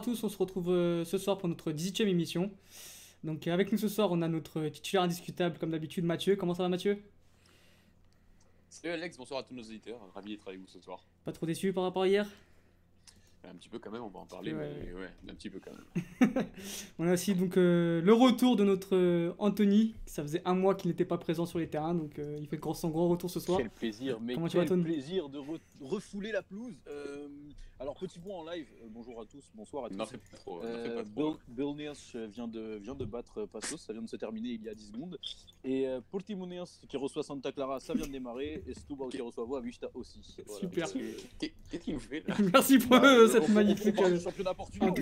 à tous, on se retrouve euh, ce soir pour notre 18ème émission. Donc euh, avec nous ce soir, on a notre titulaire indiscutable comme d'habitude, Mathieu. Comment ça va Mathieu? Salut Alex, bonsoir à tous nos auditeurs, ravi d'être avec vous ce soir. Pas trop déçu par rapport à hier? Un petit peu quand même, on va en parler, mais ouais, un petit peu quand même. on a aussi donc euh, le retour de notre euh, Anthony. Ça faisait un mois qu'il n'était pas présent sur les terrains, donc euh, il fait son grand retour ce soir. Quel plaisir, mais quel plaisir de refouler la pelouse. Alors petit point en live. bonjour à tous, bonsoir à tous. Bill, Bill vient de vient de battre Passos, ça vient de se terminer il y a 10 secondes. Et Portimonense qui reçoit Santa Clara, ça vient de démarrer. Et Stubal qui reçoit Boavista aussi. Super. Qu'est-ce qu'il nous fait Merci pour cette magnifique championnat portugais.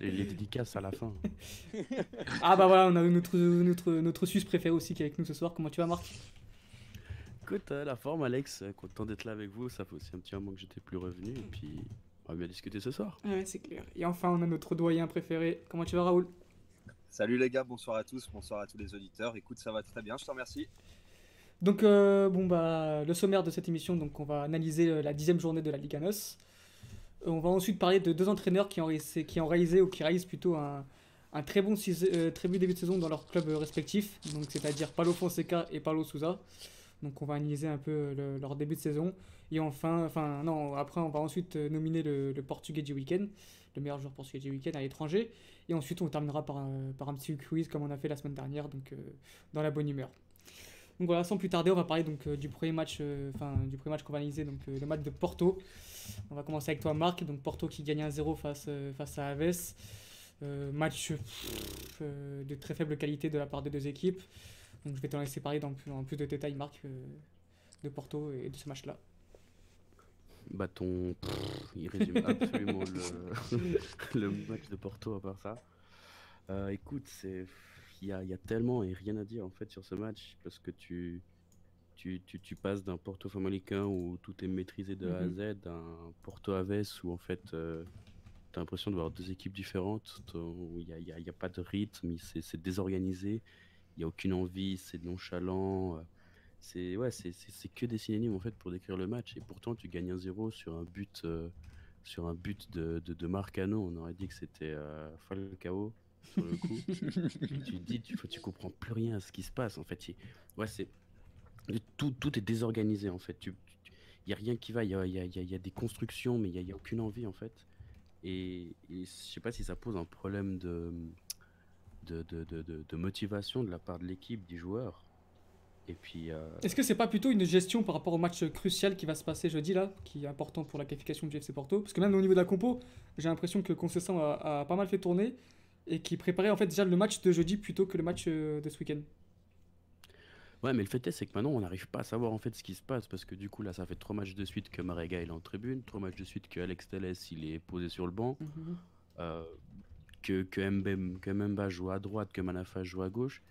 Les dédicaces à la fin. ah bah voilà, on a notre, notre, notre Suisse préféré aussi qui est avec nous ce soir. Comment tu vas, Marc? Écoute, euh, la forme, Alex, euh, content d'être là avec vous. Ça fait aussi un petit moment que j'étais plus revenu. Et puis, on va bien discuter ce soir. Ouais, c'est clair. Et enfin, on a notre doyen préféré. Comment tu vas, Raoul? Salut les gars, bonsoir à tous, bonsoir à tous les auditeurs. Écoute, ça va très bien, je te remercie. Donc, euh, bon, bah, le sommaire de cette émission, donc, on va analyser la dixième journée de la Liga NOS. On va ensuite parler de deux entraîneurs qui ont, qui ont réalisé, ou qui réalisent plutôt un, un très bon euh, très bon début de saison dans leurs clubs respectifs, donc c'est-à-dire Paulo Fonseca et Paulo Souza. Donc on va analyser un peu leur début de saison. Et enfin, enfin non, après on va ensuite euh, nominer le, portugais du week-end, le meilleur joueur portugais du week-end à l'étranger. Et ensuite on terminera par par un petit quiz comme on a fait la semaine dernière, donc dans la bonne humeur. Donc voilà, sans plus tarder, on va parler donc euh, du premier match, euh, enfin du premier match qu'on va analyser, donc euh, le match de Porto. On va commencer avec toi, Marc. Donc Porto qui gagne 1-0 face face à Aves. match de très faible qualité de la part des deux équipes. Donc je vais te laisser parler dans, plus de détails, Marc, de Porto et de ce match-là. Bâton, il résume absolument le, le, match de Porto à part ça. écoute, c'est il y a, tellement et rien à dire en fait sur ce match parce que tu, tu, tu, passes d'un Porto Famalicão où tout est maîtrisé de A à mhm. Z à un Porto Aves où en fait euh, tu as l'impression de voir deux équipes différentes où il n'y a, y a, y a, pas de rythme, c'est désorganisé, n'y a aucune envie, c'est nonchalant. Euh, c'est ouais, c'est que des synonymes en fait pour décrire le match et pourtant tu gagnes un 0 sur un but euh, sur un but de, de, de Marcano, on aurait dit que c'était Falcao sur le coup. tu dis, tu, tu comprends plus rien à ce qui se passe. En fait, ouais, c'est tout, tout est désorganisé. En fait, tu, il y a rien qui va. Il y a, y, a, y a, des constructions, mais il y a, aucune envie en fait. Et, je sais pas si ça pose un problème de de, de, de, de motivation de la part de l'équipe, des joueurs. Et puis. Euh, Est-ce que c'est pas plutôt une gestion par rapport au match crucial qui va se passer jeudi là, qui est important pour la qualification du FC Porto? Parce que même au niveau de la compo, j'ai l'impression que Concession a, a, pas mal fait tourner et qui préparait en fait déjà le match de jeudi plutôt que le match euh, de ce week-end. Ouais, mais le fait est, c'est que maintenant, on n'arrive pas à savoir en fait ce qui se passe parce que du coup, là, ça fait trois matchs de suite que Marega est en tribune, trois matchs de suite que Alex Telles il est posé sur le banc, mhm. euh, que, que, Mbemba joue à droite, que Manafa joue à gauche.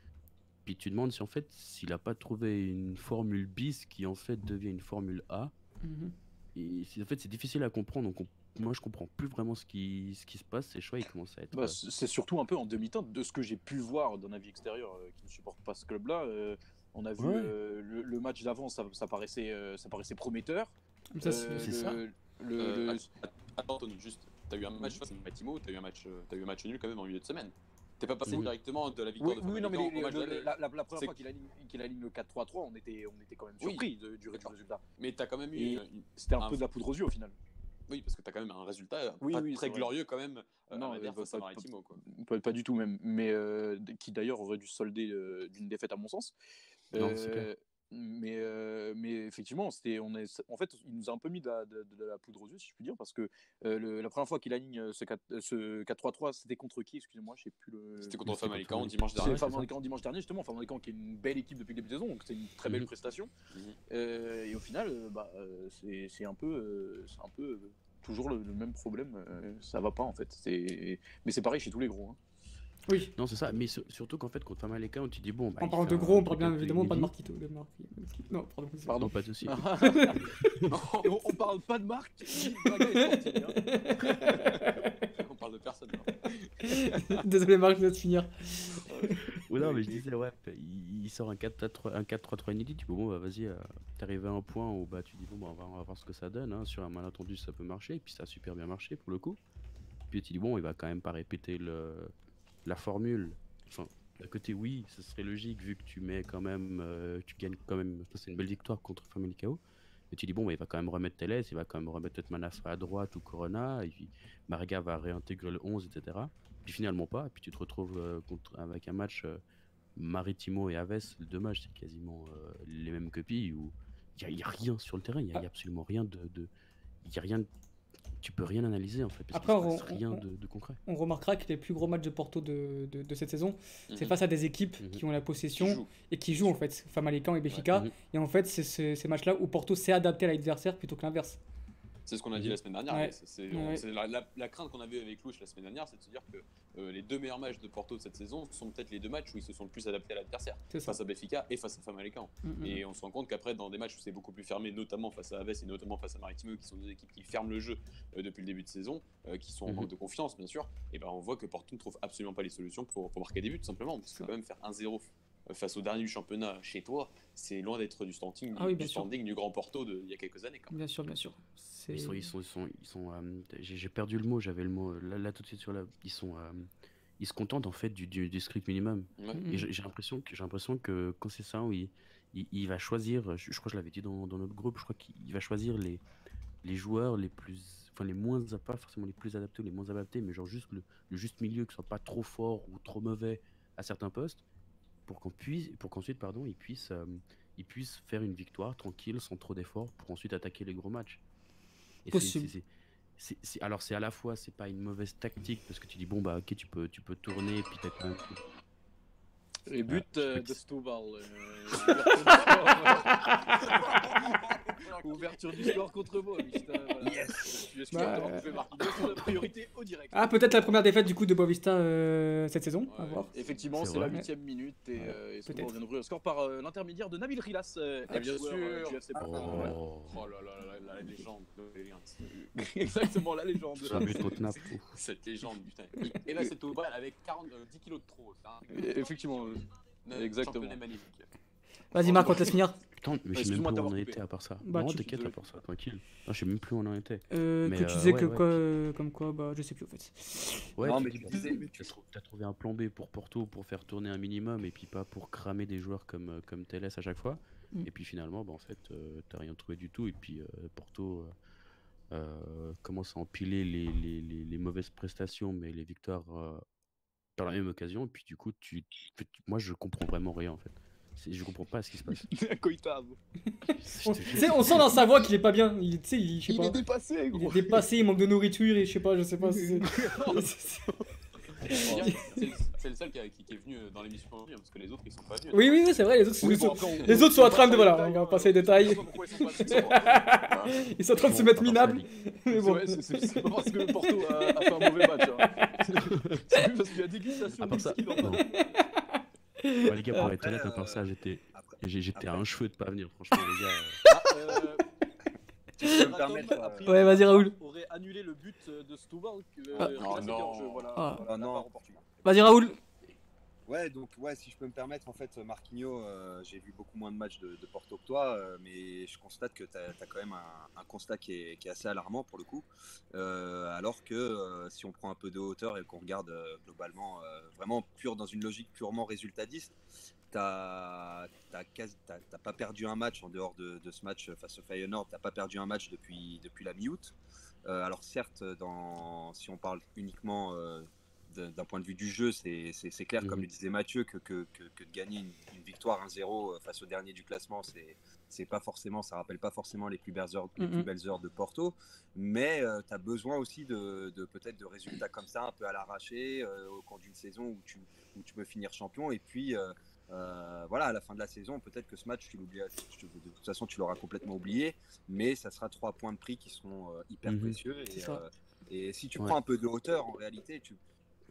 Puis tu demandes si en fait, s'il n'a pas trouvé une formule bis qui en fait devient une formule A. Mhm. Et en fait, c'est difficile à comprendre, donc on moi je comprends plus vraiment ce qui, ce qui se passe, ces choix ils commencent à être. Bah, euh, c'est surtout un peu en demi-teinte de ce que j'ai pu voir d'un avis extérieur euh, qui ne supporte pas ce club-là. Euh, on a vu le, match d'avant, ça, paraissait, ça paraissait prometteur. c'est ça. Le, Attends, Tony, juste, t'as eu un match face à Matimo, t'as eu, un match, as eu un match nul quand même en milieu de semaine. T'es pas passé directement de la victoire oui, de Oui, non, mais la, la, première fois qu'il aligne, aligne, le 4-3-3, on était, on était quand même surpris du, du résultat. Mais t'as quand même eu. C'était un, peu de la poudre aux yeux au final. Oui, parce que tu as quand même un résultat très glorieux quand même euh, non, à pas, Maritimo. Quoi. Pas, du tout même, mais euh, qui d'ailleurs aurait dû solder euh, d'une défaite à mon sens. Non, mais, euh, mais effectivement, c'était, on est, en fait, il nous a un peu mis de la, poudre aux yeux, si je puis dire, parce que euh, la première fois qu'il aligne euh, ce 4-3-3, c'était contre qui Excusez-moi, je sais plus le. C'était contre Famalicão dimanche dernier. Famalicão dimanche dernier, justement. Famalicão qui est une belle équipe depuis le début de saison, donc c'est une très belle mhm. prestation. Mhm. et au final, bah, c'est un peu, c'est un peu toujours le, même problème. ça va pas en fait. Mais c'est pareil chez tous les gros. Hein. Oui. Non, c'est ça. Mais surtout qu'en fait, contre Famalicão, tu dis bon. Bah, on parle de gros, on parle bien évidemment pas de Marquito. Non, pardon. Pardon, pas de soucis. on, parle pas de Marc. on parle de personne. Désolé, Marc, je vais te finir. Ou non, mais je disais, ouais, il, sort un 4-3-3 inédit. Tu dis, bon, bah, vas-y, euh, t'es arrivé à un point où bah, tu dis, bon, bah, on, va, on va voir ce que ça donne. Hein. Sur un malentendu, ça peut marcher. Et puis ça a super bien marché pour le coup. Puis tu dis, bon, il va quand même pas répéter le, la formule. Enfin, d'un côté, oui, ce serait logique vu que tu mets quand même, euh, tu gagnes quand même. C'est une belle victoire contre Family KO. Et tu dis, bon, bah, il va quand même remettre Teles, il va quand même remettre peut-être à droite ou Corona, et puis Marga va réintégrer le 11, etc. Puis finalement pas, et puis tu te retrouves euh, contre, avec un match euh, Maritimo et Aves, le deux matchs, c'est quasiment les mêmes copies, où il n'y a, rien sur le terrain, il n'y a, absolument rien de. Il y a rien tu peux rien analyser en fait. Parce Après, on, rien de, concret. On remarquera que les plus gros matchs de Porto de, de, cette saison, c'est mhm. face à des équipes mhm. qui ont la possession et qui jouent en fait, Famalicão et Béfica. Mhm. Et en fait, c'est ces matchs-là où Porto s'est adapté à l'adversaire plutôt que l'inverse. C'est ce qu'on a dit la semaine dernière. C'est la, crainte qu'on avait avec Louche la semaine dernière, c'est de se dire que euh, les deux meilleurs matchs de Porto de cette saison sont peut-être les deux matchs où ils se sont le plus adaptés à l'adversaire, face à Benfica et face à Famalicão. Mm, mm. Et on se rend compte qu'après, dans des matchs où c'est beaucoup plus fermé, notamment face à Aves et notamment face à Maritimo, qui sont deux équipes qui ferment le jeu euh, depuis le début de saison, euh, qui sont en mm-hmm. manque de confiance, bien sûr, et ben on voit que Porto ne trouve absolument pas les solutions pour, pour marquer des buts, simplement. Parce que quand même faire 1-0 face au dernier du championnat chez toi, c'est loin d'être du standing, ah du, standing du grand Porto il y a quelques années. Bien sûr, bien sûr. Ils sont, ils sont, ils sont, euh, j'ai perdu le mot, j'avais le mot là, là, tout de suite sur la, ils sont, euh, ils se contentent en fait du, du, script minimum. Et j'ai l'impression que j'ai l'impression que quand c'est ça, oui, il, va choisir, je, crois que je l'avais dit dans, dans, notre groupe, je crois qu'il va choisir les, les joueurs les plus, enfin les moins, pas forcément les plus adaptés ou les moins adaptés, mais genre juste le, le juste milieu qui soit pas trop fort ou trop mauvais à certains postes pour qu'on puisse, pour qu'ensuite, pardon, ils puissent, euh, ils puissent faire une victoire tranquille, sans trop d'efforts, pour ensuite attaquer les gros matchs. alors c'est à la fois, c'est pas une mauvaise tactique parce que tu dis bon bah ok tu peux, tu peux tourner puis t'as quand Les buts euh, de Stubal. Ouverture du score contre moi. Yes. Bah, priorité au direct. Ah, peut-être la première défaite du coup de Boavista euh, cette saison. à voir. Effectivement, c'est la huitième minute et, ouais. euh, et vient d'ouvrir le score par euh, l'intermédiaire de Nabil Rilas. Euh, ah, bien sûr. Oh. oh. là là là, la légende. Exactement, la légende. Cette légende, putain. Et là, c'est au bal avec 40, 10 kilos de trop. Effectivement. Exactement. magnifique. Vas-y, Marc, on te laisse finir. Putain, mais je sais même plus où on en était à part ça. Bah, non, t'inquiète, à part ça, tranquille. Non, je sais même plus où on en était. Euh, mais que tu disais euh, que quoi, euh, comme quoi, bah, je sais plus en fait. Ouais, non, mais tu as trouvé un plan B pour Porto pour faire tourner un minimum et puis pas pour cramer des joueurs comme, euh, comme Teles à chaque fois. Mm. Et puis finalement, bah, en fait, t'as rien trouvé du tout. Et puis Porto commence à empiler les, les, les, les, mauvaises prestations, mais les victoires par la même occasion. Et puis du coup, tu, moi, je comprends vraiment rien en fait. Je comprends pas ce qui se passe. on, on sent dans sa voix qu'il est pas bien. Il, il, il est dépassé, gros. Il est dépassé, il manque de nourriture et je sais pas, je sais pas. c'est le seul qui, qui, est venu dans l'émission parce que les autres ils sont pas venus. Oui, oui, c'est vrai, les autres, sont, les autres sont en train de. Voilà, on va passer les détails. Ils sont en train de se mettre minables. Mais bon. C'est pas parce que Porto a fait un mauvais match. Hein. C'est parce qu'il y a dégustation de ski les gars, pour être honnête, à part ça, j'étais, j'étais à un cheveu de pas venir, franchement, les gars. Ah, euh... euh ouais, vas-y, Raoul. aurait annulé le but de Stubal. Ah. Oh, non. Voilà, ah. voilà, non. Vas-y, Raoul. Ouais, donc ouais, si je peux me permettre, en fait, Marquinhos, euh, j'ai vu beaucoup moins de matchs de, Porto que toi, euh, mais je constate que tu as, quand même un, constat qui est, qui est, assez alarmant pour le coup. Euh, alors que si on prend un peu de hauteur et qu'on regarde globalement, vraiment pur dans une logique purement résultatiste, t'as pas perdu un match en dehors de, ce match face au Feyenoord, t'as pas perdu un match depuis, depuis la mi-août. alors certes, dans, si on parle uniquement d'un point de vue du jeu, c'est clair, comme mhm. le disait Mathieu, que, que, que, de gagner une, victoire 1-0 euh, face au dernier du classement, c'est pas forcément, ça rappelle pas forcément les plus belles heures, les plus mhm. belles heures de Porto, mais euh, tu as besoin aussi de, de peut-être de résultats comme ça, un peu à l'arraché, euh, au cours d'une saison où tu, où tu peux finir champion, et puis voilà, à la fin de la saison, peut-être que ce match, tu l'oublies, de toute façon, tu l'auras complètement oublié, mais ça sera trois points de prix qui seront hyper mhm. précieux, et, et, si tu prends un peu de hauteur, en réalité, tu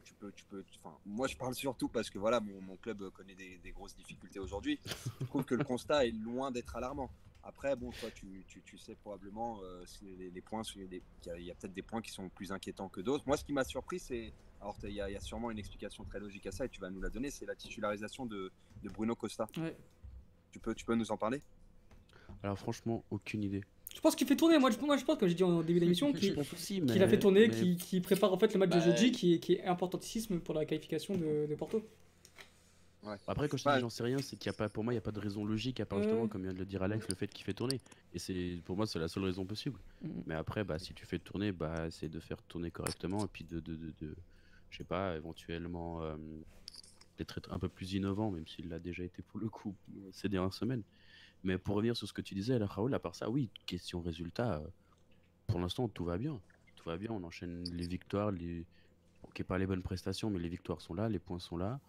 tu peux, tu peux, enfin, moi je parle surtout parce que voilà, mon, mon club connaît des, grosses difficultés aujourd'hui. Je trouve que le constat est loin d'être alarmant. Après, bon, toi, tu, tu, sais probablement les, les, points, il y a, peut-être des points qui sont plus inquiétants que d'autres. Moi, ce qui m'a surpris, c'est, alors il y, a sûrement une explication très logique à ça et tu vas nous la donner, c'est la titularisation de, de Bruno Costa. Tu, peux, tu peux nous en parler? Alors franchement, aucune idée. Je pense qu'il fait tourner. Moi, je, moi, je pense, comme j'ai dit en début d'émission, qu'il a fait tourner, qu'il prépare en fait le match de bah, jeudi, qui, est, qui est importantissime pour la qualification de, de Porto. Après, quand je dis j'en sais rien, c'est qu'il y a pas, pour moi, il n'y a pas de raison logique à part justement, comme vient de le dire Alex, le fait qu'il fait tourner. Et c'est, pour moi, c'est la seule raison possible. Mm. Mais après, bah, si tu fais tourner, bah, c'est de faire tourner correctement et puis de, de, de, de je sais pas, éventuellement euh, d'être un peu plus innovant, même s'il l'a déjà été pour le coup ces dernières semaines. Mais pour revenir sur ce que tu disais, Raoul, à part ça, oui, question résultat, euh, pour l'instant, tout va bien. Tout va bien, on enchaîne les victoires, les... Ok, pas les bonnes prestations, mais les victoires sont là, les points sont là.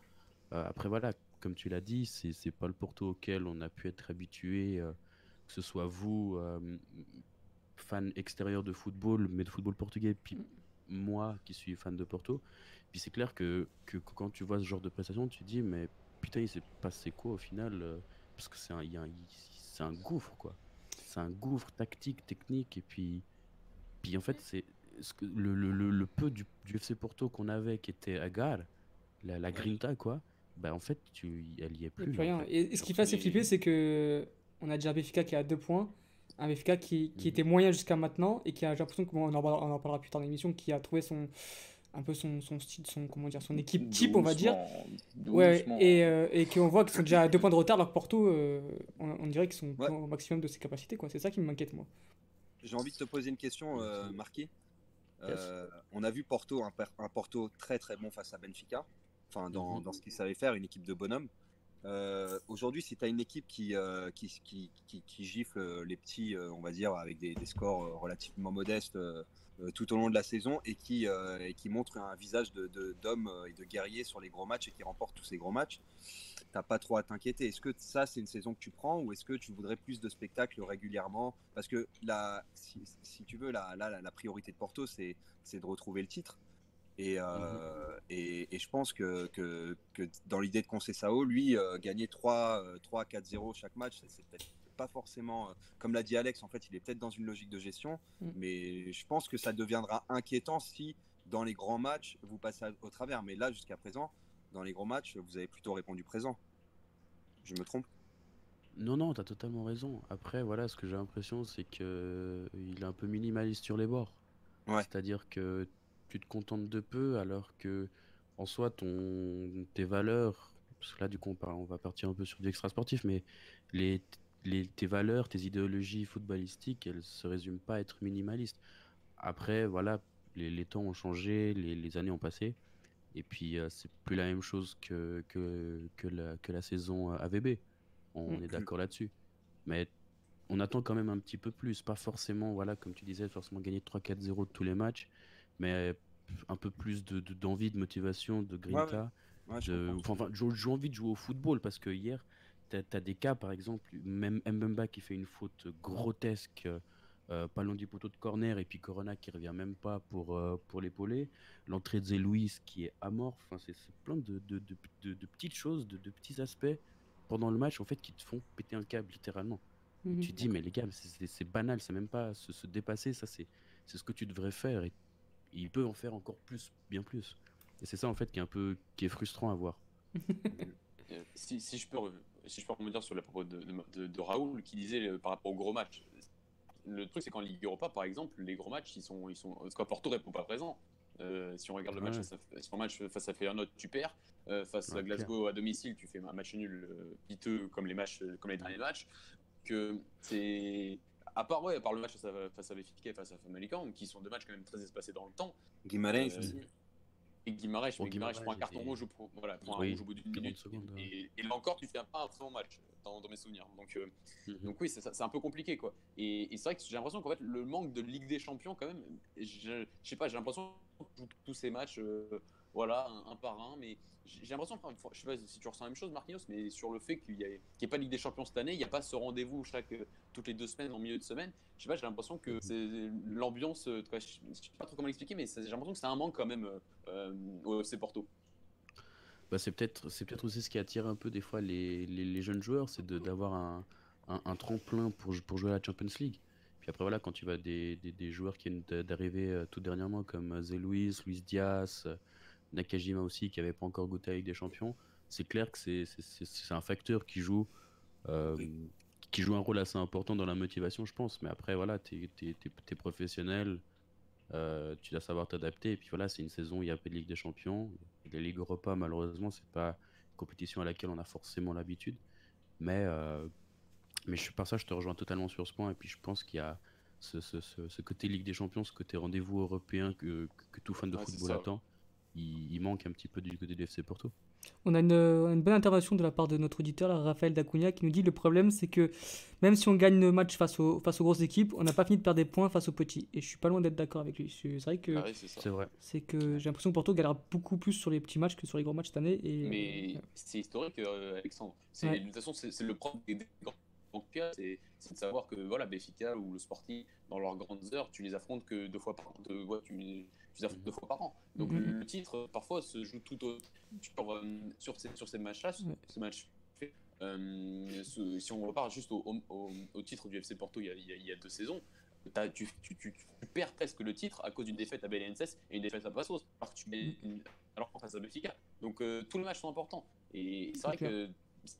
Euh, après, voilà, comme tu l'as dit, c'est pas le Porto auquel on a pu être habitué, euh, que ce soit vous, euh, fan extérieur de football, mais de football portugais, puis moi qui suis fan de Porto. Puis c'est clair que, que, quand tu vois ce genre de prestation, tu te dis, mais putain, il s'est passé quoi au final Parce que c'est un, gouffre, quoi. C'est un gouffre tactique, technique, et puis, puis en fait, c'est le, le, le, peu du, du FC Porto qu'on avait qui était à gare, la, la grinta, quoi bah en fait, tu, elle y est plus. rien. Et, ce qui fait assez flipper, c'est que on a déjà un qui a deux points, un BFK qui, qui mm. était moyen jusqu'à maintenant et qui a, j'ai l'impression qu'on en, on en parlera plus tard dans l'émission, qui a trouvé son un peu son, son style, son, comment dire, son équipe type, on va dire. Ouais, et, euh, et qu'on voit qu'ils sont déjà à deux points de retard, alors que Porto, euh, on, dirait qu'ils sont au maximum de ses capacités. quoi. C'est ça qui m'inquiète, moi. J'ai envie de te poser une question, euh, Marquis. Euh, on a vu Porto, un, un, Porto très très bon face à Benfica enfin dans, mhm. dans ce qu'il savait faire, une équipe de bonhomme. Euh, Aujourd'hui, si tu as une équipe qui, euh, qui, qui, qui, gifle les petits, euh, on va dire, avec des, scores relativement modestes tout au long de la saison et qui, qui montre un visage d'homme et de guerrier sur les gros matchs et qui remporte tous ces gros matchs, t'as pas trop à t'inquiéter. Est-ce que ça, c'est une saison que tu prends ou est-ce que tu voudrais plus de spectacles régulièrement? Parce que si, tu veux, la, la priorité de Porto, c'est de retrouver le titre. Mmh et, et, je pense que, que, que dans l'idée de Concessao, lui, euh, gagner 3, 3 4-0 chaque match, c'est peut-être pas forcément, euh, comme l'a dit Alex, en fait, il est peut-être dans une logique de gestion, mmh. mais je pense que ça deviendra inquiétant si dans les grands matchs, vous passez au travers. Mais là, jusqu'à présent, dans les grands matchs, vous avez plutôt répondu présent. Je me trompe? Non, non, tu as totalement raison. Après, voilà, ce que j'ai l'impression, c'est qu'il est un peu minimaliste sur les bords. Ouais. C'est-à-dire que tu te contentes de peu alors que en soi ton tes valeurs parce que là du coup on, va partir un peu sur du extra sportif mais les, les, tes valeurs tes idéologies footballistiques elles se résument pas à être minimalistes. Après voilà les, les temps ont changé les, les, années ont passé et puis euh, c'est plus la même chose que que, que, la, que la saison AVB on mm. est d'accord là-dessus. Mais on attend quand même un petit peu plus pas forcément voilà comme tu disais forcément gagner 3-4-0 tous les matchs mais un peu plus de, d'envie, de, motivation, de grinta. enfin, j'ai envie de jouer au football parce que hier, tu as, des cas, par exemple, même Mbemba qui fait une faute grotesque, euh, pas loin du poteau de corner, et puis Corona qui revient même pas pour, euh, pour l'épauler. L'entrée de Zé Louis qui est amorphe. Enfin, c'est, plein de, de, de, petites choses, de, petits aspects pendant le match en fait qui te font péter un câble littéralement. Mhm. Tu te dis, mais les gars, c'est, banal, c'est même pas se, se dépasser, ça c'est, c'est ce que tu devrais faire. Et il peut en faire encore plus, bien plus. Et c'est ça en fait qui est un peu qui est frustrant à voir. Euh, si, si, je peux si je peux rebondir sur la propos de, de, de, Raoul qui disait euh, par rapport aux gros matchs. Le truc c'est qu'en Ligue Europa par exemple, les gros matchs ils sont ils sont parce Porto répond pas présent. Euh, si on regarde le match, face à, match face à Feyenoord, tu perds. face à Glasgow à domicile, tu fais un match nul piteux comme les matchs, comme les derniers matchs. Que c'est à part, ouais, par le match face à, face à Benfica et face à Famalicão, qui sont deux matchs quand même très espacés dans le temps. Guimarães euh. Et Guimarães, bon, Guimarães prend un carton rouge, au, voilà, prend un rouge au bout d'une minute. et, et, là encore, tu fais pas un très bon match dans, dans mes souvenirs. Donc, euh, mm -hmm. donc oui, c'est un peu compliqué. quoi. Et, et c'est vrai que j'ai l'impression qu'en fait, le manque de Ligue des Champions, quand même, je, je sais pas, j'ai l'impression que tous ces matchs, euh, voilà, un, un, par un, mais j'ai l'impression, je sais pas si tu ressens la même chose, Marquinhos, mais sur le fait qu'il n'y ait, pas de Ligue des Champions cette année, il n'y a pas ce rendez-vous chaque toutes les deux semaines en milieu de semaine. Je sais pas, j'ai l'impression que mhm. c'est l'ambiance. Je ne sais pas trop comment l'expliquer, mais j'ai l'impression que c'est un manque quand même euh, au FC Porto. Bah, c'est peut-être c'est peut-être aussi ce qui attire un peu des fois les, les, jeunes joueurs, c'est d'avoir un, un, tremplin pour, pour jouer à la Champions League. Puis après, voilà, quand tu vas des, des, joueurs qui viennent d'arriver euh, tout dernièrement, comme Zé Luis, Luis Diaz, Nakajima aussi, qui n'avait pas encore goûté avec des champions, c'est clair que c'est un facteur qui joue, qui joue un rôle assez important dans la motivation, je pense. Mais après, voilà, tu es, professionnel, euh, tu dois savoir t'adapter. Et puis voilà, c'est une saison, il y a peu de Ligue des Champions. Les Ligues Europa, malheureusement, c'est pas une compétition à laquelle on a forcément l'habitude. Mais, euh, mais je, par ça, je te rejoins totalement sur ce point. Et puis je pense qu'il y a ce, ce, ce, côté Ligue des Champions, ce côté rendez-vous européen que, que, tout fan de football attend. Il, il, manque un petit peu du côté du FC Porto. On a une, bonne intervention de la part de notre auditeur, Raphaël Dacunha, qui nous dit le problème, c'est que même si on gagne le match face aux, face aux grosses équipes, on n'a pas fini de perdre des points face aux petits. Et je suis pas loin d'être d'accord avec lui. C'est vrai que ah c'est vrai. C'est que j'ai l'impression que Porto galère beaucoup plus sur les petits matchs que sur les gros matchs cette année. Et, Mais c'est historique, euh, Alexandre. De toute façon, c'est le problème des c'est de savoir que voilà, Béfica ou le Sporting, dans leurs grandes heures, tu les affrontes que deux fois par an. tu, affrontes deux fois par an. Donc mhm. le, titre, parfois, se joue tout au, sur, euh, sur, ces, sur ces matchs-là, ces matchs euh, si on repart juste au, au, titre du FC Porto il y a, il y a deux saisons, tu, tu, tu, perds presque le titre à cause d'une défaite à Belenenses et une défaite à Passos, alors, mets, alors face à Benfica. Donc euh, tous les matchs sont importants. Et c'est vrai que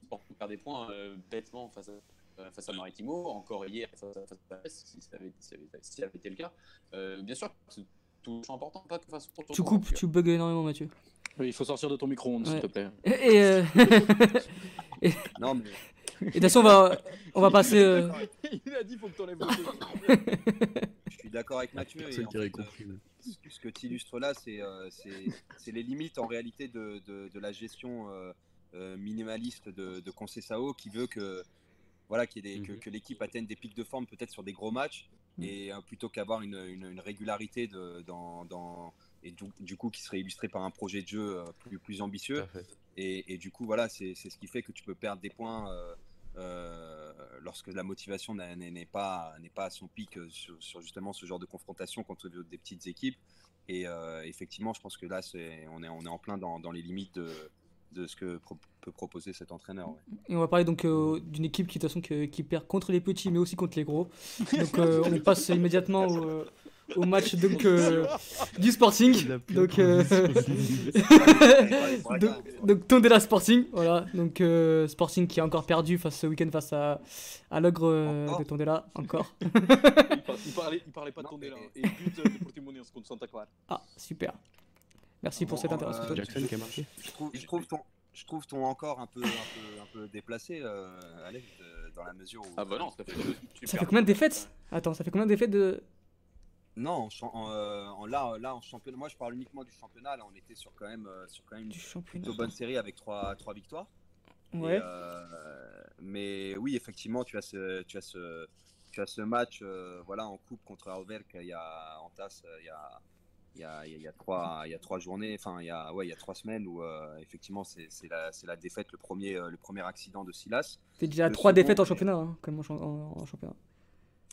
pour perd des points bêtement face à, euh, face à Maritimo, encore hier face à, face si, ça avait, si, ça avait, été le cas. Euh, bien sûr, important, pas que Tu coupes, tu bugs énormément, Mathieu. il faut sortir de ton micro-ondes, s'il te plaît. Et, euh... et... Non, mais. Et de toute façon, on va, on va passer. Euh... Il a dit faut que tu enlèves le Je suis d'accord avec Mathieu. Et en fait, ce que tu illustres là, c'est euh, les limites en réalité de, de, de la gestion euh, minimaliste de, de Concessao qui veut que voilà, que, mhm. que l'équipe atteigne des pics de forme peut-être sur des gros matchs. Et euh, plutôt qu'avoir une, une, régularité de, dans, dans, et du, coup qui serait illustré par un projet de jeu euh, plus, plus ambitieux. Et, et, du coup, voilà, c'est ce qui fait que tu peux perdre des points euh, lorsque la motivation n'est pas, pas à son pic sur, sur, justement ce genre de confrontation contre des petites équipes. Et effectivement, je pense que là, on, est, on est en plein dans, dans les limites de, de ce que peut proposer cet entraîneur. Et on va parler donc euh, d'une équipe qui, de toute façon, qui perd contre les petits, mais aussi contre les gros. Donc euh, on passe immédiatement au, euh, au match donc, du Sporting. Donc, donc, donc Tondela Sporting. Voilà. Donc Sporting qui a encore perdu face ce week-end face à, à l'ogre de Tondela. Encore. il, parlait, il parlait pas de Tondela. Et but de Portimonense contre Santa Clara. Ah, super. Merci pour cette intervention. Jackson qui a marqué. Je trouve, je trouve ton, je trouve ton encore un peu, un peu, un peu déplacé, euh, Alex, dans la mesure où. Ah bah non, ça fait, ça fait combien de défaites? Attends, ça fait combien de défaites de. Non, en, euh, en, là, là, en championnat, moi je parle uniquement du championnat. Là, on était sur quand même, euh, sur quand même une plutôt bonne série avec trois, trois victoires. Ouais. euh, mais oui, effectivement, tu as ce, tu as ce, tu as ce match, euh, voilà, en coupe contre Alverc, il y a en tasse, il y a il y a, il y a, trois, il y a trois journées, enfin il y a, ouais, il y a trois semaines où euh, effectivement c'est la, la, défaite, le premier, euh, le premier accident de Silas. C'est déjà trois défaites en championnat, hein, comme en, en, championnat.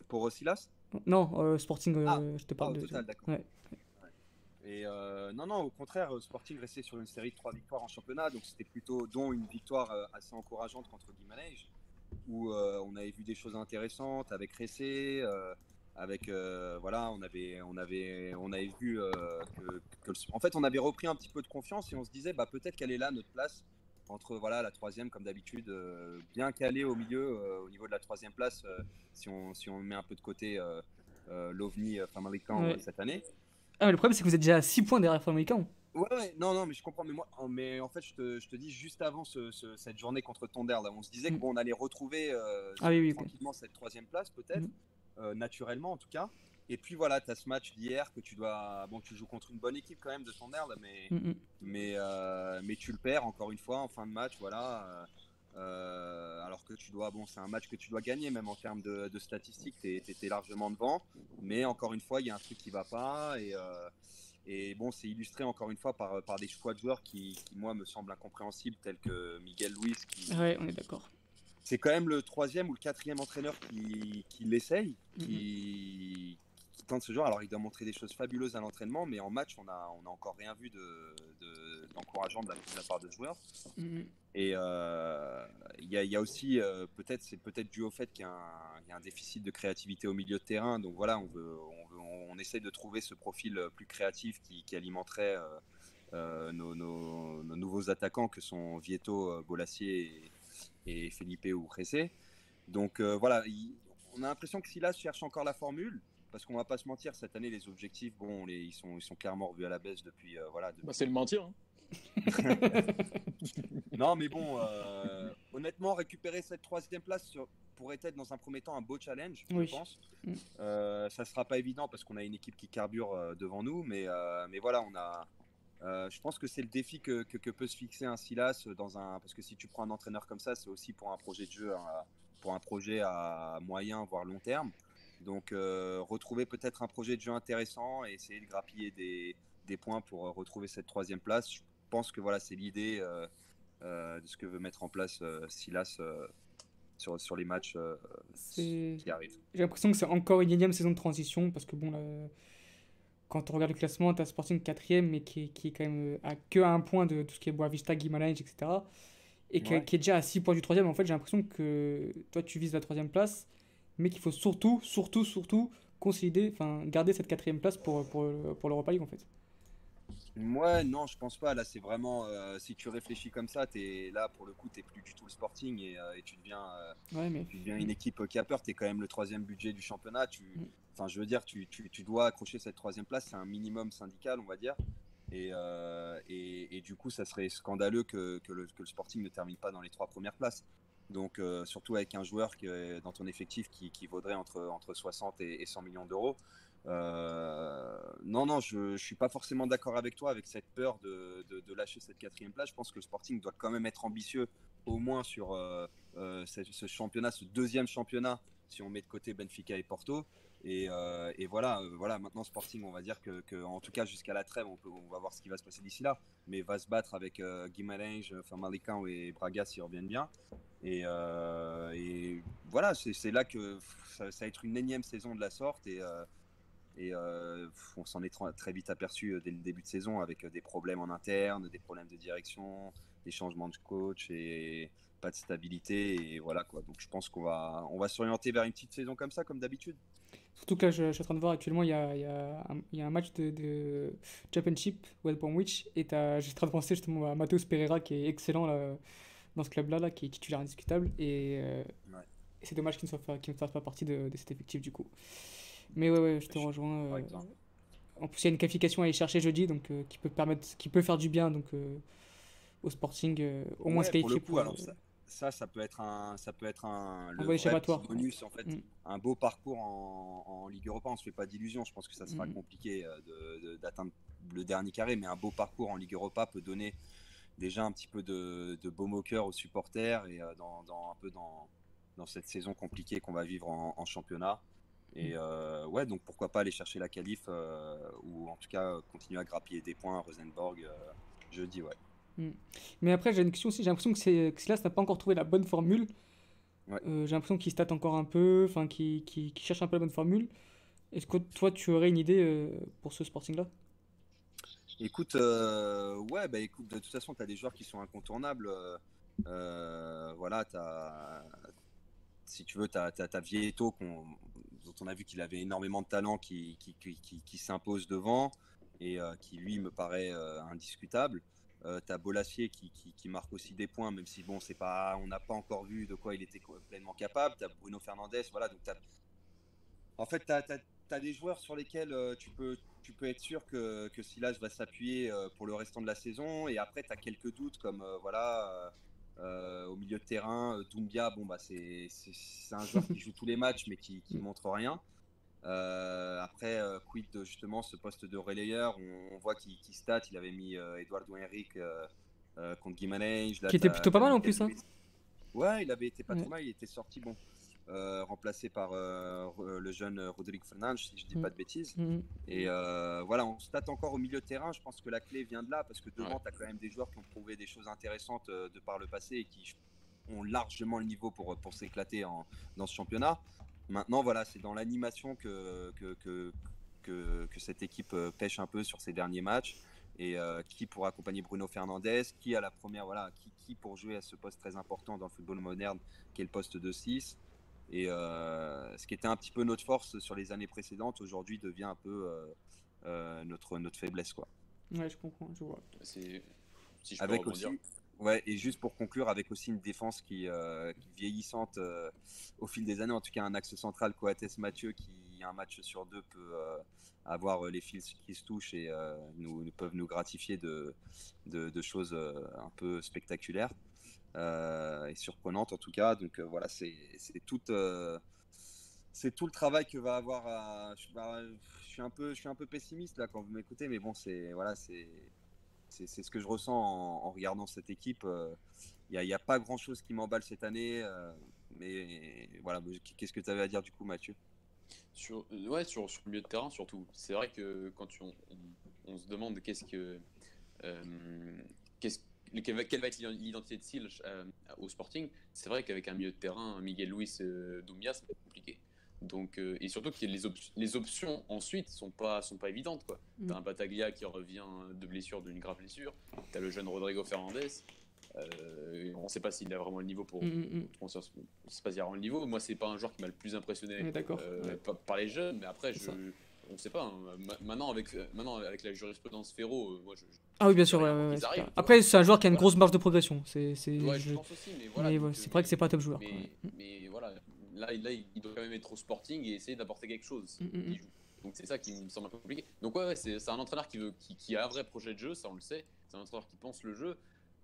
Pour euh, Silas? Non, Sporting, ah, je te parle oh, de. Total, d'accord. Ouais. Et non, non, au contraire, Sporting restait sur une série de trois victoires en championnat, donc c'était plutôt, dont une victoire assez encourageante contre Guimarães, où on avait vu des choses intéressantes avec Ressé avec euh, voilà on avait on avait on avait vu euh, que, en fait on avait repris un petit peu de confiance et on se disait bah peut-être qu'elle est là notre place entre voilà la troisième comme d'habitude euh, bien calée au milieu au niveau de la troisième place si on si on met un peu de côté l'OVNI Famalicão cette année ah, le problème c'est que vous êtes déjà à 6 points derrière Famalicão Ouais, ouais, non, non, mais je comprends. Mais moi, mais en fait, je te, je te dis juste avant ce, cette journée contre Tonder, là, on se disait que mm. bon, on allait retrouver ah, oui, oui, tranquillement cette troisième place, peut-être. Mm. Euh, naturellement en tout cas. Et puis voilà, tu as ce match d'hier que tu dois. Bon, tu joues contre une bonne équipe quand même de son air, mais, mm, mm. mais, euh, mais tu le perds encore une fois en fin de match. Voilà. Euh, alors que tu dois. Bon, c'est un match que tu dois gagner, même en termes de, statistiques. Tu étais largement devant. Mais encore une fois, il y a un truc qui va pas. Et, et bon, c'est illustré encore une fois par, par des choix de joueurs qui, qui, moi, me semblent incompréhensibles, tels que Miguel Luis. Qui, ouais, on est d'accord c'est quand même le troisième ou le quatrième entraîneur qui, qui l'essaye, qui, tente ce genre. Alors, il doit montrer des choses fabuleuses à l'entraînement, mais en match, on n'a on a encore rien vu d'encourageant de, de, la, part de joueurs. Mm-hmm. Et euh, il y, y, a aussi, euh, peut-être, c'est peut-être dû au fait qu'il y, y, a un déficit de créativité au milieu de terrain. Donc voilà, on, veut, on, on essaie de trouver ce profil plus créatif qui, qui alimenterait euh, nos, nos, nouveaux attaquants que sont Vieto, Bolassier et, et Felipe ou Ressé. Donc voilà, on a l'impression que Silas cherche encore la formule parce qu'on va pas se mentir, cette année, les objectifs, bon, les, ils, sont, ils sont clairement revus à la baisse depuis. Euh, voilà, bah, c'est le mentir. Hein. non, mais bon, euh, honnêtement, récupérer cette troisième place pourrait être dans un premier temps un beau challenge, je pense. Mm. Euh, ça sera pas évident parce qu'on a une équipe qui carbure euh, devant nous, mais, mais voilà, on a. je pense que c'est le défi que, que, peut se fixer un Silas dans un parce que si tu prends un entraîneur comme ça, c'est aussi pour un projet de jeu, pour un projet à moyen voire long terme. Donc euh, retrouver peut-être un projet de jeu intéressant et essayer de grappiller des, des points pour euh, retrouver cette troisième place. Je pense que voilà, c'est l'idée euh, de ce que veut mettre en place Silas sur, sur les matchs qui arrivent. J'ai l'impression que c'est encore une énième saison de transition parce que bon, quand on regarde le classement, tu as Sporting 4 mais qui, qui est quand même à que à un point de tout ce qui est Boavista, Guimarães, etc. Et qui, qui, est déjà à 6 points du troisième. En fait, j'ai l'impression que toi, tu vises la troisième place mais qu'il faut surtout, surtout, surtout consolider, enfin garder cette quatrième place pour, pour, pour l'Europa League en fait. Ouais, non, je pense pas. Là, c'est vraiment. Euh, si tu réfléchis comme ça, es, là, pour le coup, tu plus du tout le sporting et, euh, et tu, deviens, euh, ouais, mais... tu deviens une équipe qui a peur. Tu es quand même le troisième budget du championnat. Tu, mm. Enfin, je veux dire, tu, tu, dois accrocher cette troisième place. C'est un minimum syndical, on va dire. Et, et, et, du coup, ça serait scandaleux que, que, le, sporting ne termine pas dans les trois premières places. Donc, euh, surtout avec un joueur qui dans ton effectif qui, qui vaudrait entre, entre 60 et, 100 millions d'euros. Euh, non, non, je ne suis pas forcément d'accord avec toi avec cette peur de, de, lâcher cette quatrième place. Je pense que le Sporting doit quand même être ambitieux, au moins sur euh, ce, championnat, ce deuxième championnat, si on met de côté Benfica et Porto. Euh, et, voilà, euh, voilà, maintenant Sporting, on va dire que, en tout cas jusqu'à la trêve, on, va voir ce qui va se passer d'ici là, mais va se battre avec euh, Guimarães, et Braga s'ils reviennent bien. Et, et voilà, c'est là que ça, va être une énième saison de la sorte et, on s'en est très vite aperçu dès le début de saison avec des problèmes en interne, des problèmes de direction, des changements de coach et pas de stabilité et voilà quoi. Donc je pense qu'on va va s'orienter vers une petite saison comme ça comme d'habitude. Surtout que là, je, suis en train de voir actuellement, il y a, il y a, un, il y a un match de, de Championship, West Bromwich, et je suis en train de penser justement à Matheus Pereira, qui est excellent là, dans ce club-là, là, qui est titulaire indiscutable, et, euh, c'est dommage qu'il ne, soit, ne fasse pas partie de, de, cet effectif du coup. Mais ouais, ouais je te rejoins. Euh, en plus, il y a une qualification à aller chercher jeudi, donc euh, qui, peut permettre, qui peut faire du bien donc, au Sporting, au moins se qualifier pour. alors, ça ça, ça peut être un, ça peut être un, le bonus en fait, mm. un beau parcours en, Ligue Europa. On se fait pas d'illusions. Je pense que ça sera mm. compliqué euh, d'atteindre le dernier carré, mais un beau parcours en Ligue Europa peut donner déjà un petit peu de, de baume au cœur aux supporters et euh, dans, un peu dans, dans cette saison compliquée qu'on va vivre en, championnat. Et mm. euh, ouais, donc pourquoi pas aller chercher la qualif ou en tout cas continuer à grappiller des points à Rosenborg jeudi, ouais. Hmm. Mais après, j'ai une question aussi. J'ai l'impression que, que Silas n'a pas encore trouvé la bonne formule. Euh, j'ai l'impression qu'il state encore un peu, enfin, qu'il, cherche un peu la bonne formule. Est-ce que toi, tu aurais une idée euh, pour ce Sporting-là? Écoute, euh, ouais, bah écoute, de toute façon, tu as des joueurs qui sont incontournables. voilà, as, si tu veux, tu as, as, Vieto, dont on a vu qu'il avait énormément de talent, qui, qui, qui, qui s'impose devant et qui, lui, me paraît indiscutable. Euh, tu as Bolassier qui, qui, marque aussi des points, même si bon, c'est pas, on n'a pas encore vu de quoi il était pleinement capable. Tu as Bruno Fernandez, voilà. Donc en fait, tu as, des joueurs sur lesquels euh, tu, peux, tu peux être sûr que, que Silas va s'appuyer euh, pour le restant de la saison. Et après, tu as quelques doutes comme voilà. au milieu de terrain, Doumbia, bon bah c'est un joueur qui joue tous les matchs mais qui, qui montre rien. Euh, après, euh, quid justement ce poste de relayeur, on, voit qu'il stat, il avait mis euh, Eduardo Henrique contre Guimarães. Qui était plutôt pas mal en plus. Hein. Ouais, il avait été pas trop mal, il était sorti bon. remplacé par le jeune Rodrigue Fernandes, si je dis pas de bêtises. Mm. Et voilà, on stat encore au milieu de terrain. Je pense que la clé vient de là parce que devant, tu as quand même des joueurs qui ont prouvé des choses intéressantes de par le passé et qui ont largement le niveau pour, pour s'éclater dans ce championnat. Maintenant, voilà, c'est dans l'animation que que, que, que, cette équipe pêche un peu sur ces derniers matchs. Et qui pour accompagner Bruno Fernandez, qui à la première, voilà, qui, qui, pour jouer à ce poste très important dans le football moderne, qui est le poste de 6. Et ce qui était un petit peu notre force sur les années précédentes, aujourd'hui devient un peu notre, notre faiblesse. Quoi. Ouais, je comprends, je vois. Si je Avec aussi, Ouais, et juste pour conclure, avec aussi une défense qui, euh, vieillissante euh, au fil des années, en tout cas un axe central, Coates Mathieu, qui un match sur deux peut euh, avoir les fils qui se touchent et nous, peuvent nous gratifier de, de, choses un peu spectaculaires et surprenantes en tout cas. Donc voilà, c'est tout, c'est tout le travail que va avoir. Bah, je, suis un peu, je suis un peu pessimiste là quand vous m'écoutez, mais bon, c'est voilà, c'est c'est ce que je ressens en, regardant cette équipe. Il euh, n'y a, pas grand chose qui m'emballe cette année. Euh, mais voilà, qu'est-ce que tu avais à dire du coup, Mathieu? Sur, euh, ouais, sur, le milieu de terrain surtout. C'est vrai que quand on, se demande quelle, va, être l'identité de Sil au Sporting, c'est vrai qu'avec un milieu de terrain, Miguel Luis Doumia, c'est compliqué. Donc, euh, et surtout que les, les options ensuite sont pas, sont pas évidentes. Tu mm. T'as un Bataglia qui revient de blessure, d'une grave blessure. T'as le jeune Rodrigo Fernandez. Euh, on ne sait pas s'il a vraiment le niveau pour. On ne sait pas s'il a vraiment le niveau. Moi, c'est pas un joueur qui m'a le plus impressionné euh, par, les jeunes, mais après, je, on ne sait pas. Hein. Maintenant, avec, maintenant, avec la jurisprudence Ferro, moi, je, ah oui, bien sûr. après, c'est un joueur qui a une grosse marge de progression. C'est, ouais, je, pense aussi, mais voilà. c'est vrai que c'est pas un top joueur. Mais, mais voilà, là, il doit quand même être au sporting et essayer d'apporter quelque chose. Mm, mm, mm. Donc c'est ça qui me semble un peu compliqué. Donc ouais, c'est un entraîneur qui, veut, qui, a un vrai projet de jeu, ça on le sait. C'est un entraîneur qui pense le jeu.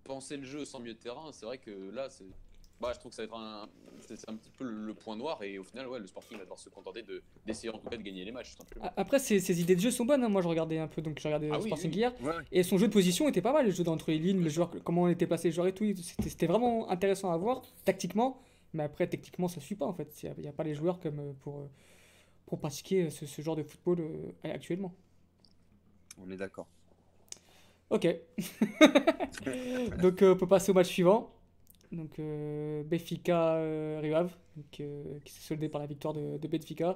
Penser le jeu sans milieu de terrain, c'est vrai que là, c'est... Bah, je trouve que ça va être un, c'est un petit peu le, point noir et au final, ouais, le Sporting va devoir se contenter de, d'essayer en tout cas de gagner les matchs. Après, ses, idées de jeu sont bonnes. Hein. Moi, je regardais un peu, donc j'ai regardé le ah Sporting hier et son jeu de position était pas mal. Le jeu d'entre les lignes, le joueur, comment on était placé les joueurs et tout, c'était vraiment intéressant à voir tactiquement. Mais après, techniquement, ça ne suit pas en fait. Il n'y a, pas les joueurs comme euh, pour, euh, pour pratiquer ce, ce genre de football euh, actuellement. On est d'accord. Ok. donc on peut passer au match suivant. Donc Benfica Rivav, qui s'est soldé par la victoire de, de Benfica.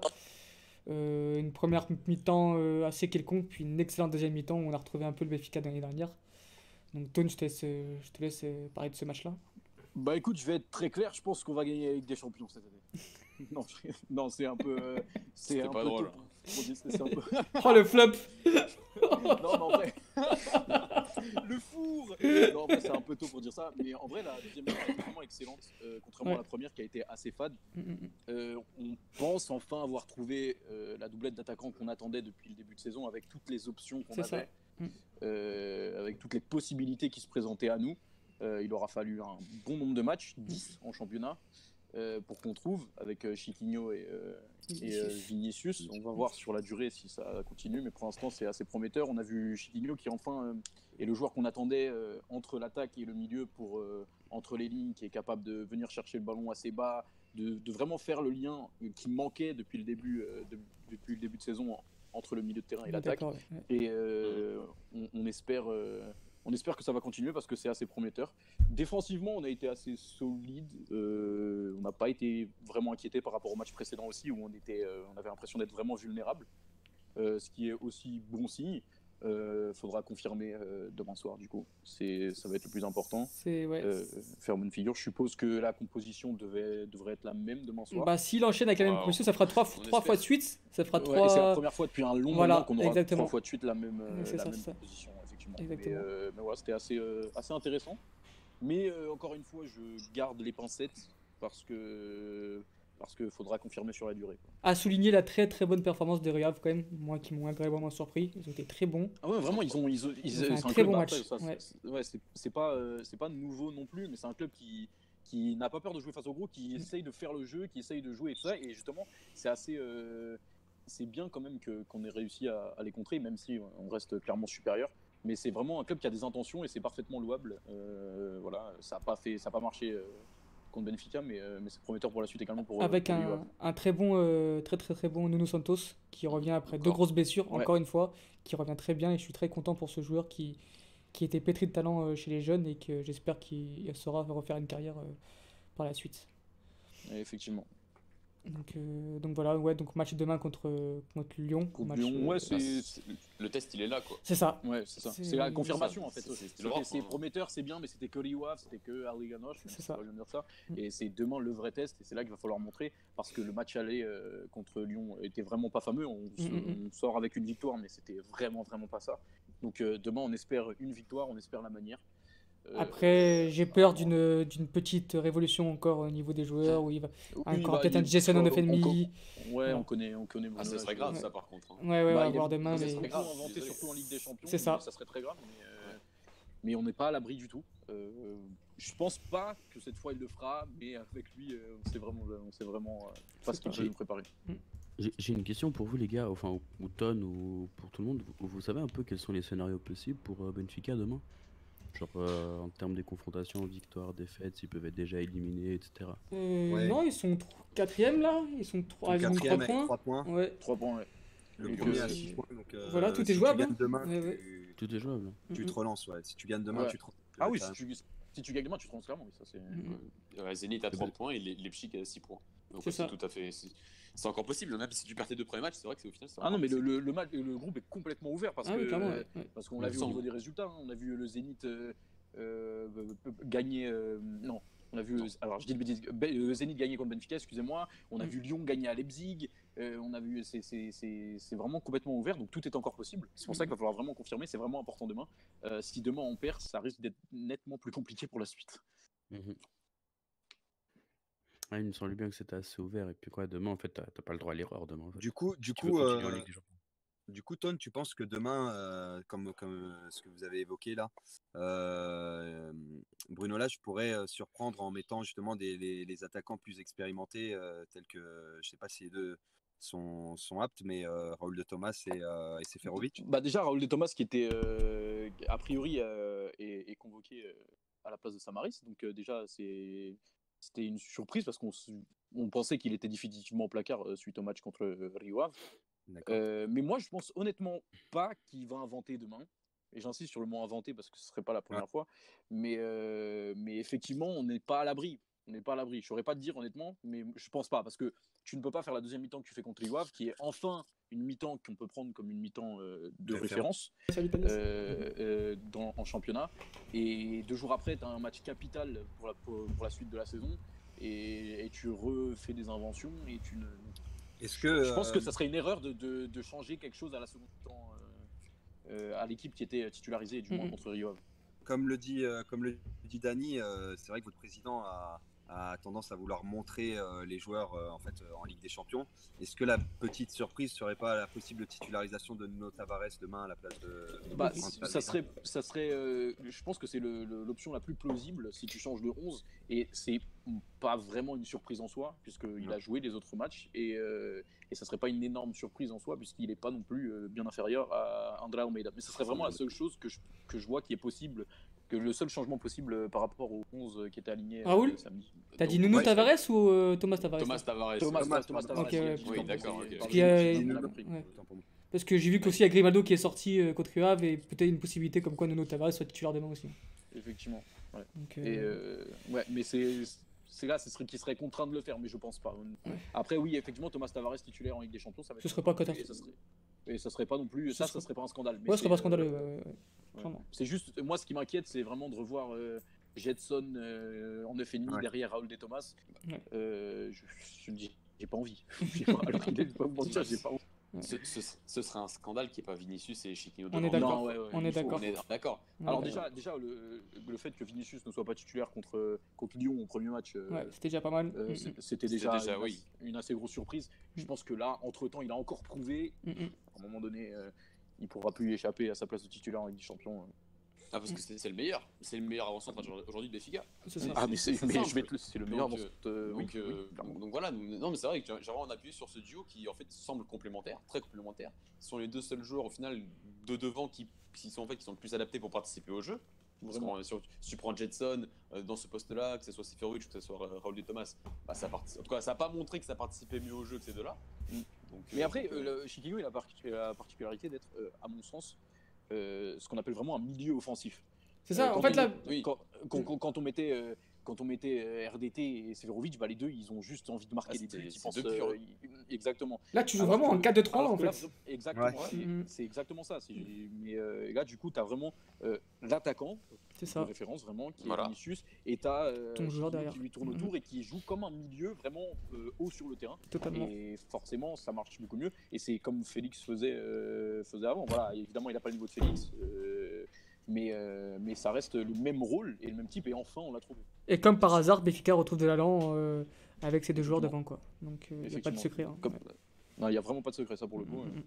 une première mi-temps assez quelconque, puis une excellente deuxième mi-temps où on a retrouvé un peu le Benfica l'année dernière. Donc Tone, je te laisse, je te laisse parler de ce match-là. Bah écoute, je vais être très clair, je pense qu'on va gagner avec des champions cette année. non, non c'est un peu. Euh, c'est pas drôle. oh le flop Non, mais en vrai. le four Non, en vrai, c'est un peu tôt pour dire ça. Mais en vrai, la deuxième mi est vraiment excellente, euh, contrairement à la première qui a été assez fade. Mm, mm, mm. Euh, on pense enfin avoir trouvé la doublette d'attaquants qu'on attendait depuis le début de saison avec toutes les options qu'on avait. avec toutes les possibilités qui se présentaient à nous. Euh, il aura fallu un bon nombre de matchs, 10 en championnat, euh, pour qu'on trouve avec euh, Chiquinho et, Vinicius. On va voir sur la durée si ça continue, mais pour l'instant c'est assez prometteur. On a vu Chiquinho qui enfin est le joueur qu'on attendait entre l'attaque et le milieu pour entre les lignes, qui est capable de venir chercher le ballon assez bas, de, vraiment faire le lien qui manquait depuis le début de, depuis le début de saison entre le milieu de terrain et l'attaque. Et on, on, espère on espère que ça va continuer parce que c'est assez prometteur. Défensivement, on a été assez solide. Euh, on n'a pas été vraiment inquiété par rapport au match précédent aussi, où on, était, euh, on avait l'impression d'être vraiment vulnérable. Euh, ce qui est aussi bon signe. Euh, faudra confirmer demain soir du coup. C'est ça va être le plus important. C'est ouais. faire bonne figure. Je suppose que la composition devait, devrait être la même demain soir. Bah s'il enchaîne avec la même composition, ça fera trois, trois fois de suite. Ça fera trois. c'est la première fois depuis un long moment qu'on aura trois fois de suite la même, la même composition. Euh, mais, voilà, c'était assez, euh, assez intéressant. Mais euh, encore une fois, je garde les pincettes parce que parce qu'il faudra confirmer sur la durée. À souligner la très très bonne performance des Real quand même, moi qui m'ont agréablement surpris, ils ont été très bons. Ah ouais, vraiment, ils ont, ils, ont, un très bon match. ouais. c'est pas, c'est pas nouveau non plus, mais c'est un club qui, qui n'a pas peur de jouer face au gros, qui mm. essaye de faire le jeu, qui essaye de jouer et tout ça. Et justement, c'est assez, c'est bien quand même qu'on ait réussi à, à, les contrer, même si on reste clairement supérieur mais c'est vraiment un club qui a des intentions et c'est parfaitement louable. Euh, voilà, ça n'a pas fait, ça pas marché euh, contre Benfica, mais, euh, mais c'est prometteur pour la suite également pour. Avec un, un, très bon, très très très bon Nuno Santos qui revient après deux grosses blessures, encore une fois, qui revient très bien et je suis très content pour ce joueur qui qui était pétri de talent chez les jeunes et que j'espère qu'il saura refaire une carrière par la suite. effectivement. Donc, euh, donc voilà, ouais, donc match demain contre, contre Lyon. Contre Lyon, ouais, c'est, le test il est là quoi. C'est ça. Ouais, c'est ça. C'est la confirmation en fait. C'est prometteur, c'est bien, mais c'était que l'Iwaf, c'était que Arliganoche, c'est ça. Dire ça. Mm. Et c'est demain le vrai test, et c'est là qu'il va falloir montrer, parce que le match aller euh, contre Lyon était vraiment pas fameux. On, mm, mm, on, sort avec une victoire, mais c'était vraiment, vraiment pas ça. Donc euh, demain, on espère une victoire, on espère la manière. Euh, Après, j'ai peur d'une d'une petite révolution encore au niveau des joueurs où il va encore bah, peut-être un Jason en FNMI. Ouais, on connaît, on connaît. Ah, ça serait grave ça par contre. Hein. Ouais, ouais, bah, on va voir demain. Ça serait grave inventé surtout en Ligue des Champions. C'est ça. Ça serait très grave, mais, euh, mais on n'est pas à l'abri du tout. Euh, je pense pas que cette fois il le fera, mais avec lui, on sait vraiment, on sait vraiment pas ce qu'il va nous préparer. Mm. J'ai une question pour vous les gars, enfin ou, ou Ton ou pour tout le monde. Vous, vous, savez un peu quels sont les scénarios possibles pour Benfica demain? Genre euh, en termes des confrontations, victoire, défaite, s'ils peuvent être déjà éliminés, etc. Euh, non, ils sont quatrième là, ils sont 3 ils ont 3 points. 3 points. Ouais. 3 points, ouais. Le premier à 6 points. Donc, euh, voilà, tout est jouable. Tu demain, tu... Tout est jouable. Tu te relances, ouais. Si tu gagnes demain, tu te relances. Ah oui, si tu, si tu gagnes demain, tu te relances clairement. Oui, ça, c'est... Ouais, Zénith a 3 points et Leipzig a 6 points. Donc c'est tout à fait. C'est encore possible, même si tu perds tes deux premiers matchs, c'est vrai que c'est au final. Ah non, mais le, le, le, groupe est complètement ouvert parce ah que parce qu'on l'a vu au niveau des résultats. Hein. On a vu le Zénith euh, gagner. Euh, non, on a vu, alors je dis le bêtise, euh, Zénith gagner contre Benfica, excusez-moi. On a mm. vu Lyon gagner à Leipzig. on a vu, c'est vraiment complètement ouvert, donc tout est encore possible. C'est pour ça qu'il va falloir vraiment confirmer. C'est vraiment important demain. si demain on perd, ça risque d'être nettement plus compliqué pour la suite. Mhm. Ah, il me semble bien que c'était assez ouvert. Et puis quoi, demain, en fait, t'as pas le droit à l'erreur demain. Du coup, du coup, du coup, Ton, tu penses que demain, euh, comme, comme euh, ce que vous avez évoqué là, euh, Bruno Lage pourrait surprendre en mettant justement des, les, attaquants plus expérimentés, tels que, je ne sais pas si les deux sont, sont aptes, mais Raoul de Thomas et, et Seferovic bah Déjà, Raoul de Thomas qui était a priori est, convoqué à la place de Samaris, donc déjà c'était une surprise parce qu'on on pensait qu'il était définitivement au placard suite au match contre Rio Ave. Euh, mais moi, je pense honnêtement pas qu'il va inventer demain. Et j'insiste sur le mot inventer parce que ce serait pas la première fois. Mais, euh, mais effectivement, on n'est pas à l'abri. On n'est pas à l'abri. Je saurais pas te dire honnêtement, mais je pense pas parce que tu ne peux pas faire la deuxième mi-temps que tu fais contre Iwave, qui est enfin une mi-temps qu'on peut prendre comme une mi-temps euh, de référence dans, en championnat. Et deux jours après, tu as un match capital pour la, pour, la suite de la saison. Et, et, tu refais des inventions et tu ne, que, je pense que euh, ça serait une erreur de, de, changer quelque chose à la seconde temps euh, euh, à l'équipe qui était titularisée du moins contre Rio. Comme le dit, comme le dit Dani, c'est vrai que votre président a, a tendance à vouloir montrer euh, les joueurs euh, en fait euh, en Ligue des Champions. Est-ce que la petite surprise serait pas la possible titularisation de Nuno Tavares demain à la place de, bah, ça serait ça serait je pense que c'est l'option la plus plausible si tu changes de 11 et c'est pas vraiment une surprise en soi puisqu'il a joué les autres matchs. Et et ça serait pas une énorme surprise en soi puisqu'il n'est pas non plus bien inférieur à André Almeida. Mais ça serait vraiment la seule chose que je, que je vois qui est possible que le seul changement possible euh, par rapport aux 11 euh, qui étaient alignés euh, Raoul samedi. T'as dit Nuno Tavares ou Thomas Tavares Thomas Tavares. Thomas, Tavares. oui, d'accord. Parce que j'ai vu qu'aussi il y a Grimaldo qui est sorti contre Havre et peut-être une possibilité comme quoi Nuno Tavares soit titulaire demain aussi. Effectivement. Ouais. Et ouais, mais c'est c'est là, ce serait qui serait contraint de le faire, mais je pense pas. Après, oui, effectivement, Thomas Tavares titulaire en Ligue des Champions, ça va Ce serait pas catastrophique. Et ça serait pas non plus, ça, ça serait pas un scandale. Mais ouais, ce serait pas scandaleux. C'est juste, moi, ce qui m'inquiète, c'est vraiment de revoir euh, Jetson euh, en 9,5 ouais. derrière Raoul de Thomas. Euh, je, je, dis, j'ai pas envie. j'ai pas, j'ai pas envie. Ce, ce, serait un scandale qui n'y ait pas Vinicius et Chiquinho On est d'accord. on est d'accord. d'accord. Alors déjà, déjà le, le, fait que Vinicius ne soit pas titulaire contre, contre Lyon au premier match, c'était déjà pas mal. Euh, c'était déjà, déjà une, oui. une, assez grosse surprise. Je mm. pense que là, entre temps, il a encore prouvé. Mm, mm. À un moment donné, euh, il pourra plus échapper à sa place de titulaire en Ligue des Champions. Euh. Ah, parce que c'est le meilleur. C'est le meilleur avant-centre aujourd'hui de Béfica. Ah, mais c'est le meilleur euh, donc, euh, donc, voilà. Non, mais c'est vrai que j'ai vraiment appuyé sur ce duo qui en fait semble complémentaire, très complémentaire. Ce sont les deux seuls joueurs au final de devant qui, qui sont en fait qui sont le plus adaptés pour participer au jeu. Vraiment. si tu prends Jetson euh, dans ce poste-là, que ce soit Seferovic ou que ce soit Raoul de Thomas, bah, ça en tout cas, ça n'a pas montré que ça participait mieux au jeu que ces deux-là. Mm. mais après, euh, Chiquinho, il a la particularité d'être, à mon sens, euh, ce qu'on appelle vraiment un milieu offensif. C'est ça, euh, en fait, là. quand, quand, on mettait. Euh, quand on mettait euh, RDT et Severovic, bah, les deux, ils ont juste envie de marquer ah, des buts. Euh, exactement. Là, tu joues vraiment en 4-2-3 en fait. exactement. Mm. C'est exactement ça. Mais euh, là, du coup, tu as vraiment l'attaquant de référence vraiment qui est Vinicius et tu as ton joueur derrière qui lui tourne autour mm. et qui joue comme un milieu vraiment haut sur le terrain. Totalement. Et forcément, ça marche beaucoup mieux. Et c'est comme Félix faisait, faisait avant. Voilà, évidemment, il n'a pas le niveau de Félix mais, euh, mais ça reste le même rôle et le même type, et enfin on l'a trouvé. Et comme par hasard, Béfica retrouve de l'allant euh, avec ses deux joueurs devant, quoi. Donc il euh, n'y a pas de secret. Hein. Non, il n'y a vraiment pas de secret, ça pour le coup. Mm, mm, mm.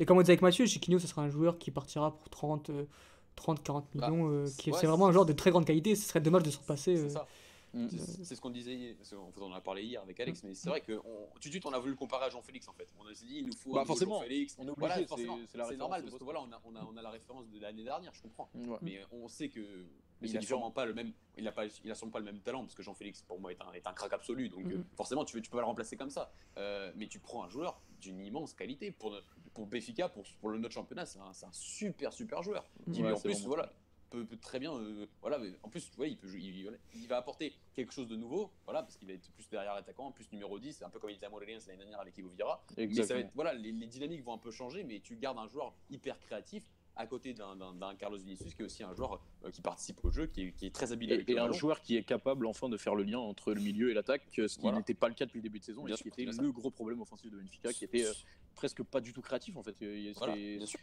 Et comme on disait avec Mathieu, Chiquinho, ce sera un joueur qui partira pour 30, 30 40 millions. c'est vraiment un joueur de très grande qualité, ce serait dommage de se repasser. C'est ça. Mm. C'est ce qu'on disait, on en a parlé hier avec Alex, mais c'est vrai que tout de suite on a voulu le comparer à Jean-Félix en fait. On a dit il nous faut bah, forcément, Jean-Félix. On est obligé, c'est normal parce que voilà, on a, on a, on a la référence de l'année dernière, je comprends. Mais on sait que il a sûrement pas le même, il a pas, il a sûrement pas le même talent parce que Jean-Félix pour moi est un, est un crack absolu, donc mm-hmm. forcément tu, tu peux pas le remplacer comme ça. Euh, mais tu prends un joueur d'une immense qualité pour pour Béfica, pour, pour le notre championnat, c'est un, un, super super joueur. en plus voilà peut, très bien. Euh, voilà, mais en plus, ouais, il, peut, il, va apporter quelque chose de nouveau, voilà, parce qu'il va être plus derrière attaquant, plus numéro 10, un peu comme il était à Morelia l'année dernière avec Ivo Vieira. Mais ça va être, voilà, les, dynamiques vont un peu changer, mais tu gardes un joueur hyper créatif à côté d'un Carlos Vinicius qui est aussi un joueur euh, qui participe au jeu, qui est, qui est très habile. Et, un joueur qui est capable enfin de faire le lien entre le milieu et l'attaque, ce qui n'était pas le cas depuis le début de saison, et ce qui était le gros problème offensif de Benfica, qui était euh, presque pas du tout créatif en fait. Voilà, bien sûr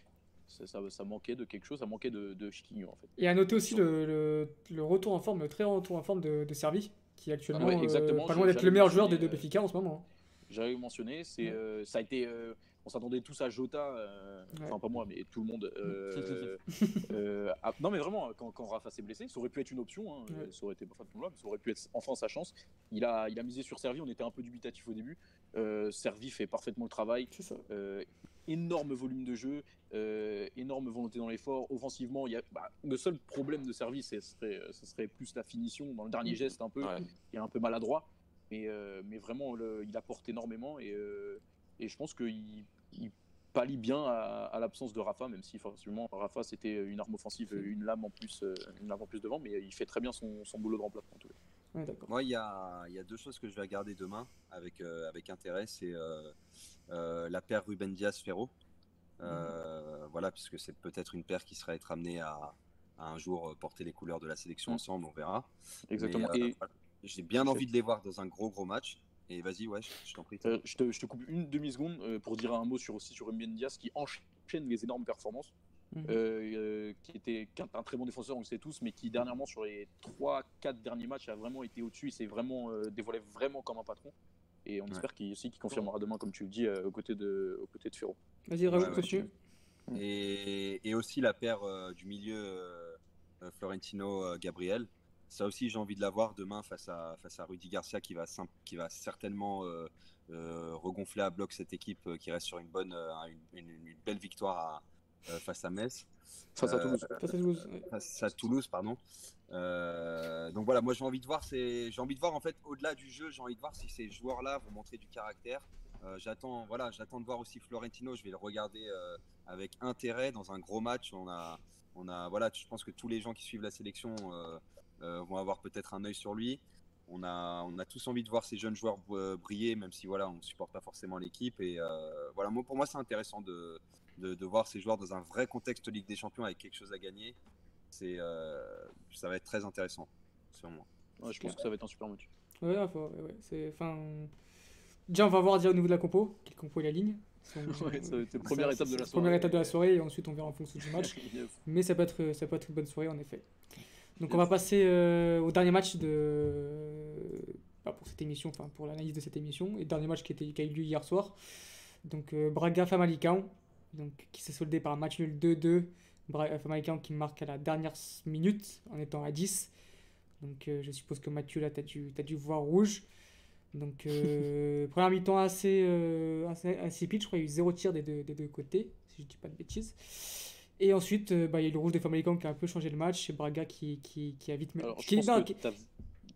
ça, manquait de quelque chose, ça manquait de, de Chiquinho en fait. Et à noter aussi le, le, retour en forme, le très retour en forme de, de Servi, qui est actuellement euh, pas loin d'être le meilleur joueur des deux Béfica en ce moment. J'avais mentionné, c'est, euh, ça a été, euh, on s'attendait tous à Jota, enfin pas moi, mais tout le monde. non mais vraiment, quand, quand Rafa s'est blessé, ça aurait pu être une option, hein, ça aurait été pas mais ça aurait pu être enfin sa chance. Il a, il a misé sur Servi, on était un peu dubitatif au début. Servi fait parfaitement le travail. Ça énorme volume de jeu, euh, énorme volonté dans l'effort. Offensivement, il y a, bah, le seul problème de service, ce serait, ce serait plus la finition dans le dernier mm. geste un peu, qui est un peu maladroit. Mais, euh, mais vraiment, il apporte énormément et, euh, et je pense qu'il il pallie bien à, l'absence de Rafa, même si forcément Rafa c'était une arme offensive, une lame en plus, une lame en plus devant, mais il fait très bien son, son boulot de remplacement. Moi, il y a, y a, deux choses que je vais regarder demain avec, avec intérêt. C'est euh, la paire Ruben Diaz-Ferro. Euh, mhm. Voilà, puisque c'est peut-être une paire qui serait être amenée à, un jour porter les couleurs de la sélection mhm. ensemble, on verra. Exactement. Euh, j'ai bien envie de les voir dans un gros gros match. Et vas-y, ouais, je, t'en prie. je, te, coupe une demi-seconde pour dire un mot sur, aussi sur Ruben Diaz qui enchaîne les énormes performances. Mhm. qui était un très bon défenseur, on le sait tous, mais qui dernièrement sur les 3-4 derniers matchs a vraiment été au-dessus, il s'est vraiment dévoilé vraiment comme un patron. Et on espère qu'il aussi confirmera demain, comme tu le dis, euh, aux côtés de, aux côtés de Ferro. Vas-y, rajoute dessus. Et, et, aussi la paire euh, du milieu euh, Florentino-Gabriel. Ça aussi, j'ai envie de la voir demain face à, face à Rudy Garcia qui va, qui va certainement regonfler à bloc cette équipe qui reste sur une, bonne, une, une, belle victoire face à Metz. Face à Toulouse. face à Toulouse, face à Toulouse pardon. Euh, donc voilà, moi j'ai envie de voir, j'ai envie de voir en fait au-delà du jeu, j'ai envie de voir si ces joueurs-là vont montrer du caractère. Euh, j'attends, voilà, j'attends de voir aussi Florentino. Je vais le regarder euh, avec intérêt dans un gros match. On a, on a, voilà, je pense que tous les gens qui suivent la sélection vont avoir peut-être un œil sur lui. On a, on a tous envie de voir ces jeunes joueurs briller, même si voilà, on ne supporte pas forcément l'équipe. Et voilà, moi, pour moi, c'est intéressant de, de, de, voir ces joueurs dans un vrai contexte Ligue des Champions avec quelque chose à gagner c'est, euh, ça va être très intéressant, sûrement. je pense que ça va être un super match. Ouais, ouais, c'est, enfin... Déjà, on va voir déjà au niveau de la compo, quelle compo est la ligne. ouais, ça va être la première étape de la soirée. Première étape de la soirée, et ensuite on verra en fonction du match. Mais ça peut, être, ça peut être une bonne soirée, en effet. Donc on va passer euh, au dernier match de... Bah, pour cette émission, enfin pour l'analyse de cette émission, et le dernier match qui, était, qui a eu lieu hier soir. Donc euh, Braga Famalicão, donc qui s'est soldé par un match nul 2-2 Famalicão qui marque à la dernière minute en étant à 10. Donc euh, je suppose que Mathieu, là, tu as dû, as dû voir rouge. Donc euh, première mi-temps assez, euh, assez, assez pitch, je crois qu'il y a eu zéro tir des deux, des deux côtés, si je dis pas de bêtises. Et ensuite, bah, il y a eu le rouge des Famalicão qui a un peu changé le match, et Braga qui, qui, qui a vite... Alors, je pense que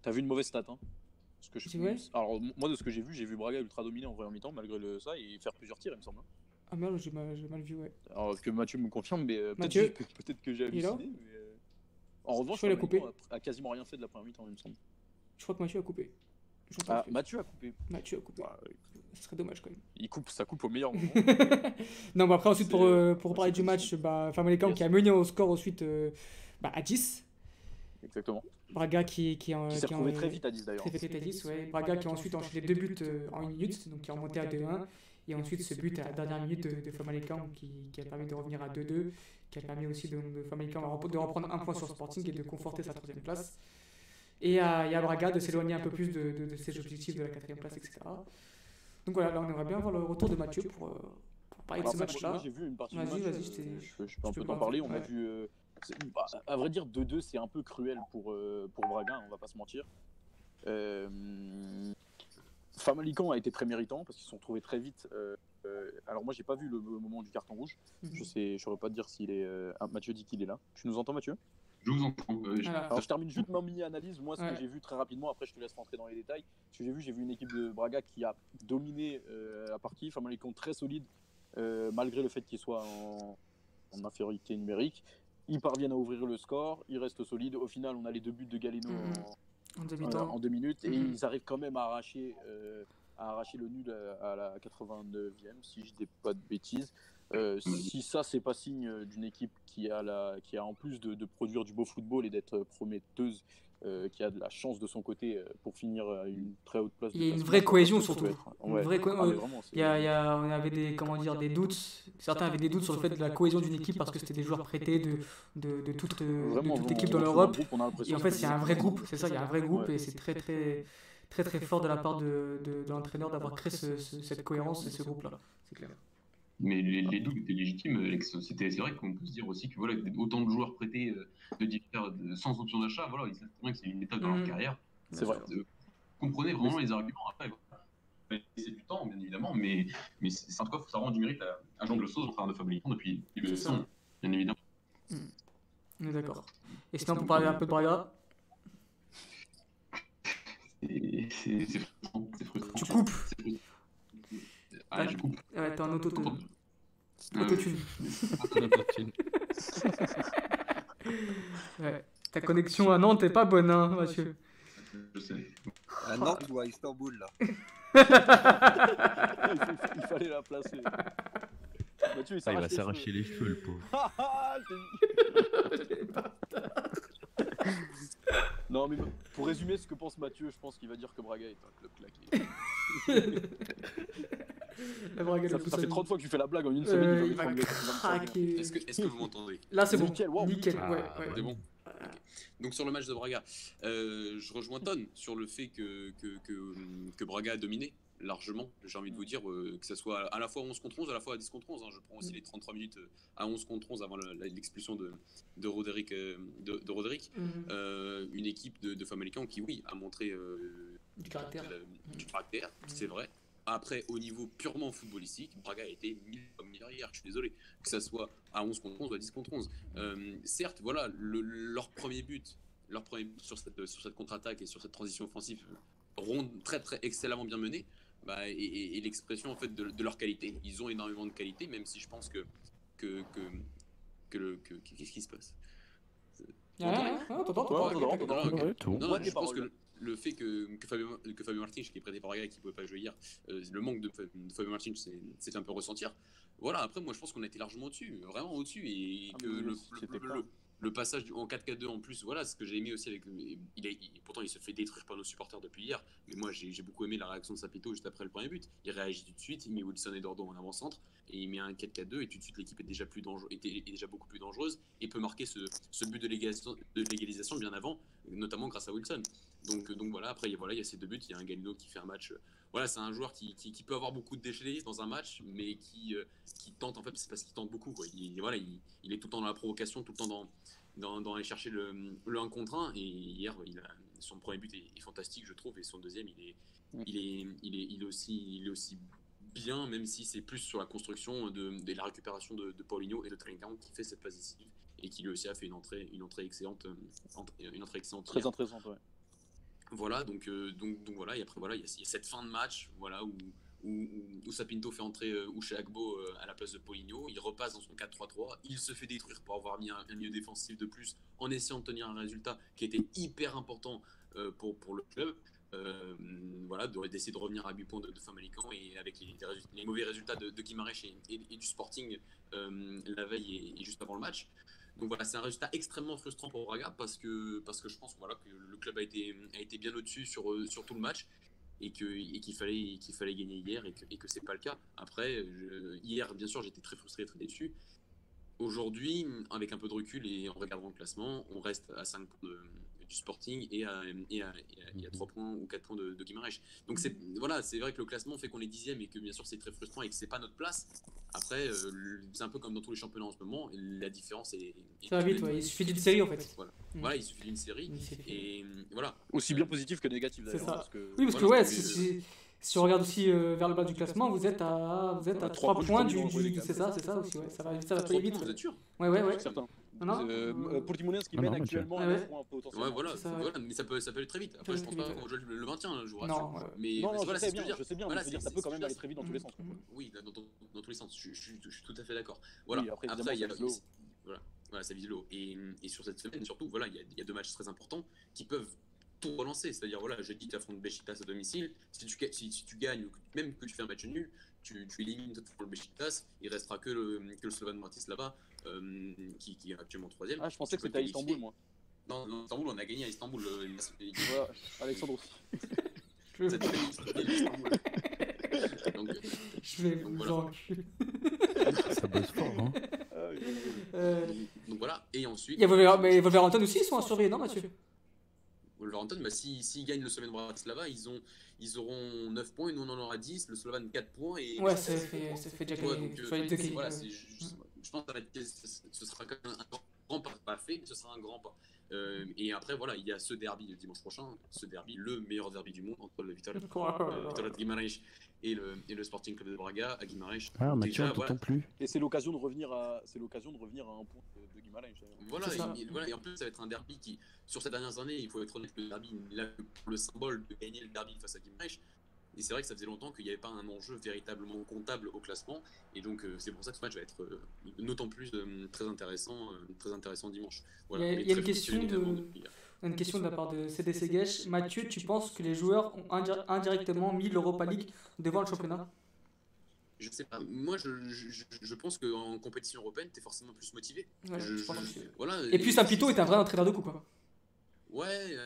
as, vu une mauvaise stat. Hein ce que je... Alors moi de ce que j'ai vu, j'ai vu Braga ultra dominé en première mi-temps malgré le, ça et faire plusieurs tirs il me semble. Ah merde, j'ai mal, mal, vu, ouais. Alors que Mathieu me confirme, mais euh, peut-être que, peut que j'ai halluciné. Mais, euh, En revanche, il a, a, quasiment rien fait de la première mi-temps, il me semble. Je crois que Mathieu a coupé. Ah, Mathieu a coupé. Mathieu a coupé. Bah, Ce serait dommage quand même. Il coupe, ça coupe au meilleur moment. non, mais après, ensuite, pour, euh, pour parler du match, bah, Famalicão qui a mené au score ensuite euh, bah, à 10. Exactement. Braga qui, qui, qui s'est retrouvé très vite à 10 d'ailleurs. Très vite à 10, ouais. Braga qui a ensuite enchaîné deux buts en une minute, donc qui est remonté à 2-1. Et ensuite, ce but à la dernière minute de, de Famalicão qui, qui, a permis de revenir à 2-2, qui a permis aussi de, de Famalicão de reprendre un point sur Sporting et de conforter sa troisième place. Et à, et à Braga de s'éloigner un peu plus de, de, de, ses objectifs de la quatrième place, etc. Donc voilà, là on aimerait bien voir le retour de Mathieu pour, pour parler de ce match-là. Moi j'ai vu une partie du match. Vas-y, je, je, peux un peu t'en parler. On a vu. Euh, bah, à vrai dire, 2-2, c'est un peu cruel pour, euh, pour Braga, on va pas se mentir. Euh, Famalicão a été très méritant parce qu'ils se sont trouvés très vite. Euh, euh, alors moi j'ai pas vu le, moment du carton rouge. Mhm. Je sais, je saurais pas te dire s'il est. Euh, ah, Mathieu dit qu'il est là. Tu nous entends Mathieu? Je vous entends. Je... Alors je termine juste ma mini analyse. Moi ce que j'ai vu très rapidement. Après je te laisse rentrer dans les détails. Ce que j'ai vu, j'ai vu une équipe de Braga qui a dominé la partie. Famalicão très solide malgré le fait qu'il soit en, en, infériorité numérique. Ils parviennent à ouvrir le score. Ils restent solides. Au final on a les deux buts de Galeno mhm. en en, deux minutes. Et mhm. ils arrivent quand même à arracher, euh, à arracher le nul à, la 89e, si je dis pas de bêtises. Euh, si ça, c'est pas signe d'une équipe qui a, la, qui a en plus de, de produire du beau football et d'être prometteuse euh, qui a de la chance de son côté euh, pour finir à une très haute place. Il y a une vraie cohésion surtout. Une vraie co... il, y a, il y a, on avait des, comment dire, des doutes. Certains avaient des doutes sur le fait de la cohésion d'une équipe parce que c'était des joueurs prêtés de, de, de toute, de toute équipe dans l'Europe. Et en fait, il y a un vrai groupe. C'est ça, il y a un vrai groupe et c'est très très très très fort de la part de, de, de l'entraîneur d'avoir créé ce, cette cohérence et ce groupe-là. C'est clair. Mais les, les, doutes étaient légitimes. C'était, c'est vrai qu'on peut se dire aussi que voilà, autant de joueurs prêtés euh, de, sans option d'achat, voilà, ils savent bien que c'est une étape dans leur mmh. carrière. C'est vrai. comprenez vraiment les arguments. Après, c'est du temps, bien évidemment, mais, mais c'est, en tout cas, ça rend du mérite à, Jean Glossos en train de Famalicão depuis le son, bien évidemment. Mmh. On est d'accord. Et sinon, pour parler un peu de Braga C'est frustrant. Tu coupes ah, je coupe. Ouais, t'as un autotune. Autotune. ouais. Ta connexion à Nantes est pas bonne, hein, Mathieu. Je sais. À Nantes ou à Istanbul, là il, fallait la placer. Mathieu, il, ah, il va s'arracher les cheveux, le pauvre. non, mais pour résumer ce que pense Mathieu, je pense qu'il va dire que Braga est un club claqué. Ça, ça fait 30 fois que tu fais la blague en une semaine. Euh, il va, craquer. Est-ce que, est que, vous m'entendez? Là, c'est bon. Nickel, wow. Nickel. Ah, ouais, ouais. C'est bon. Donc sur le match de Braga, euh, je rejoins Ton sur le fait que, que, que, que Braga a dominé largement, j'ai envie de vous dire, euh, que ce soit à la fois 11 contre 11, à la fois à 10 contre 11. Hein. Je prends aussi les 33 minutes euh, à 11 contre 11 avant l'expulsion de, de Roderick. Euh, de, de Roderick. Mm -hmm. euh, une équipe de, de Famalicão qui, oui, a montré du caractère, du caractère mm -hmm. c'est vrai. Après, au niveau purement footballistique, Braga a été mille comme hier, je suis désolé. Que ça soit à 11 contre 11 ou à 10 contre 11. certes, voilà, le, leur premier but, leur premier but sur cette, sur cette contre-attaque et sur cette transition offensive, ronde très très excellemment bien menée bah, et, et, et l'expression en fait de, de, leur qualité. Ils ont énormément de qualité, même si je pense que que que, que le que, qu'est-ce qui se passe? Ah, Je pense que le fait que, que, Fabio, que Fabio Martins, qui est prêté par Gaga et qui ne pouvait pas jouer hier, euh, le manque de, de Fabio Martins s'est un peu ressentir. Voilà, après, moi je pense qu'on a été largement au-dessus, vraiment au-dessus, et que le, le, le, le passage en 4-4-2 en plus, voilà ce que j'ai aimé aussi avec. Il, est, pourtant, il se fait détruire par nos supporters depuis hier, mais moi j'ai beaucoup aimé la réaction de Sapito juste après le premier but. Il réagit tout de suite, il met Wilson et Dordo en avant-centre et il met un 4-4-2 et tout de suite l'équipe est déjà est déjà beaucoup plus dangereuse et peut marquer ce, ce but de légalisation, de légalisation bien avant, notamment grâce à Wilson. Donc, donc voilà, après voilà, il y a ces deux buts, il y a un Galino qui fait un match voilà, c'est un joueur qui, qui, qui, peut avoir beaucoup de déchelés dans un match, mais qui, euh, qui tente, en fait, c'est parce qu'il tente beaucoup. Quoi. Il, voilà, il, il, est tout le temps dans la provocation, tout le temps dans, dans, dans aller chercher le, le 1 contre 1. Et hier, il a, son premier but est, est, fantastique, je trouve, et son deuxième, il est, il est, il est, il est, aussi, il est aussi bien, même si c'est plus sur la construction de, de la récupération de, de, Paulinho et de Trinidad qui fait cette passe décisive et qui lui aussi a fait une entrée, une entrée excellente, euh, une entrée excellente. Très intéressante, ouais. Voilà, donc, euh, donc, donc voilà, et après voilà, il y, a, cette fin de match, voilà, où, où, Sapinto fait entrer euh, Agbo euh, à la place de Poligno. Il repasse dans son 4-3-3. Il se fait détruire pour avoir mis un, milieu défensif de plus en essayant de tenir un résultat qui était hyper important euh, pour, pour le club. voilà, d'essayer de revenir à 8 points de, de Famalicão et avec les, mauvais résultats de, de et, du Sporting la veille et, juste avant le match. Donc voilà, c'est un résultat extrêmement frustrant pour Braga parce que, parce que je pense voilà, que le club a été, a été bien au-dessus sur, sur tout le match et qu'il fallait, qu'il fallait gagner hier et que, et que c'est pas le cas. Après, hier, bien sûr, j'étais très frustré, très déçu. Aujourd'hui, avec un peu de recul et en regardant le classement, on reste à 5 points de, du Sporting et à, et à, et à, 3 mhm. points ou 4 points de, de Donc c'est voilà, c'est vrai que le classement fait qu'on est dixième et que bien sûr c'est très frustrant et que c'est pas notre place. Après, euh, c'est un peu comme dans tous les championnats en ce moment, la différence est. Ça va vite, il suffit d'une série en fait. Voilà, il suffit d'une série. Et voilà. Aussi bien positif que négatif d'ailleurs. Parce que, oui, parce que ouais, si on regarde aussi euh, vers le bas du classement, vous êtes à, vous êtes à 3 points du. c'est ça, c'est ça aussi. Ouais. Ça va, ça va très vite. Vous êtes sûr? Ouais, ouais, ouais. Non, euh, euh, ce qui mène actuellement, ouais. un peu Ouais, voilà, ça, voilà, mais ça peut, ça peut aller très vite. Après, je pense pas qu'on joue le maintien, je vous rassure. Non, mais, non, non, voilà, je, sais bien, je sais bien, voilà, dire, ça peut quand même aller très vite dans tous les sens. Oui, dans, dans, tous les sens, je, suis tout à fait d'accord. Voilà, après, il y a. Voilà, voilà, ça vise l'eau. Et, et sur cette semaine, surtout, voilà, il y, a, il y a deux matchs très importants qui peuvent tout relancer. C'est-à-dire, voilà, je dis tu affrontes Besiktas à domicile. Si tu, si, si tu gagnes, même que tu fais un match nul, tu, tu élimines le Besiktas. Il restera que le, que le Slovan Bratislava, euh, qui, qui, est actuellement troisième. Ah, je pensais que c'était à Istanbul, moi. Non, non, Istanbul, on a gagné à Istanbul. Euh, voilà, Alexandre aussi. donc, je vais donc, voilà. Ça bosse fort, hein. Euh... Donc voilà, et ensuite. Il y a Wolverhampton aussi, ils sont à surveiller, non, Mathieu? Wolverhampton, bah, s'ils si, gagnent le Slovan Bratislava, ils, ont, ils auront 9 points et nous on en aura 10, le Slovan 4 points. Et ouais, ça fait, ça fait déjà ouais, donc, euh, voilà, je, je, je, pense que ce sera quand même un grand pas, pas fait, mais ce sera un grand pas. Euh, et après, voilà, il y a ce derby le dimanche prochain, ce derby, le meilleur derby du monde entre le Vitória, euh, de Guimarães et le, et le Sporting Club de Braga à Guimarães. Ah, Mathieu, on voilà. plus. Et c'est l'occasion de revenir à, c'est l'occasion de revenir à un point de, de Guimarães. Voilà, et, voilà, et en plus, ça va être un derby qui, sur ces dernières années, il faut être honnête, le derby, il a le symbole de gagner le derby face à Guimarães. Et c'est vrai que ça faisait longtemps qu'il n'y avait pas un enjeu véritablement comptable au classement. Et donc, euh, c'est pour ça que ce match va être euh, d'autant plus euh, très, intéressant, très intéressant dimanche. Voilà, il y a, une, question de, une question de la part de CDC Gesh. Mathieu, tu penses que les joueurs ont indirectement mis l'Europa League devant le championnat je sais pas. Moi, je, je, je pense qu'en compétition européenne, tu es forcément plus motivé. voilà, et, puis Sapito est un vrai entraîneur de coupe. Hein. Ouais,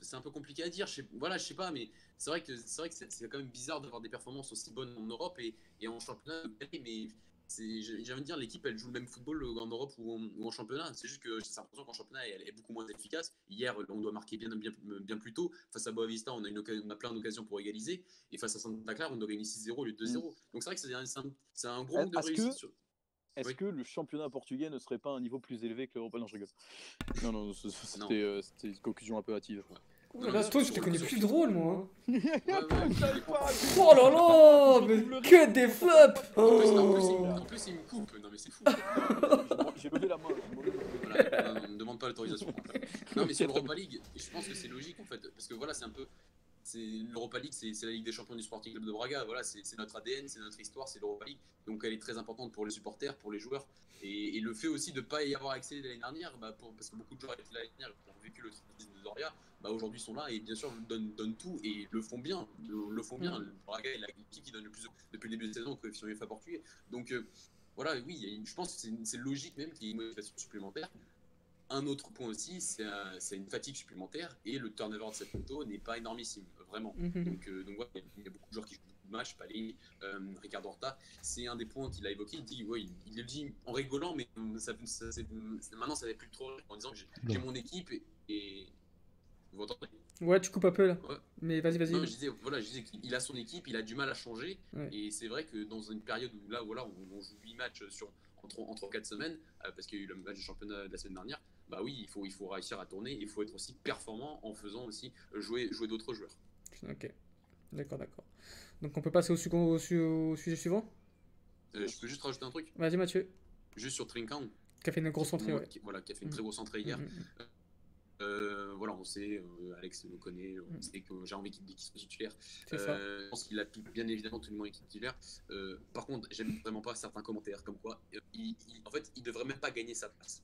c'est un peu compliqué à dire. Je sais, voilà, je sais pas, mais c'est vrai que c'est vrai que c'est quand même bizarre d'avoir des performances aussi bonnes en Europe et, et en championnat. Mais j'ai envie de dire, l'équipe elle joue le même football en Europe ou en, championnat. C'est juste que j'ai l'impression qu'en championnat elle est beaucoup moins efficace. Hier, on doit marquer bien, bien, bien plus tôt. Face à Boavista, on a, une on a plein d'occasions pour égaliser. Et face à Santa Clara, on doit gagner 6-0 au lieu de 2-0. Mm. Donc c'est vrai que c'est un, un, gros manque de réussite. Est-ce que le championnat portugais ne serait pas un niveau plus élevé que l'Europe Non, je rigole. Non, non, euh, c'était une conclusion un peu hâtive. Ouais. là, toi, je te connais plus drôle, moi. Hein. oh là là, mais que des flops en, plus, il me coupe. Non, mais c'est fou. J'ai levé la main. Voilà, ne me demande pas l'autorisation. Non, mais sur l'Europa League, je pense que c'est logique, en fait. Parce que voilà, c'est un peu l'Europa League, c'est la Ligue des champions du Sporting Club de Braga. Voilà, c'est notre ADN, c'est notre histoire, c'est l'Europa League. Donc elle est très importante pour les supporters, pour les joueurs. Et, le fait aussi de ne pas y avoir accès l'année dernière, bah, parce que beaucoup de joueurs étaient l'année dernière, qui ont vécu le traumatisme de Doria, bah, aujourd'hui sont là et bien sûr donnent, donnent tout et le font bien. Le, font bien. Le Braga est l'équipe qui donne le plus depuis le début de saison au coefficient UEFA portugais. Donc euh, voilà, oui, je pense que c'est logique même qu'il y ait une motivation supplémentaire. Un autre point aussi, c'est une fatigue supplémentaire et le turnover de cette moto n'est pas énormissime, vraiment. Mhm. Donc, euh, donc voilà, il y a beaucoup de joueurs qui jouent beaucoup de matchs, Palais, euh, Ricardo Horta. C'est un des points qu'il a évoqué. Il dit, ouais, il, le dit en rigolant, mais ça, maintenant ça n'est plus trop en disant que j'ai mon équipe et, vous entendez? Ouais, tu coupes un peu là. Mais vas-y, vas-y. je disais, voilà, je disais qu'il a son équipe, il a du mal à changer. Et c'est vrai que dans une période où là, voilà, on, joue 8 matchs sur, entre, entre 4 semaines, euh, parce qu'il y a eu le match du championnat de la semaine dernière, bah oui, il faut, il faut réussir à tourner, il faut être aussi performant en faisant aussi jouer, jouer d'autres joueurs. Ok, d'accord, d'accord. Donc on peut passer au, au, au sujet suivant? Euh, Je peux juste rajouter un truc? Vas-y Mathieu. Juste sur Trinkan. Qui a fait une grosse entrée, ouais. Qui, voilà, qui a fait une très grosse entrée hier. Mm, mm, mm. Euh, voilà, on sait, Alex le connaît, on sait que j'ai envie qu'il soit titulaire. je pense qu'il a bien évidemment tout le monde est titulaire. par contre, j'aime vraiment pas certains commentaires comme quoi, en fait, il devrait même pas gagner sa place.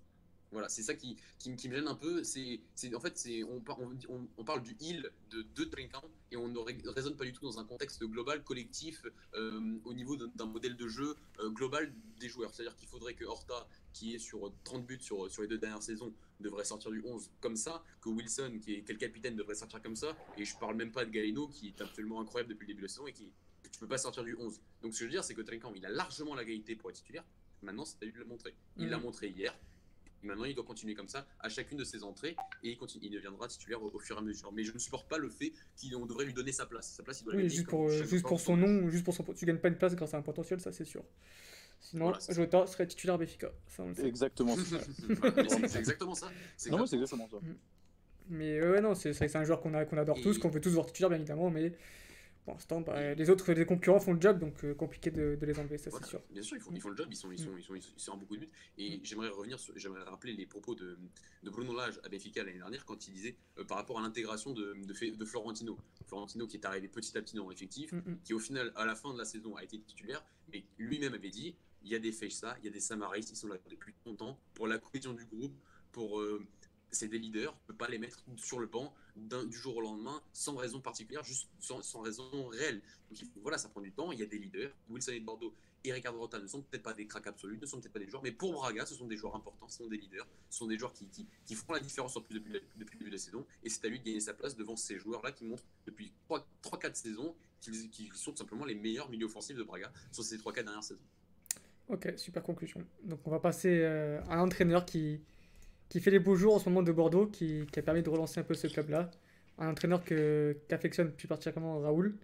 Voilà, c'est ça qui, qui, me gêne un peu. C'est, en fait, c'est, on, on, on, parle du heal de deux et on ne raisonne pas du tout dans un contexte global, collectif, euh, au niveau d'un modèle de jeu euh, global des joueurs. C'est-à-dire qu'il faudrait que Horta, qui est sur 30 buts sur, sur les deux dernières saisons, devrait sortir du 11 comme ça, que Wilson, qui est, quel capitaine, devrait sortir comme ça, et je parle même pas de Galeno, qui est absolument incroyable depuis le début de la saison et qui tu peux pas sortir du 11. Donc ce que je veux dire, c'est que Trinquant, il a largement la qualité pour être titulaire. Maintenant, c'est à lui de le montrer. Il l'a mm. montré hier. Maintenant, il doit continuer comme ça à chacune de ses entrées et il, continue, il deviendra titulaire au, fur et à mesure. Mais je ne supporte pas le fait qu'on devrait lui donner sa place. Sa place, il doit oui, juste pour, juste pour son nom, juste pour son, tu gagnes pas une place grâce à un potentiel, ça c'est sûr. Sinon, Jota serait titulaire Béfica. exactement ça. c'est exactement ça. Non, c'est exactement ça. Mais ouais, non, c'est un joueur qu'on qu'on adore tous, qu'on veut tous voir titulaire, bien évidemment, mais pour l'instant, bah, les autres les concurrents font le job, donc euh, compliqué de, de, les enlever, ça c'est sûr. Bien sûr, ils font, ils font, le job, ils sont, ils sont, ils sont, ils sont, en beaucoup de buts. Et j'aimerais revenir, j'aimerais rappeler les propos de, de Bruno Lage à Benfica l'année dernière quand il disait euh, par rapport à l'intégration de, de, de, Florentino. Florentino qui est arrivé petit à petit dans l'effectif, mm, mm. qui au final, à la fin de la saison, a été titulaire, mais lui-même avait dit il y a des Feixa, il y a des Samaris, ils sont là depuis longtemps pour la cohésion du groupe, pour. Euh, c'est des leaders, on ne peut pas les mettre sur le banc du jour au lendemain sans raison particulière, juste sans, raison réelle. Donc voilà, ça prend du temps, il y a des leaders. Wilson et Bordeaux et Ricardo Rota ne sont peut-être pas des cracks absolus, ne sont peut-être pas des joueurs, mais pour Braga, ce sont des joueurs importants, ce sont des leaders, ce sont des joueurs qui, qui, font la différence en plus depuis, depuis, le début de la saison, et c'est à lui de gagner sa place devant ces joueurs-là qui montrent depuis 3-4 saisons qu'ils sont tout simplement les meilleurs milieux offensifs de Braga sur ces 3-4 dernières saisons. Ok, super conclusion. Donc on va passer euh, à un entraîneur qui, qui fait les beaux jours en ce moment de Bordeaux, qui, qui a permis de relancer un peu ce club-là. Un entraîneur que, qu'affectionne plus particulièrement Raoul.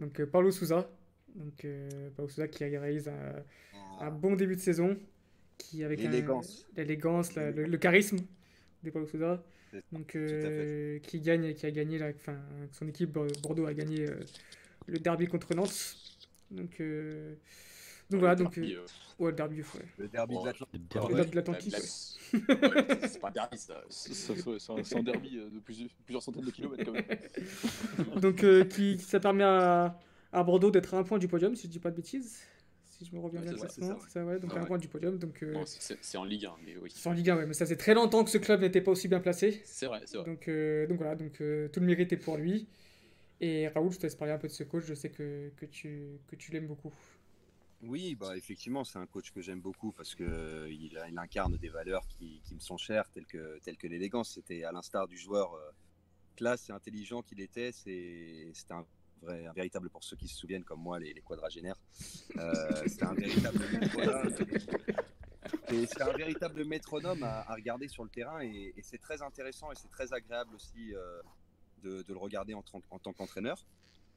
Donc euh, Paulo Souza. Donc euh, Paulo Souza qui réalise un, un, bon début de saison. Qui, avec l'élégance, l'élégance le, charisme de Paulo Souza. Donc euh, qui gagne, qui a gagné, la, enfin, son équipe Bordeaux a gagné le derby contre Nantes. Donc donc voilà, donc. Derby, euh, Ouais, le derby, ouais. Le derby de l'Atlantique. C'est pas un derby, ça. C'est un, derby euh, de plusieurs, centaines de kilomètres, quand même. donc, euh, qui, ça permet à, à Bordeaux d'être à un point du podium, si je dis pas de bêtises. Si je me reviens bien, c'est ça, ça, ouais. Donc, à un point du podium. Donc, c'est en Ligue 1, mais oui. C'est en Ligue 1, ouais. Mais ça fait très longtemps que ce club n'était pas aussi bien placé. C'est vrai, c'est vrai. Donc, donc voilà, donc tout le mérite est pour lui. Et Raoul, je te laisse parler un peu de ce coach. Je sais que, que tu, que tu l'aimes beaucoup. Oui, bah effectivement, c'est un coach que j'aime beaucoup parce que euh, il, incarne des valeurs qui, me sont chères, telles que, telles que l'élégance. C'était à l'instar du joueur euh, classe et intelligent qu'il était. C'était un vrai, un véritable pour ceux qui se souviennent comme moi, les, quadragénaires. Euh, c'était un véritable c'est un véritable métronome à, regarder sur le terrain et, c'est très intéressant et c'est très agréable aussi de, le regarder en tant qu'entraîneur.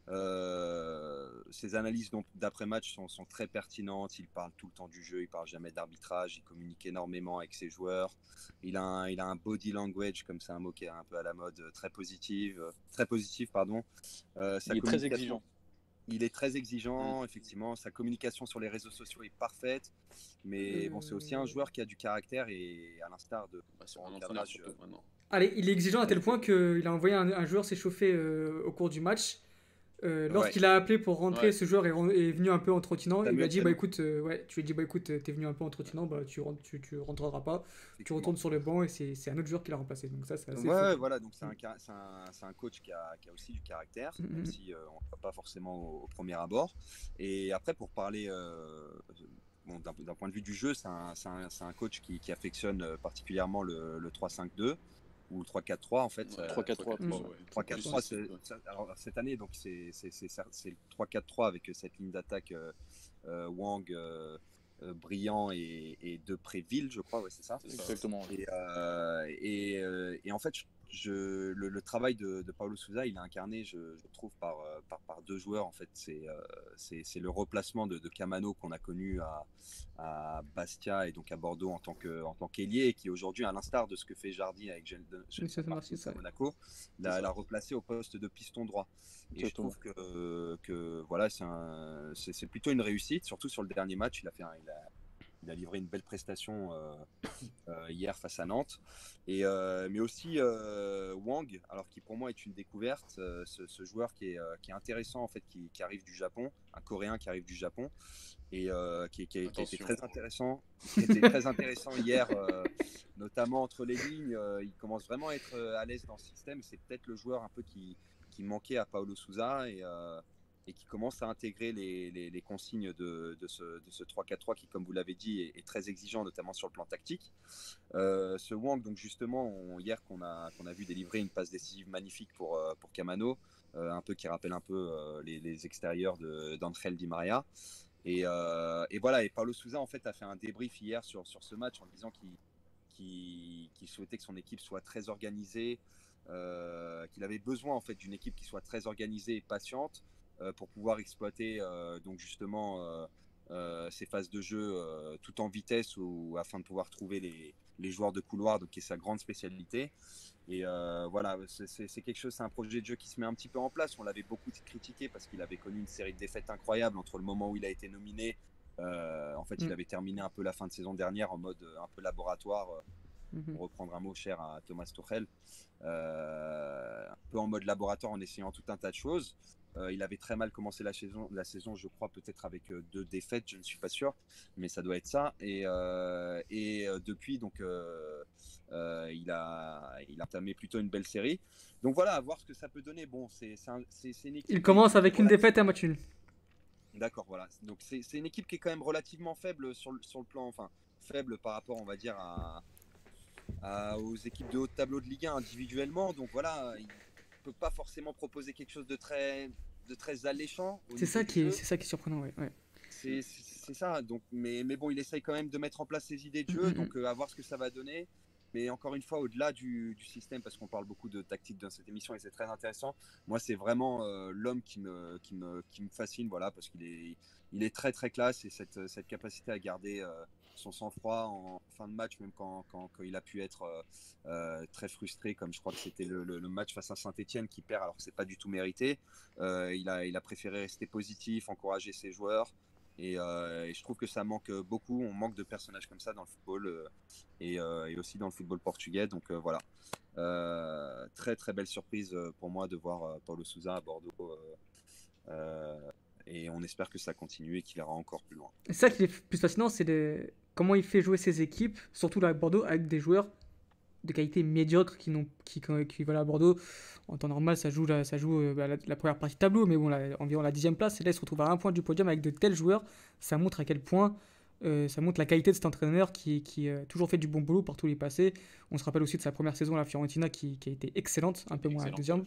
Euh, ses analyses d'après-match sont, sont, très pertinentes. Il parle tout le temps du jeu, il parle jamais d'arbitrage, il communique énormément avec ses joueurs. Il a un, il a un body language, comme c'est un mot qui est un peu à la mode, très positif, très positif pardon. Euh, il est très exigeant. Il est très exigeant, mm. effectivement. Sa communication sur les réseaux sociaux est parfaite, mais bon, c'est aussi un joueur qui a du caractère et à l'instar de bah, son entraîneur Allez, il est exigeant à tel point qu'il a envoyé un, joueur s'échauffer euh, au cours du match euh, lorsqu'il a appelé pour rentrer, ce joueur est, venu un peu en trottinant. Il lui a dit bah écoute, euh, ouais, tu lui as dit bah écoute, t'es venu un peu en trottinant, bah tu, rentres, tu, tu rentreras pas, tu retournes sur le banc et c'est un autre joueur qui l'a remplacé. Donc ça, c'est ouais, voilà, donc c'est un, un, un, coach qui a, qui a, aussi du caractère, mm-hmm. même si euh, on ne voit pas forcément au, premier abord. Et après, pour parler bon, d'un point de vue du jeu, c'est un, un, coach qui, qui affectionne particulièrement le, le 3-5-2 ou 3-4-3 en fait. 3-4-3. 3-4-3. cette année, donc c'est le 3-4-3 avec cette ligne d'attaque euh, euh, Wang, euh, Brillant et, et Depréville, je crois, ouais, c'est ça. Exactement. Et, et, et, en fait, je je, le, travail de, Paulo Souza, il est incarné, je, trouve, par, euh, par, par, deux joueurs. En fait, c'est euh, c'est le replacement de, de Camano qu'on a connu à, à, Bastia et donc à Bordeaux en tant que en tant qu'ailier, et qui aujourd'hui, à l'instar de ce que fait Jardy avec Monaco, l'a replacé au poste de piston droit. Et je trouve que, que voilà, c'est plutôt une réussite, surtout sur le dernier match. Il a fait, il a, il a livré une belle prestation hier face à Nantes. Et, mais aussi Wang, alors qui pour moi est une découverte, ce, joueur qui est, qui est, intéressant en fait, qui, qui, arrive du Japon, un Coréen qui arrive du Japon et qui, qui, a été très intéressant, qui était très intéressant hier, notamment entre les lignes. il commence vraiment à être à l'aise dans ce système. C'est peut-être le joueur un peu qui, qui manquait à Paolo Souza et, qui commence à intégrer les, consignes de, ce, de ce 3-4-3 qui, comme vous l'avez dit, est, très exigeant, notamment sur le plan tactique. Euh, ce Wang, donc justement, hier qu'on a, vu délivrer une passe décisive magnifique pour, euh, pour Kamano, euh, un peu qui rappelle un peu les, les, extérieurs d'Angel Di Maria. Et, voilà, et Paulo Souza en fait a fait un débrief hier sur, ce match en disant qu'il souhaitait que son équipe soit très organisée, qu'il avait besoin en fait d'une équipe qui soit très organisée et patiente, euh, pour pouvoir exploiter euh, donc justement euh, ces phases de jeu tout en vitesse ou afin de pouvoir trouver les, les joueurs de couloir, donc qui est sa grande spécialité. Et voilà, c'est quelque chose, c'est un projet de jeu qui se met un petit peu en place. On l'avait beaucoup critiqué parce qu'il avait connu une série de défaites incroyables entre le moment où il a été nominé. en fait, il mm. avait terminé un peu la fin de saison dernière en mode un peu laboratoire, mm-hmm. pour reprendre un mot cher à Thomas Tuchel, un peu en mode laboratoire en essayant tout un tas de choses. Euh, il avait très mal commencé la saison, la saison je crois, peut-être avec euh, deux défaites, je ne suis pas sûr, mais ça doit être ça. Et, euh, et depuis, donc, il, a, il a entamé plutôt une belle série. Donc voilà, à voir ce que ça peut donner. Bon, c'est une équipe. Il commence avec une défaite et un match nul. D'accord, voilà. Donc c'est une équipe qui est quand même relativement faible sur le, sur le plan, enfin, faible par rapport, on va dire, à, aux équipes de haut tableau de Ligue 1 individuellement. Donc voilà, il peut pas forcément proposer quelque chose de très, de très alléchant. C'est ça, qui est, c'est ça qui est surprenant, ouais. C'est, ça, donc, mais, mais bon, il essaye quand même de mettre en place ses idées de jeu, donc euh, à voir ce que ça va donner. Mais encore une fois, au-delà du, du, système, parce qu'on parle beaucoup de tactique dans cette émission et c'est très intéressant, moi, c'est vraiment euh, l'homme qui me, qui, me, qui me fascine, voilà, parce qu'il est, il est très très classe et cette, cette capacité à garder euh, son sang-froid en fin de match, même quand, quand, il a pu être euh, euh, très frustré, comme je crois que c'était le, match face à Saint-Etienne qui perd alors que c'est pas du tout mérité. Euh, il, a, il a préféré rester positif, encourager ses joueurs. Et, je trouve que ça manque beaucoup. On manque de personnages comme ça dans le football et, aussi dans le football portugais. Donc voilà, très très belle surprise pour moi de voir Paulo Souza à Bordeaux et on espère que ça continue et qu'il ira encore plus loin. C'est ça qui est plus fascinant, c'est de... comment il fait jouer ses équipes, surtout là à Bordeaux, avec des joueurs de qualité médiocre qui, n'ont, qui, qui voilà, à Bordeaux. En temps normal, ça joue, la, ça joue euh, bah, la, première partie de tableau, mais bon, là, environ la dixième place. Et là, il se retrouve à un point du podium avec de tels joueurs. Ça montre à quel point euh, ça montre la qualité de cet entraîneur qui, qui a toujours fait du bon boulot par tous les passés. On se rappelle aussi de sa première saison à la Fiorentina qui, qui a été excellente, un peu moins à la deuxième,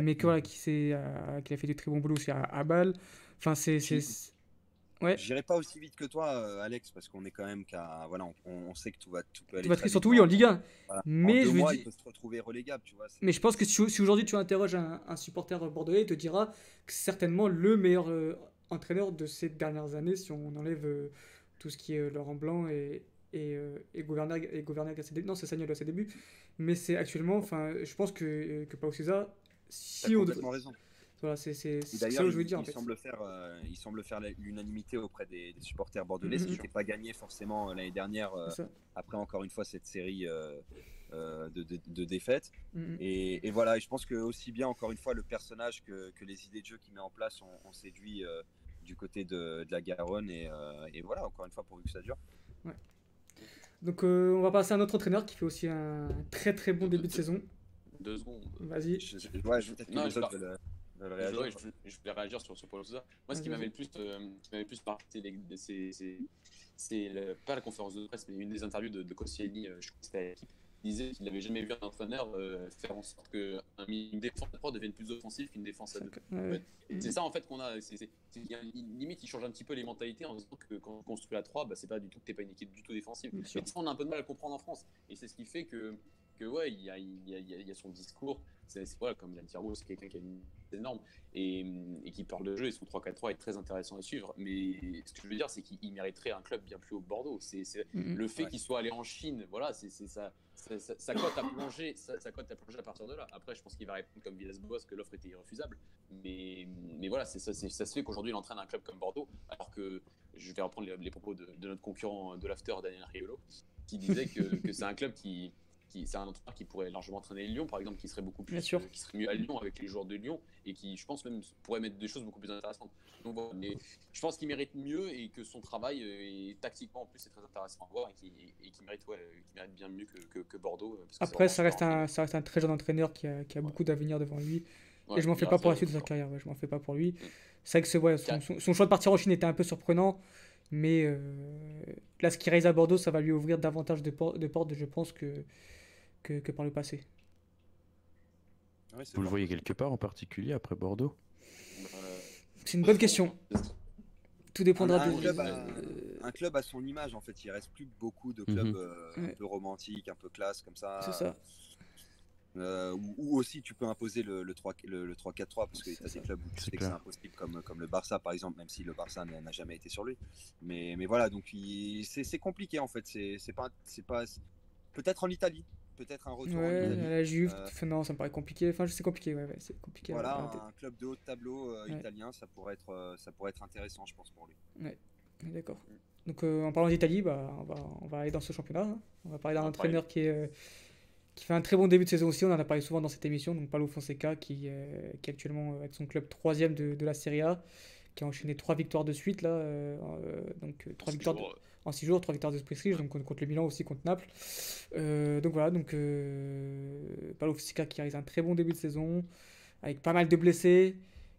mais que, voilà, qui, euh, qui a fait du très bon boulot aussi à, à Bâle. Enfin, c'est. Ouais. J'irai pas aussi vite que toi, euh, Alex, parce qu'on est quand même qu'à. Voilà, on, sait que tout va, tout peut aller. Tout va surtout, oui, en Ligue 1. Mais je mois, il peut se retrouver relégable, tu vois. Mais je pense que si, aujourd'hui tu interroges un, un, supporter bordelais, il te dira que c'est certainement le meilleur entraîneur de ces dernières années, si on enlève tout ce qui est Laurent Blanc et, et, et gouverneur, et à ses débuts. Non, c'est Sagnol à ses débuts. Mais c'est actuellement, enfin, je pense que, que Pau César, si on. complètement raison. Voilà, c'est ce que je veux dire. Il, semble faire, euh, il semble faire l'unanimité auprès des, supporters bordelais, ce qui n'était pas gagné forcément euh, l'année dernière, euh, après encore une fois cette série de, de, défaites. et, et, voilà, je pense que aussi bien encore une fois le personnage que, que les idées de jeu qu'il met en place ont, séduit du côté de, de la Garonne. Et, et, voilà, encore une fois, pourvu que ça dure. Ouais. Donc on va passer à un autre entraîneur qui fait aussi un très très bon début de saison. Deux secondes. Vas-y. Ouais, je, je, vais réagir sur ce Sousa. Moi, ce qui m'avait le plus, euh, qui plus marqué, c'est pas la conférence de presse, mais une des interviews de, de Koscielny, euh, je crois que c'était il disait qu'il n'avait jamais vu un entraîneur euh, faire en sorte qu'une défense à 3 devienne plus offensive qu'une défense à 2. C'est ça en fait qu'on a. limite, il change un petit peu les mentalités en disant que quand on construit à 3, bah, c'est pas du tout que tu pas une équipe du tout défensive. Mais ça, on a un peu de mal à comprendre en France. Et c'est ce qui fait que que ouais, il y a, il y a, il y a son discours. C'est voilà, comme l'a dit c'est quelqu'un qui a une énorme et, et, qui parle de jeu. Et son 3-4-3 est très intéressant à suivre. Mais ce que je veux dire, c'est qu'il mériterait un club bien plus haut que Bordeaux. C'est mm-hmm. le fait qu'il soit allé en Chine. Voilà, c'est ça. Sa, cote a plongé, sa, cote a plongé à partir de là. Après, je pense qu'il va répondre comme Villas-Boas que l'offre était irréfusable. Mais, mais voilà, ça, ça se fait qu'aujourd'hui il entraîne un club comme Bordeaux, alors que je vais reprendre les, propos de, notre concurrent de l'after, Daniel Riolo, qui disait que, que c'est un club qui, c'est un entraîneur qui pourrait largement entraîner Lyon, par exemple, qui serait beaucoup plus, sûr. qui serait mieux à Lyon avec les joueurs de Lyon et qui, je pense même, pourrait mettre des choses beaucoup plus intéressantes. Donc voilà, mais je pense qu'il mérite mieux et que son travail euh, est tactiquement en plus c'est très intéressant à voir et qu'il qui mérite, ouais, mérite bien mieux que, que, Bordeaux. Euh, Après, ça reste, un, ça reste un très jeune entraîneur qui a, qui a beaucoup d'avenir devant lui. et je m'en fais pas pour la suite de sa carrière, je m'en fais pas pour lui. Mm. C'est vrai que son, son, choix de partir en Chine était un peu surprenant. Mais euh, là, ce qu'il réalise à Bordeaux, ça va lui ouvrir davantage de, de portes, je pense, que, que, par le passé. Vous le voyez quelque part en particulier après Bordeaux? C'est une bonne question. Tout dépendra un, de. Club à, un club à son image, en fait. Il reste plus beaucoup de clubs mhm. euh, un peu romantiques, un peu classe, comme ça. C'est ça. Euh, ou, aussi tu peux imposer le, le 3-4-3 le, parce que tu as des clubs où tu sais que c'est impossible comme, comme le Barça par exemple même si le Barça n'a jamais été sur lui mais, mais voilà donc c'est compliqué en fait c'est pas, pas peut-être en Italie peut-être un retour. Ouais, la Juve, euh, non, ça me paraît compliqué. Enfin, c'est compliqué, ouais, ouais c'est compliqué. Voilà, un club de haut de tableau euh, italien, ça pourrait, être, euh, ça pourrait être intéressant, je pense, pour lui. Ouais, d'accord. Donc, en parlant d'Italie, bah, on, va, on va aller dans ce championnat. Hein. On va parler d'un entraîneur qui, est, qui fait un très bon début de saison aussi. On en a parlé souvent dans cette émission. Donc, Paulo Fonseca, qui, qui actuellement avec son club troisième de, de la Serie A, qui a enchaîné trois victoires de suite là. donc, trois victoires. De en 6 jours, 3 victoires de prestige, donc contre le Milan aussi, contre Naples. Euh, donc voilà, donc euh, Paulo Fisica qui réalise un très bon début de saison, avec pas mal de blessés.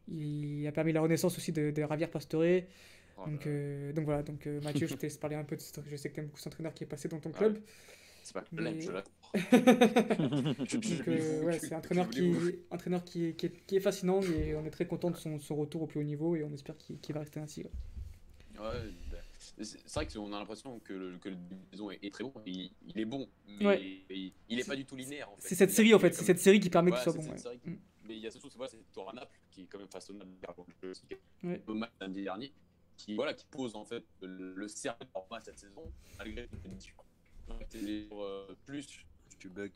Il a permis la renaissance aussi de, de Javier Pastore. Oh donc, euh, donc voilà, donc euh, Mathieu, je t'ai parlé un peu de Je sais que tu aimes beaucoup cet entraîneur qui est passé dans ton club. C'est pas le mais... je donc, ouais, c'est un entraîneur, qui, entraîneur qui, qui, est, qui, est, fascinant et on est très content de son, son retour au plus haut niveau et on espère qu'il va rester ainsi. Ouais, bah, c'est vrai qu'on a l'impression que le, que le saison est, très bon. Il, il est bon, mais il, n'est est pas du tout linéaire. En fait. C'est cette série en fait, c'est cette série qui permet qu'il soit bon. Mm. Mais il y a surtout voilà, cette victoire à Naples qui est quand même façonnable ouais. au match lundi dernier, qui voilà, qui pose en fait le, le cercle pour cette saison malgré les conditions. Euh, plus tu bugs.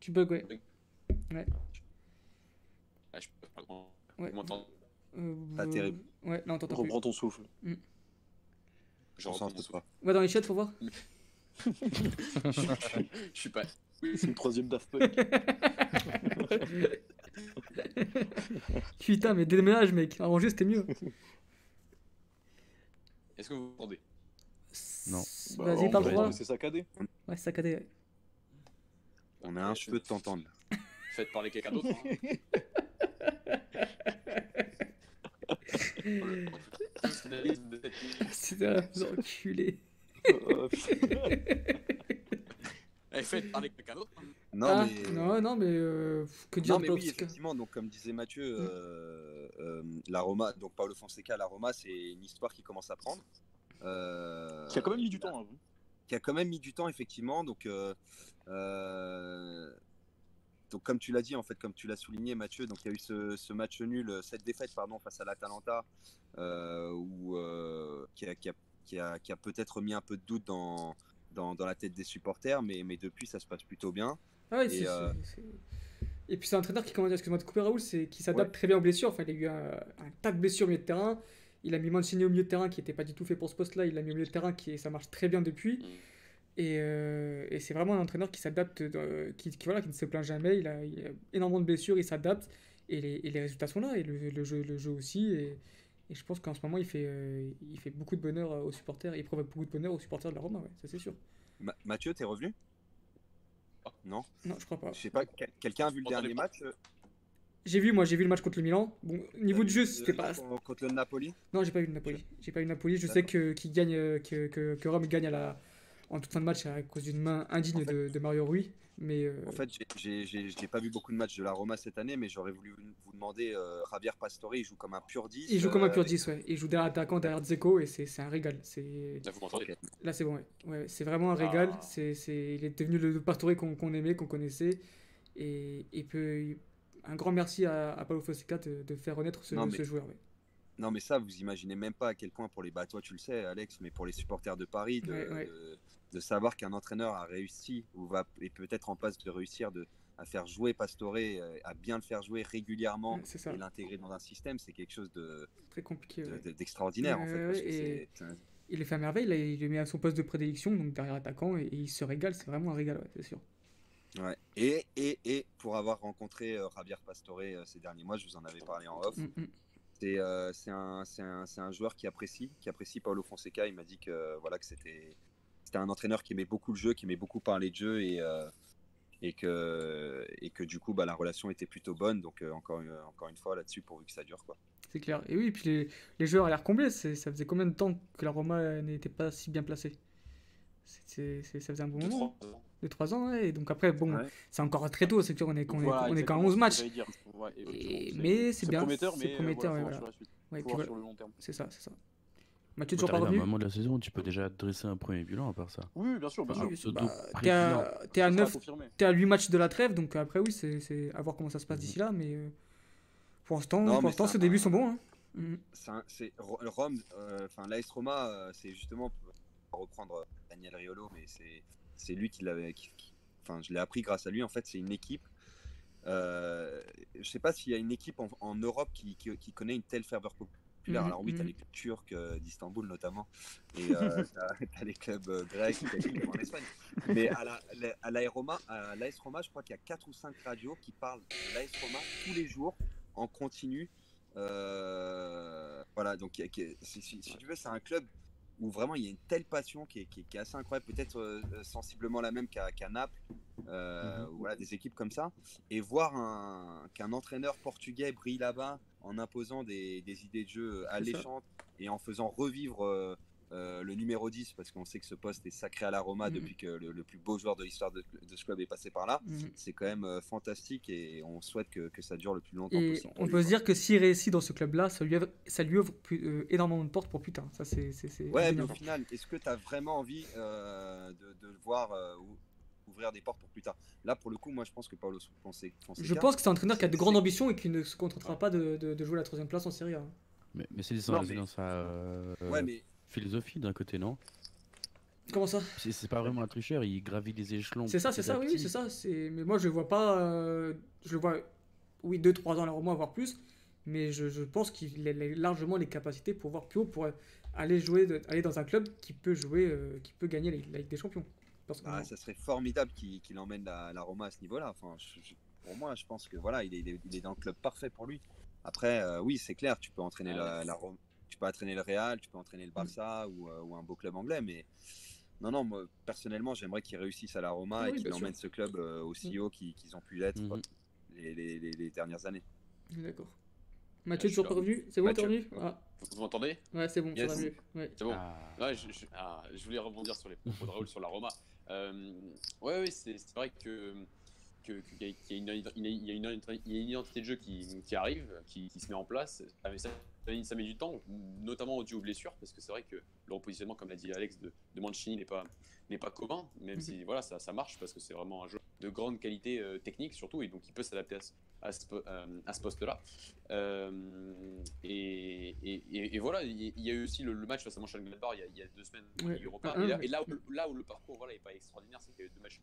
Tu bugs ouais. Ouais. Ah, je peux pas ouais. m'entendre. Euh, pas terrible. Ouais, non, t'entends Reprends ton souffle. Mm. J'en sens ce soir. Va dans les chats, faut voir. je suis pas. C'est le troisième Daft Punk. Putain, mais déménage, mec. Arranger, c'était mieux. Est-ce que vous entendez Non. Vas-y, parle moi C'est saccadé. Ouais, saccadé. Ouais. On a un cheveu de t'entendre. Faites parler quelqu'un d'autre. Hein. C'est un enculé. Elle fait parler quelqu'un d'autre. Hein. Non, ah, mais... non, non, mais euh, que dire non, mais oui, effectivement, donc comme disait Mathieu, mm. euh, euh, la Roma, donc Paolo Fonseca, la Roma, c'est une histoire qui commence à prendre. Euh, qui a quand même mis du temps. Hein, qui a quand même mis du temps, effectivement. Donc, euh, donc comme tu l'as dit, en fait, comme tu l'as souligné, Mathieu, donc il y a eu ce, match nul, cette défaite, pardon, face à l'Atalanta, euh, euh, qui a, qui a, qui a, qui a peut-être mis un peu de doute dans, dans, dans, la tête des supporters, mais, mais depuis, ça se passe plutôt bien. Ah et, euh, et, puis c'est un entraîneur qui, comment dire, excuse-moi de couper Raoul, qui s'adapte très bien aux blessures. Enfin, il a eu un, tas de blessures au milieu de terrain. Il a mis Mancini au milieu de terrain qui n'était pas du tout fait pour ce poste-là. Il l'a mis au milieu de terrain qui ça marche très bien depuis. Mm. Euh, et, c'est vraiment un entraîneur qui s'adapte, qui, voilà, qui ne se plaint jamais. Il a, énormément de blessures, il s'adapte. Et les, et les, résultats sont là, et le, jeu, le jeu aussi. Et, et je pense qu'en ce moment, il fait, euh, il fait beaucoup de bonheur aux supporters. Il provoque beaucoup de bonheur aux supporters de la Roma, ouais, ça c'est sûr. Mathieu, t'es revenu? Non? Non, je crois pas. Je sais pas, quelqu'un a vu le dernier match euh? J'ai vu, moi, j'ai vu le match contre le Milan. Bon, niveau de jeu, c'était pas. Contre le Napoli? Non, j'ai pas vu le Napoli. J'ai pas vu le Napoli. Je sais que, gagne, que, que, Rome gagne à la, en toute fin de match à cause d'une main indigne de, Mario Rui. Mais euh, En fait, je n'ai pas vu beaucoup de matchs de la Roma cette année, mais j'aurais voulu vous demander, euh, Javier Pastore, il joue comme un pur 10 Il joue comme un pur 10, ouais. Il joue derrière attaquant, derrière Zeko, et c'est un régal. Là, Là c'est bon, ouais. ouais c'est vraiment un régal. Ah. C'est il est devenu le Pastore qu'on aimait, qu'on connaissait. Et, et peut, un grand merci à, à Paulo Fonseca de, de, faire renaître ce, ce joueur. Ouais. Non, mais ça, vous imaginez même pas à quel point pour les. Bah, toi, tu le sais, Alex, mais pour les supporters de Paris, de, de, savoir qu'un entraîneur a réussi ou va et peut-être en passe de réussir de, à faire jouer Pastore, euh, à bien le faire jouer régulièrement et l'intégrer dans un système, c'est quelque chose de très compliqué, d'extraordinaire en fait. il est fait à merveille, il est mis à son poste de prédilection, donc derrière attaquant, et, il se régale, c'est vraiment un régal, c'est sûr. Ouais. Et, et, et, pour avoir rencontré euh, Javier Pastore euh, ces derniers mois, je vous en avais parlé en off. Mm, Euh, c'est un, un, un, joueur qui apprécie, qui apprécie Paulo Fonseca. Il m'a dit que voilà que c'était un entraîneur qui aimait beaucoup le jeu, qui aimait beaucoup parler de jeu et, euh, et, que, et que du coup bah, la relation était plutôt bonne. Donc euh, encore, encore une fois là-dessus pourvu que ça dure. quoi. C'est clair. Et oui, puis les, les joueurs à l'air comblés. Ça faisait combien de temps que la Roma n'était pas si bien placée? C'est, ça faisait un bon moment. De 3 ans, ouais. Et donc après, bon, c'est encore très tôt, c'est sûr, on est, on est, on est qu'à 11 matchs. mais c'est bien. Prometteur, mais prometteur, voilà, ouais, sur le long terme. C'est ça, c'est ça. Mathieu, toujours pas revenu. À un moment de la saison, tu peux déjà dresser un premier bilan à part ça. Oui, bien sûr. Bien sûr. Bah, t'es à, es à 9, t'es à 8 matchs de la trêve, donc après, oui, c'est à voir comment ça se passe d'ici là, mais euh, pour l'instant, pour l'instant, ces débuts sont bons. Hein. Mhm. C'est Rome, euh, enfin l'AS Roma, euh, c'est justement reprendre Daniel Riolo, mais c'est lui qui l'avait. Enfin, je l'ai appris grâce à lui. En fait, c'est une équipe. Euh, je sais pas s'il y a une équipe en, Europe qui, qui, connaît une telle ferveur populaire. Mhm, Alors oui, tu as les clubs turcs euh, d'Istanbul notamment, et euh, tu as, les clubs euh, grecs en Espagne. Mais à la, à l'AS Roma, Roma, je crois qu'il y a 4 ou 5 radios qui parlent de l'AS Roma tous les jours en continu. voilà, donc si, si, tu veux, c'est un club où vraiment il y a une telle passion qui est, qui est, assez incroyable, peut-être euh, sensiblement la même qu'à Naples, euh, mhm. voilà, des équipes comme ça, et voir qu'un entraîneur portugais brille là-bas en imposant des, des, idées de jeu alléchantes et en faisant revivre euh, le numéro 10, parce qu'on sait que ce poste est sacré à la Roma mhm. depuis que le, plus beau joueur de l'histoire de, ce club est passé par là. Mhm. C'est quand même euh, fantastique et on souhaite que, que, ça dure le plus longtemps possible. On peut se dire que s'il réussit dans ce club-là, ça lui ouvre, ça lui ouvre euh, énormément de portes pour plus tard. Ça, c'est, ouais, mais au final, est-ce que tu as vraiment envie de, le voir ouvrir des portes pour plus tard? Là, pour le coup, moi, je pense que Paulo Fonseca. Je pense que c'est un entraîneur qui a de grandes ambitions et qui ne se contentera pas de, de, jouer la troisième place en Serie A. Mais, mais c'est dans sa. Ouais, mais philosophie d'un côté, non? Comment ça? C'est pas vraiment un tricheur, il gravit les échelons. C'est ça, c'est ça, oui, c'est ça. Mais moi, je le vois pas. Euh, je le vois, oui, 2-3 ans alors moins, voire plus. Mais je, je pense qu'il a largement les capacités pour voir plus haut, pour aller jouer, aller dans un club qui peut jouer, euh, qui peut gagner la, Ligue des Champions. Ah, ça serait formidable qu'il emmène la, la, Roma à ce niveau-là. Enfin, pour moi, je pense que voilà, il est, il est, dans le club parfait pour lui. Après, euh, oui, c'est clair, tu peux entraîner ah la, la, tu peux entraîner le Real, tu peux entraîner le Barça euh, ou, un beau club anglais, mais non, non, moi, personnellement, j'aimerais qu'ils réussissent à la Roma et qu'ils emmènent ce club euh, aussi mm. haut qu'ils ont pu l'être mm-hmm. les, dernières années. D'accord. Mathieu, toujours pas revenu C'est bon, t'es revenu? Ah. Vous m'entendez? Ouais, c'est bon, yes. ça Ouais. C'est bon. Ah. je, ah, je, voulais rebondir sur les propos de Raoul sur la Roma. Euh, ouais, ouais, c'est vrai que qu'il y, a une identité de jeu qui, qui arrive, qui, qui, se met en place. mais ça, ça met du temps, notamment dû aux blessures, parce que c'est vrai que le repositionnement, comme l'a dit Alex, de, de Mancini n'est pas, n'est pas commun, même si voilà, ça, ça marche, parce que c'est vraiment un jeu de grande qualité euh, technique, surtout, et donc il peut s'adapter à, à, ce, euh, ce poste-là. Euh, et, et, et, voilà, il y, a eu aussi le, match face à Mönchengladbach il, il y a deux semaines, et, là, où, là où le parcours voilà, n'est pas extraordinaire, c'est qu'il y a eu deux matchs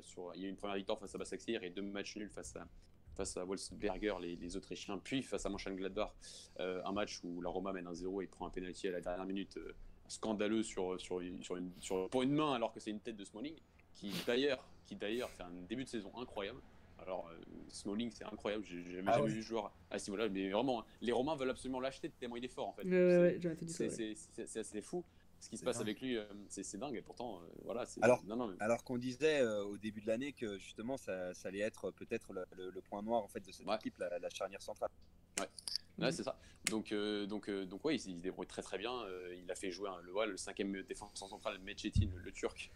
sur, il y a eu une première victoire face à Basaksehir et deux matchs nuls face à, face à Wolfsberger, les, les Autrichiens, puis face à Mönchengladbach, euh, un match où la Roma mène un 0 et prend un penalty à la dernière minute euh, scandaleux sur, sur, sur, une, sur, pour une main alors que c'est une tête de Smalling, qui d'ailleurs, qui d'ailleurs fait un début de saison incroyable. Alors, euh, Smalling, c'est incroyable, j'ai jamais, ah jamais vu joueur à ce niveau-là, mais vraiment, hein, les Romains veulent absolument l'acheter tellement il est fort en fait. c'est assez fou ce qui se passe avec lui, euh, c'est dingue. Et pourtant, euh, voilà. Alors, alors qu'on disait euh, au début de l'année que justement, ça, ça allait être peut-être le, point noir en fait de cette équipe, la, charnière centrale. Ouais, c'est ça. Donc, euh, donc, euh, donc ouais, il, se débrouille très très bien. Euh, il a fait jouer le, le cinquième défenseur central, Mechetin, le, le Turc,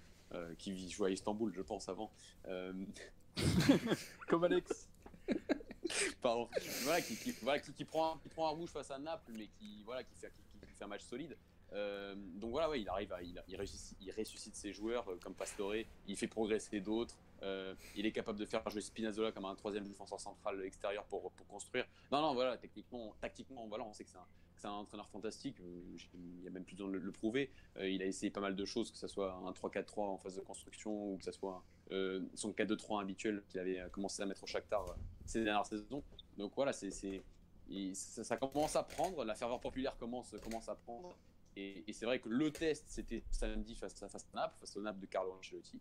qui jouait à Istanbul, je pense, avant. Comme Alex. Pardon. Voilà, qui, qui, voilà, qui, prend, qui prend un rouge face à Naples, mais qui, voilà, qui, fait, qui, fait un match solide. Euh, donc voilà, ouais, il arrive, il, il, ressuscite, il, ressuscite, ses joueurs euh, comme Pastore, il fait progresser d'autres, euh, il est capable de faire jouer Spinazzola comme un troisième défenseur central extérieur pour, construire. Non, non, voilà, techniquement, tactiquement, voilà, on sait que c'est un, entraîneur fantastique, il y a même plus besoin de le, prouver. il a essayé pas mal de choses, que ce soit un 3-4-3 en phase de construction ou que ce soit son 4-2-3 habituel qu'il avait commencé à mettre au Shakhtar ces dernières saisons. Donc voilà, ça, commence à prendre, la ferveur populaire commence à prendre. Et, c'est vrai que le test, c'était samedi face à, face à Naples, face au Naples de Carlo Ancelotti.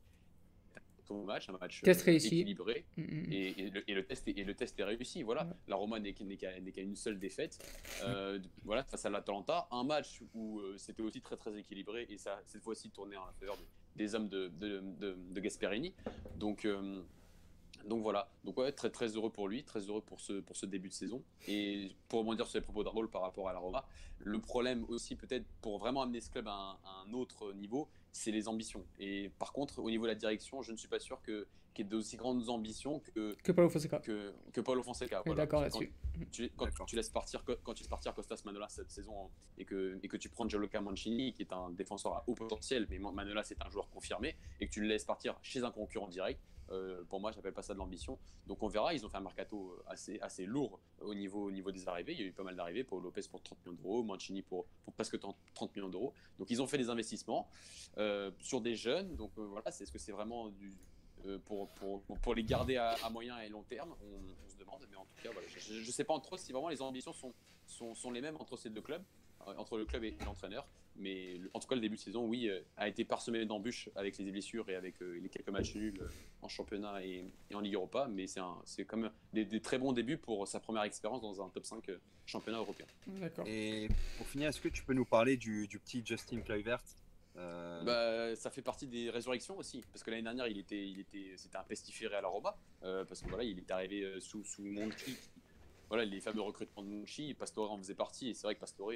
Un match, un match test réussi. équilibré. Mm, mm, mm. Et, le, test est, et le test est réussi. Voilà, la Roma n'est qu'à une seule défaite. Euh, voilà, face à l'Atalanta, un match où euh, c'était aussi très très équilibré et ça cette fois-ci tourné en faveur des, hommes de, de, de, Gasperini. Donc euh, donc voilà, donc ouais, très très heureux pour lui, très heureux pour ce, pour ce début de saison. Et pour dire sur les propos d'Arnold par rapport à la Roma, le problème aussi peut-être pour vraiment amener ce club à un, autre niveau, c'est les ambitions. Et par contre, au niveau de la direction, je ne suis pas sûr que qu'il y ait d'aussi grandes ambitions que que Paulo Fonseca. Que, que Paulo Fonseca. D'accord là-dessus. Quand, tu laisses partir quand tu laisses partir Costas Manolas cette saison et que et que tu prends Gianluca Mancini qui est un défenseur à haut potentiel, mais Manolas c'est un joueur confirmé et que tu le laisses partir chez un concurrent direct, euh, pour moi, je n'appelle pas ça de l'ambition. Donc on verra. Ils ont fait un mercato euh, assez, assez lourd au niveau, au niveau des arrivées. Il y a eu pas mal d'arrivées. Pour Lopez pour 30 millions d'euros, Mancini pour, presque 30 millions d'euros. Donc ils ont fait des investissements euh, sur des jeunes. Donc voilà, c'est ce que c'est vraiment pour, pour, pour, les garder à, moyen et long terme on, se demande. Mais en tout cas, je ne sais pas entre si vraiment les ambitions sont, sont, sont les mêmes entre ces deux clubs, entre le club et l'entraîneur. Mais en tout cas, le début de saison, oui, euh, a été parsemé d'embûches avec les blessures et avec euh, les quelques matchs nuls euh, en championnat et, en Ligue Europa. Mais c'est comme des, des, très bons débuts pour sa première expérience dans un top 5 championnat européen. Et pour finir, est-ce que tu peux nous parler du, petit Justin Kluivert bah, ça fait partie des résurrections aussi, parce que l'année dernière, il était, il était, c'était un pestiféré à la Roma, parce que voilà, il est arrivé sous, sous Monchi, voilà, les fameux recrutements de Monchi, Pastore en faisait partie, et c'est vrai que Pastore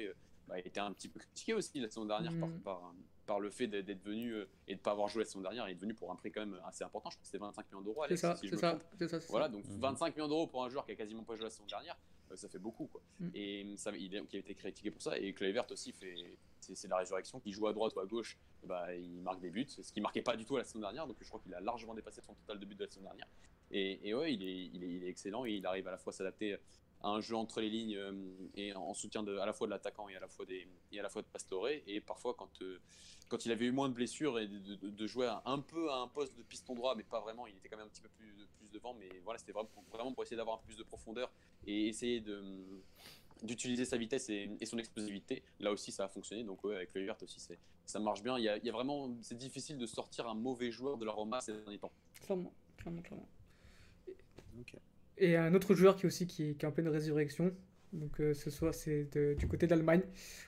bah, était un petit peu critiqué aussi la saison dernière par, mm. par, par, le fait d'être venu euh, et de ne pas avoir joué la saison dernière. Il est venu pour un prix quand même assez important. Je crois que c'était 25 millions d'euros. C'est ça, c'est ça, ça, Voilà, donc 25 mm. millions d'euros pour un joueur qui a quasiment pas joué la saison dernière, euh, ça fait beaucoup. Quoi. Mm. Et ça, il, a, a été critiqué pour ça. Et Kluivert aussi, fait, c'est la résurrection. Qui joue à droite ou à gauche, bah, il marque des buts. Ce qui marquait pas du tout la saison dernière. Donc je crois qu'il a largement dépassé son total de buts de la saison dernière. Et, et ouais, il est, il, est, il est, excellent. Et il arrive à la fois s'adapter un jeu entre les lignes euh, et en soutien de, à la fois de l'attaquant et à la fois des et à la fois de Pastore. Et parfois quand euh, quand il avait eu moins de blessures et de, jouer un peu à un poste de piston droit mais pas vraiment il était quand même un petit peu plus, plus devant. Mais voilà c'était vraiment, vraiment pour essayer d'avoir un peu plus de profondeur et essayer de d'utiliser sa vitesse et, son explosivité. Là aussi ça a fonctionné. Donc ouais, avec le Vert aussi ça marche bien. Il y, a, il y a vraiment c'est difficile de sortir un mauvais joueur de la Roma ces derniers temps. Clairement clairement clairement et un autre joueur qui aussi qui, est en pleine résurrection. Donc euh, ce soir c'est du côté d'Allemagne,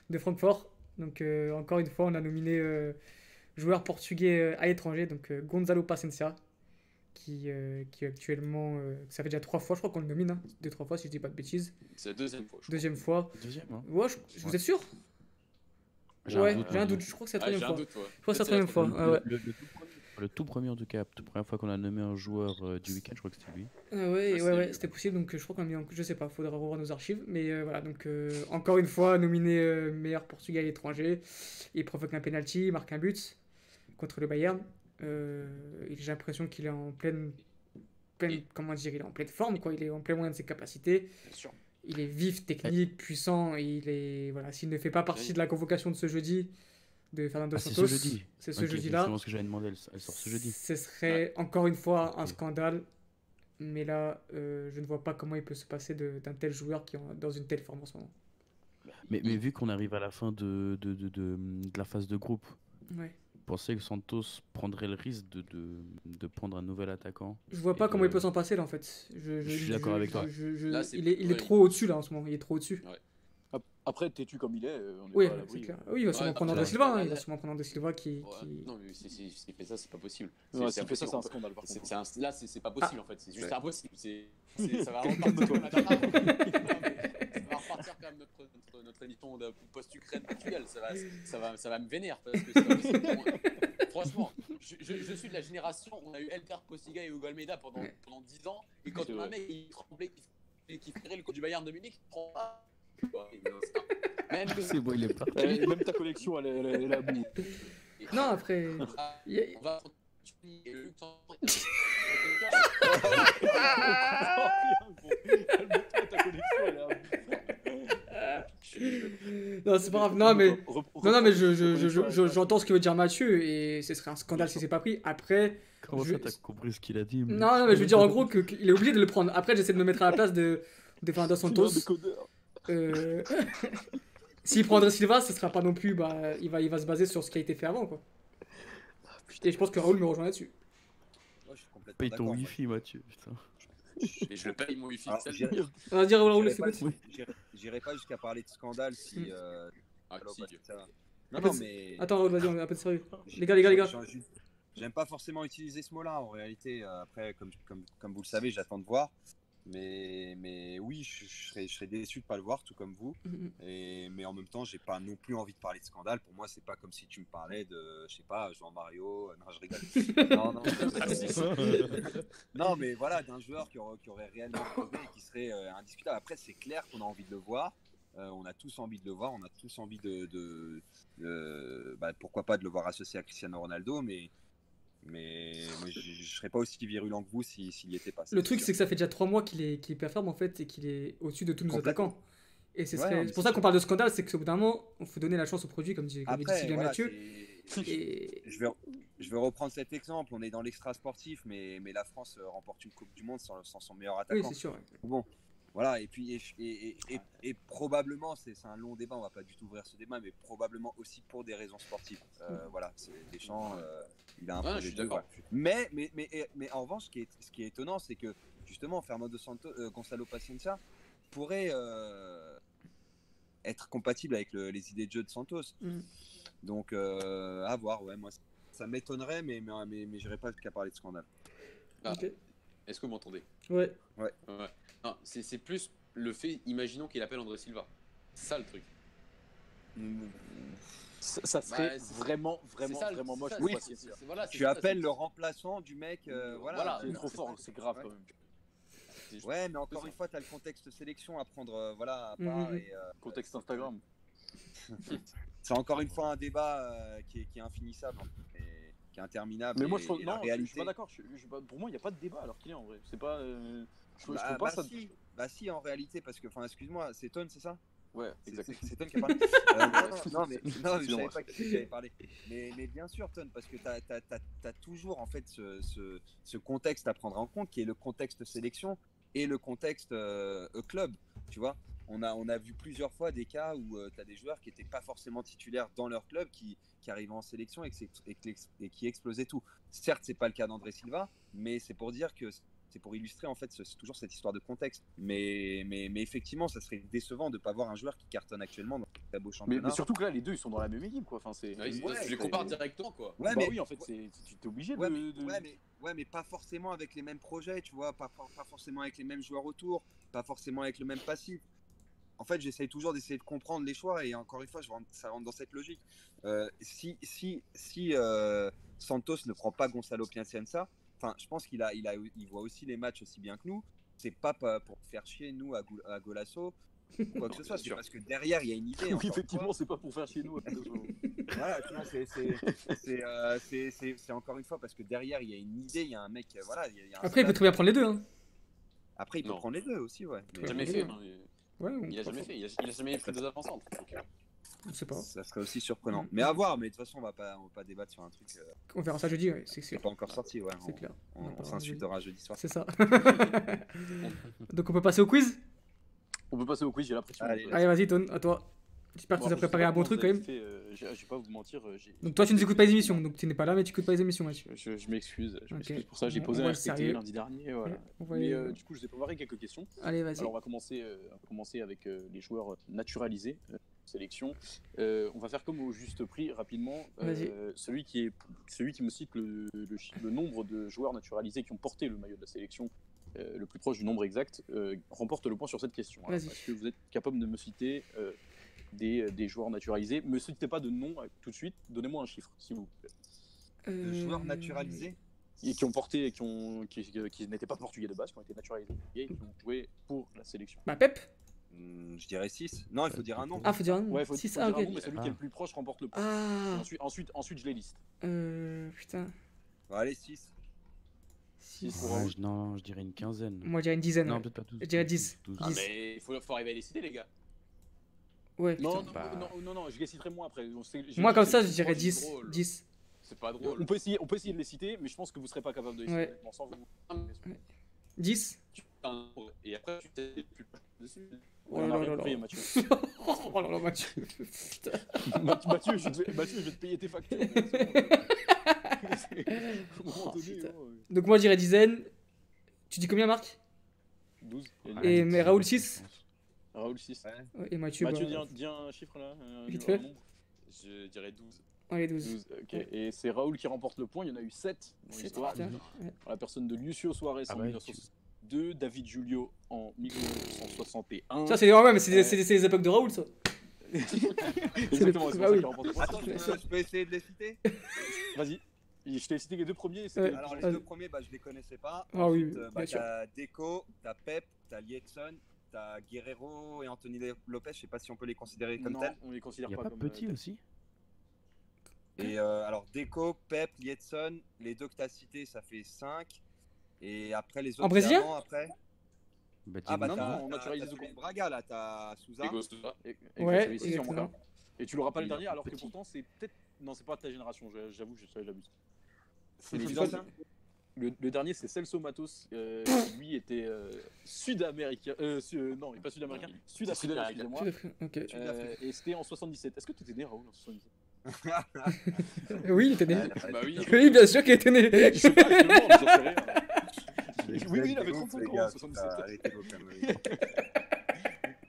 de Francfort. Donc euh, encore une fois on a nominé euh, joueur portugais à l'étranger, donc Gonzalo Pacencia, qui, qui actuellement ça fait déjà trois fois je crois qu'on le nomine, hein, deux trois fois si je dis pas de bêtises. C'est la deuxième fois. Deuxième fois. Deuxième. Hein. Ouais, vous êtes sûr? Ouais, j'ai un doute. Je crois que c'est la troisième fois. je crois que c'est la troisième fois. Ah, ouais. Le tout premier en tout cas, la première fois qu'on a nommé un joueur euh, du week-end, je crois que c'était lui. Ah ouais, ouais, ouais, c'était possible, donc je crois qu'on a mis, en... je sais pas, faudra revoir nos archives, mais euh, voilà, donc euh, encore une fois, nominé meilleur portugais à l'étranger, il provoque un penalty, il marque un but contre le Bayern. j'ai l'impression qu'il est en pleine, pleine comment dire, il est en pleine forme, quoi, il est en plein moyen de ses capacités. Bien sûr. Il est vif, technique, puissant, il est, voilà, s'il ne fait pas partie de la convocation de ce jeudi, de Fernando ah, Santos. C'est ce jeudi. C'est ce jeudi-là. C'est ce que j'avais demandé, elle, sort ce jeudi. Ce serait encore une fois un scandale, mais là, euh, je ne vois pas comment il peut se passer d'un tel joueur qui est dans une telle forme en ce moment. Mais, mais vu qu'on arrive à la fin de, de, de, de, la phase de groupe, ouais. pensez que Santos prendrait le risque de, de, prendre un nouvel attaquant? Je vois pas comment il peut s'en passer là en fait. Je, je, suis d'accord avec toi. il est, il est trop au-dessus là en ce moment, il est trop au-dessus. Ouais. Après, têtu comme il est, euh, on est oui, pas à l'abri. Clair. Oui, il va sûrement prendre André Silva. Hein, il va sûrement prendre André Silva qui. qui... Non, mais s'il fait ça, c'est pas possible. Ouais, s'il fait ça, c'est un scandale. Par contre. Un... Là, c'est pas possible ah. en fait. C'est juste impossible. ça va repartir de toi. sortir quand même notre, notre, notre émission post-Ukraine actuelle. Ça va, ça, va, ça va me vénère. Parce que franchement, je, je, suis de la génération, on a eu Elter Postiga et Hugo Almeida pendant, pendant 10 ans. Et quand on a un mec qui tremblait, qui, qui ferait le coup du Bayern de Munich, il prend pas. Même c'est bon, il est parti. Même ta collection, elle, elle, elle bout. Non, après. On va non, c'est pas grave. Non, mais, non, non, mais je, je, je, j'entends ce que veut dire Mathieu et ce serait un scandale si c'est pas pris. Après. Comment ça, t'as compris ce qu'il a dit Non, non, mais je veux dire en gros qu'il est obligé de le prendre. Après, j'essaie de me mettre à la place de, de Fernando Santos. Euh... S'il prendrait Silva, ce sera pas non plus. Bah, il, va, il va se baser sur ce qui a été fait avant, quoi. Et je pense que Raoul me rejoint là-dessus. Paye ton wifi, Mathieu. Putain. Et je le paye mon wifi. Vas-y, Raoul, c'est quoi J'irai pas jusqu'à parler de scandale si. Hmm. Euh, ah, non, non, mais. Attends, Raoul, vas-y, on est un peu de sérieux. Les gars, les gars, les gars. J'aime pas forcément utiliser ce mot-là en réalité. Euh, après, comme, comme, comme vous le savez, j'attends de voir. Mais, mais oui, je, serais, je serais déçu de pas le voir, tout comme vous. Mm-hmm. Et, mais en même temps, j'ai pas non plus envie de parler de scandale. Pour moi, c'est pas comme si tu me parlais de, je sais pas, Jean Mario. Non, je rigole. non, non, non, mais voilà, d'un joueur qui aurait, qui aurait réellement et qui serait euh, indiscutable. Après, c'est clair qu'on a envie de le voir. Euh, on a tous envie de le voir. On a tous envie de, de, bah, pourquoi pas de le voir associé à Cristiano Ronaldo, mais mais, je, ne serais pas aussi virulent que vous s'il y était pas. Le truc, c'est que ça fait déjà trois mois qu'il est, qu'il est performe en fait et qu'il est au-dessus de tous nos attaquants. Et c'est pour ça qu'on parle de scandale, c'est qu'au bout d'un moment, on faut donner la chance au produit, comme dit, comme Sylvain Mathieu. Et... Je, vais, je vais reprendre cet exemple. On est dans l'extra sportif, mais, mais la France remporte une Coupe du Monde sans, sans son meilleur attaquant. Oui, c'est sûr. Bon, voilà, et puis et, et, et, probablement, c'est un long débat, on va pas du tout ouvrir ce débat, mais probablement aussi pour des raisons sportives. Euh, mm. Voilà, Deschamps, euh, il a un projet de mais, mais, mais, mais, en revanche, ce qui est, ce qui est étonnant, c'est que justement, Fernando Santos, euh, Gonzalo Paciencia pourrait euh, être compatible avec les idées de jeu de Santos. Mm. Donc, à voir, ouais, moi, ça m'étonnerait, mais, mais, mais, mais j'irai pas qu'à parler de scandale. Ah. Est-ce que vous m'entendez? Ouais. Ouais. ouais. c'est plus le fait, imaginons qu'il appelle André Silva. C'est ça le truc. Ça, serait bah, vraiment, vraiment, vraiment moche. Oui, tu appelles le remplaçant du mec. Euh, voilà, c'est trop fort, c'est grave quand même. Ouais, mais encore une fois, tu as le contexte sélection à prendre euh, voilà, à part. Mhm. et, euh, contexte Instagram. c'est encore une fois un débat qui, est, qui, est, infinissable. Qui est interminable. Mais moi, je, non, réalité... je suis pas d'accord. Pour moi, il n'y a pas de débat alors qu'il est en vrai. C'est pas. Euh, je, bah, je bah, ça... si. bah si, en réalité, parce que, enfin, excuse-moi, c'est Ton, c'est ça? Ouais, exactement. C'est Ton qui a parlé. euh, non, mais, non, mais je savais pas qui avait parlé. Mais, mais, bien sûr, Ton, parce que tu as, as, toujours en fait ce, ce, ce, contexte à prendre en compte, qui est le contexte sélection et le contexte euh, club, tu vois? On a, on a vu plusieurs fois des cas où euh, tu as des joueurs qui n'étaient pas forcément titulaires dans leur club, qui, qui arrivaient en sélection et, et, qui explosaient tout. Certes, c'est pas le cas d'André Silva, mais c'est pour dire que c'est pour illustrer en fait c'est toujours cette histoire de contexte. Mais, mais, mais effectivement, ça serait décevant de ne pas voir un joueur qui cartonne actuellement dans un beau championnat. Mais, surtout que là, les deux, ils sont dans la même équipe, quoi. Enfin, c'est. je les compare directement, quoi. Ouais, bah mais oui, en fait, tu es obligé ouais, de, mais, Ouais, mais, ouais, mais pas forcément avec les mêmes projets, tu vois, pas, pas forcément avec les mêmes joueurs autour, pas forcément avec le même passif en fait, j'essaye toujours d'essayer de comprendre les choix et encore une fois, je rentre, ça rentre dans cette logique. Euh, si si, si euh, Santos ne prend pas Gonzalo Piacenza, enfin, je pense qu'il a, il a, il voit aussi les matchs aussi bien que nous. C'est pas pour faire chier nous à, à Golasso quoi que ce soit, c'est parce que derrière il y a une idée. Oui, effectivement, c'est pas pour faire chier nous. voilà, euh, c'est encore une fois parce que derrière il y a une idée, il y a un mec, voilà. Il y a un Après, il peut très bien prendre les deux. Hein. Après, il peut prendre les deux aussi, ouais. Mais... Jamais fait. Hein, il a jamais fait, il a, jamais fait deux avant Je sais pas. Ça serait aussi surprenant. Mais à voir, mais de toute façon, on va pas, on va pas débattre sur un truc. Euh, on verra ça jeudi, ouais, c'est C'est pas encore sorti, ouais. C'est clair. On, on s'insultera jeudi soir. C'est ça. Donc on peut passer au quiz? On peut passer au quiz, j'ai l'impression. Allez, Allez vas-y, Ton, à toi. J'espère que tu as préparé un bon truc quand même. Euh, je vais pas vous mentir. Euh, donc toi tu ne écoutes pas les émissions, donc tu n'es pas là mais tu écoutes pas les émissions Mathieu. Je, je m'excuse, je m'excuse pour ça, j'ai posé un RCT lundi dernier. Voilà. mais euh, du coup je vous ai préparé quelques questions. Allez vas-y. Alors on va commencer, on va commencer avec les joueurs naturalisés sélection. on va faire comme au juste prix rapidement. celui qui est celui qui me cite le, le, nombre de joueurs naturalisés qui ont porté le maillot de la sélection le plus proche du nombre exact remporte le point sur cette question. Est-ce que vous êtes capable de me citer des, des, joueurs naturalisés Me citez pas de nom tout de suite, donnez-moi un chiffre, s'il vous plaît. De joueurs naturalisés et qui ont porté, qui, ont, qui, qui n'étaient pas portugais de base, qui ont été naturalisés et qui ont joué pour la sélection. Bah Pep hmm, Je dirais 6. Non, il faut dire un nom. Ah, faut dire un nom. Ouais, faut, 6, faut ah, dire un nom, mais celui qui est le plus proche remporte le point. Ah. Ensuite, ensuite, ensuite, je les liste. Euh, putain. Bon, allez, 6. 6 pour ouais, Non, je dirais une quinzaine. Moi, je dirais une dizaine. Non, peut-être pas 12. Je dirais 10. 12. Ah, mais il faut, faut arriver à les citer, les gars. Ouais, non, non, bah... non, non, non, je les citerai moi après. Moi, comme ça, je dirais 10. 10. C'est pas drôle. On peut, essayer, on peut essayer de les citer, mais je pense que vous serez pas capable de les citer. Ouais. Sans vous... 10 Et après, tu t'es plus dessus. Oh là là là Mathieu. oh là là, Mathieu. Mathieu, je vais, Mathieu, je vais te payer tes factures. oh, donné, oh, Donc moi, je dirais dizaine. Tu dis combien, Marc? 12. Et, mais Raoul 6 Raoul 6. Ouais. Et Mathieu, Mathieu bah... dis, un, chiffre là. Vite fait. Je dirais 12. Ouais, 12. 12 okay. Et c'est Raoul qui remporte le point. Il y en a eu 7 dans l'histoire. Ouais. La personne de Lucio Suarez ah en ouais, 1962, David Julio en 1961. Ça, c'est ouais, mais c'est euh... les époques de Raoul, ça. Exactement, c'est Raoul. Attends, je peux essayer de les citer? Vas-y. Je t'ai cité les deux premiers. Ouais. Alors, les deux premiers, bah, je les connaissais pas. Ah oui, Ensuite, bah, t'as Deco, t'as Pep, t'as Lietson, t'as Guerrero et Anthony Lopez. Je sais pas si on peut les considérer comme non, tels. on les considère pas, pas comme petit euh, aussi. Et euh, alors, Deco, Pep, Lietson, les deux que tu as cités, ça fait 5. Et après, les autres. En brésilien après bah, Ah, bah, non, non, on naturalise Braga, là, t'as Souza. Ouais, et tu l'auras pas le dernier, alors que pourtant, c'est peut-être. Non, c'est pas de ta génération, j'avoue, j'abuse. C'est le, le, dernier, c'est Celso Matos. Euh, lui était euh, sud-américain. Euh, su, non, il n'est pas sud-américain. Sud-africain, excusez-moi. Okay. Euh, et c'était en 77. Est-ce que tu étais né, Raoul, en 77 oui, il était né. bah oui. oui, bien sûr qu'il était né. Je sais pas, je demande. Oui, oui, il avait 35 ans en 77. Arrêtez vos conneries.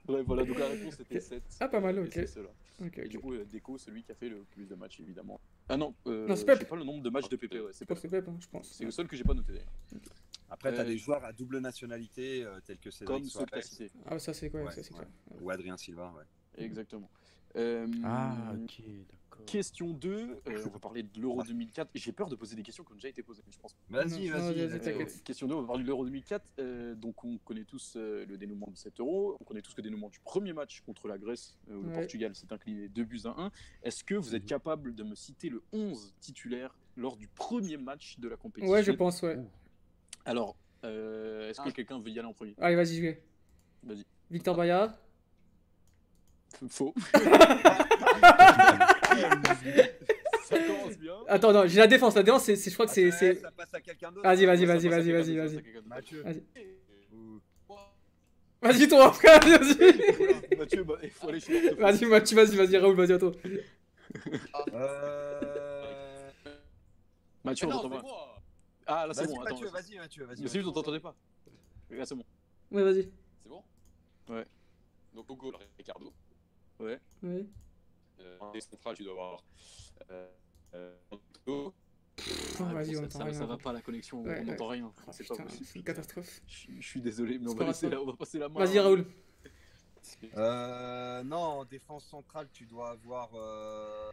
Ouais, voilà, donc la réponse était 7. Ah, pas mal, ok. Cela. Okay, et okay. du coup, euh, Deco, celui qui a fait le plus de matchs, évidemment. Ah non, euh, non c'est Pep. Pas le nombre de matchs de PP, ouais, c'est Pep. Pep hein, je pense. C'est le seul que j'ai pas noté d'ailleurs. Okay. Après, t'as euh, des joueurs à double nationalité, euh, tels que Cédric Comme ceux que. Ah, ça c'est quoi ouais, ça, c'est ouais. Ou Adrien Silva, ouais. Exactement. Euh, ah, ok, d'accord. Question 2, euh, on va parler de l'Euro 2004. J'ai peur de poser des questions qui ont déjà été posées, je pense. Vas-y, vas-y. Euh, question 2, on va parler de l'Euro 2004. Euh, donc, on connaît tous euh, le dénouement de cet Euro. On connaît tous le dénouement du premier match contre la Grèce, où ouais. le Portugal s'est incliné 2 buts à 1. Est-ce que vous êtes mhm. capable de me citer le 11 titulaire lors du premier match de la compétition? Ouais, je pense, ouais. Alors, est-ce que ah. quelqu'un veut y aller en premier? Allez, vas-y, je vais. Vas-y. Victor Baia. Faux. ça commence bien. Attends, non, j'ai la défense. La défense, c'est, je crois que c'est. c'est... Ça passe à quelqu'un d'autre. Vas-y, vas-y, vas-y, vas-y, vas-y, vas-y. Mathieu. Vas-y. Vas-y, toi, frère, vas-y. Mathieu, bah, il faut aller chez Vas-y, Mathieu, vas-y, vas-y, Raoul, vas-y, à toi. Euh... Mathieu, on t'entend pas. Ah, là, c'est bon. Mathieu, vas-y, Mathieu, vas-y. Mais c'est juste, on t'entendait pas. Là, c'est bon. Ouais, vas-y. C'est bon? Ouais. Donc, au goal, Ricardo. Ouais. Ouais. Euh, en central, tu dois avoir. Euh, euh, oh, vas-y, on ça, ça, ça, va pas la connexion, ouais, on n'entend ouais. rien. Oh, c'est pas possible. C'est une catastrophe. Je, je, suis désolé, mais on va, laisser la, on va passer la main. Vas-y, Raoul. Euh, non, en défense centrale, tu dois avoir. Euh...